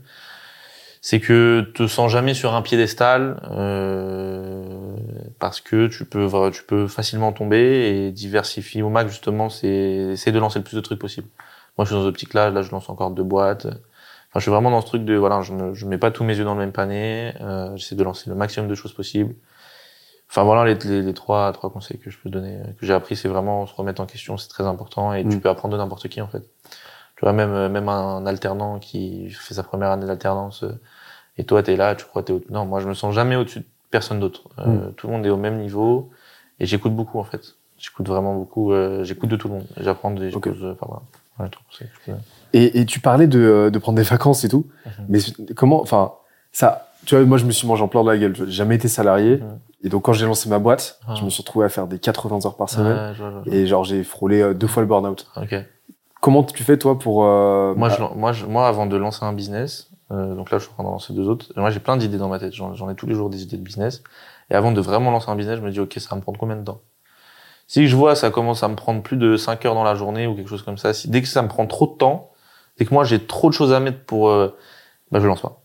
C'est que te sens jamais sur un piédestal euh, parce que tu peux tu peux facilement tomber et diversifier au max justement. C'est essayer de lancer le plus de trucs possible. Moi, je suis dans une optique là. Là, je lance encore deux boîtes. Enfin, je suis vraiment dans ce truc de voilà, je ne je mets pas tous mes yeux dans le même panier. Euh, J'essaie de lancer le maximum de choses possibles. Enfin voilà les, les, les trois trois conseils que je peux donner que j'ai appris, c'est vraiment se remettre en question, c'est très important et tu Mm. peux apprendre de n'importe qui en fait. Tu vois même euh, même un alternant qui fait sa première année d'alternance euh, et toi t'es là, tu crois t'es au... non moi je me sens jamais au-dessus de personne d'autre. Euh, Tout le monde est au même niveau et j'écoute beaucoup en fait. J'écoute vraiment beaucoup. euh, j'écoute de tout le monde. J'apprends des choses. euh, Enfin voilà. Peux donner. Et, et tu parlais de, euh, de prendre des vacances et tout. Mhm. Mais comment, enfin, ça, tu vois, moi, je me suis mangé en plein de la gueule. J'ai jamais été salarié. Et donc, quand j'ai lancé ma boîte, Ah. je me suis retrouvé à faire des 80 heures par semaine. Ouais, je vois, je vois. Et genre, j'ai frôlé euh, deux fois le burn-out. Ok. Comment tu fais, toi, pour... euh, Moi, ah, je, moi, je, moi, avant de lancer un business, euh, donc là, je suis en train d'en lancer deux autres. Moi, j'ai plein d'idées dans ma tête. J'en j'en ai tous les jours des idées de business. Et avant de vraiment lancer un business, je me dis, OK, ça va me prendre combien de temps? Si je vois, ça commence à me prendre plus de 5 heures dans la journée ou quelque chose comme ça, si, dès que ça me prend trop de temps, dès que moi, j'ai trop de choses à mettre pour, euh, bah, je lance pas.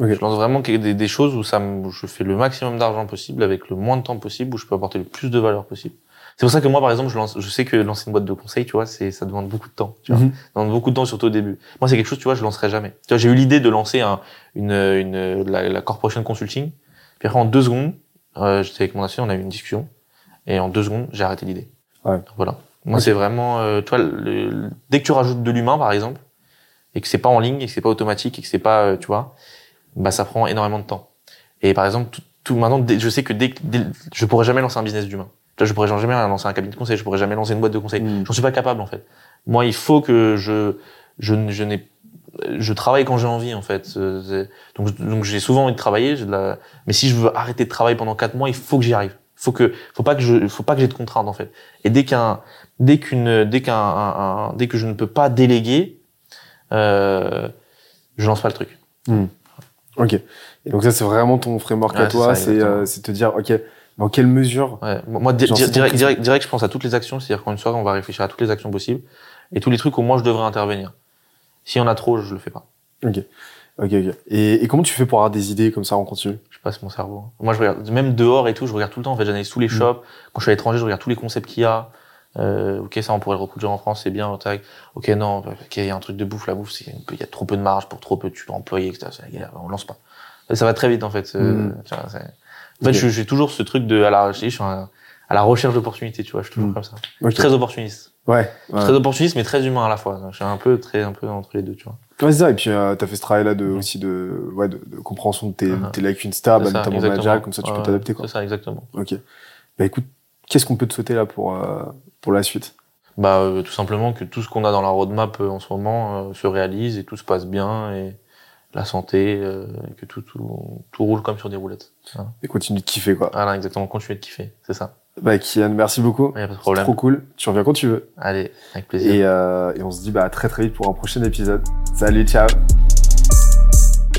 Je lance vraiment des, des choses où ça me, où je fais le maximum d'argent possible avec le moins de temps possible, où je peux apporter le plus de valeur possible. C'est pour ça que moi, par exemple, je lance, je sais que lancer une boîte de conseil, tu vois, c'est, ça demande beaucoup de temps, tu vois mhm. ça demande beaucoup de temps, surtout au début. Moi, c'est quelque chose, tu vois, je lancerai jamais. Tu vois, j'ai eu l'idée de lancer un, une, une, la, la corporation consulting. Puis après, en deux secondes, euh, j'étais avec mon associé, on a eu une discussion. Et en deux secondes, j'ai arrêté l'idée. Ouais. Voilà. Moi, c'est vraiment, euh, tu vois, le- le- dès que tu rajoutes de l'humain, par exemple, et que c'est pas en ligne, et que c'est pas automatique, et que c'est pas, euh, tu vois, bah, ça prend énormément de temps. Et par exemple, tout, tout maintenant, je sais que dès, dès- je pourrais jamais lancer un business d'humain. Je pourrais jamais lancer un cabinet de conseil, je pourrais jamais lancer une boîte de conseil. Mhm. J'en suis pas capable en fait. Moi, il faut que je je, je n'ai je travaille quand j'ai envie en fait. Euh, Donc donc j'ai souvent envie de travailler, de la mais si je veux arrêter de travailler pendant quatre mois, il faut que j'y arrive. Faut que faut pas que je faut pas que j'ai de contraintes en fait. Et dès qu'un dès qu'une dès qu'un un- un- dès que je ne peux pas déléguer euh, je lance pas le truc. Ok. Et donc ça, c'est vraiment ton framework à Ouais, c'est toi. C'est euh, te dire, ok, dans quelle mesure Ouais. Moi, di- di- direct, direct, direct, je pense à toutes les actions. C'est-à-dire qu'en une soirée, on va réfléchir à toutes les actions possibles et tous les trucs où moi je devrais intervenir. S'il y en a trop, je le fais pas. Ok. Ok, ok. Et, et comment tu fais pour avoir des idées comme ça en continu? Je passe mon cerveau. Moi, je regarde, même dehors et tout, je regarde tout le temps. En fait, j'analyse tous les Mm. shops. Quand je suis à l'étranger, je regarde tous les concepts qu'il y a. Euh, ok, ça, on pourrait le reproduire en France, c'est bien. tac. Ok, non, ok, il y a un truc de bouffe. La bouffe, il y a trop peu de marge pour trop peu etc. C'est la galère. On lance pas. Ça va très vite, en fait. Mm. tu En fait, Ok. je- j'ai toujours ce truc de, à la, je suis un- à la recherche d'opportunités, tu vois. Je suis toujours Mm. comme ça. Ok. Très opportuniste. Ouais. ouais. Très opportuniste, mais très humain à la fois. Je suis un peu, très, un peu entre les deux, tu vois. Ouais, c'est ça. Et puis, euh, t'as fait ce travail-là de, aussi de, ouais, de, de compréhension de tes, Mhm. tes lacunes stables, ça, notamment exactement. comme ça tu peux t'adapter, quoi. C'est ça, exactement. Ok. Bah écoute, qu'est-ce qu'on peut te souhaiter là pour, euh, pour la suite? Bah, euh, tout simplement que tout ce qu'on a dans la roadmap euh, en ce moment euh, se réalise et tout se passe bien et la santé, euh, et que tout, tout, tout roule comme sur des roulettes. Voilà, Et continue de kiffer, quoi. Voilà, exactement. Continuer de kiffer, c'est ça. Bah, Kian, merci beaucoup. Y a pas de C'est problème. trop cool. Tu reviens quand tu veux. Allez, avec plaisir. Et, et on se dit bah, à très très vite pour un prochain épisode. Salut, ciao.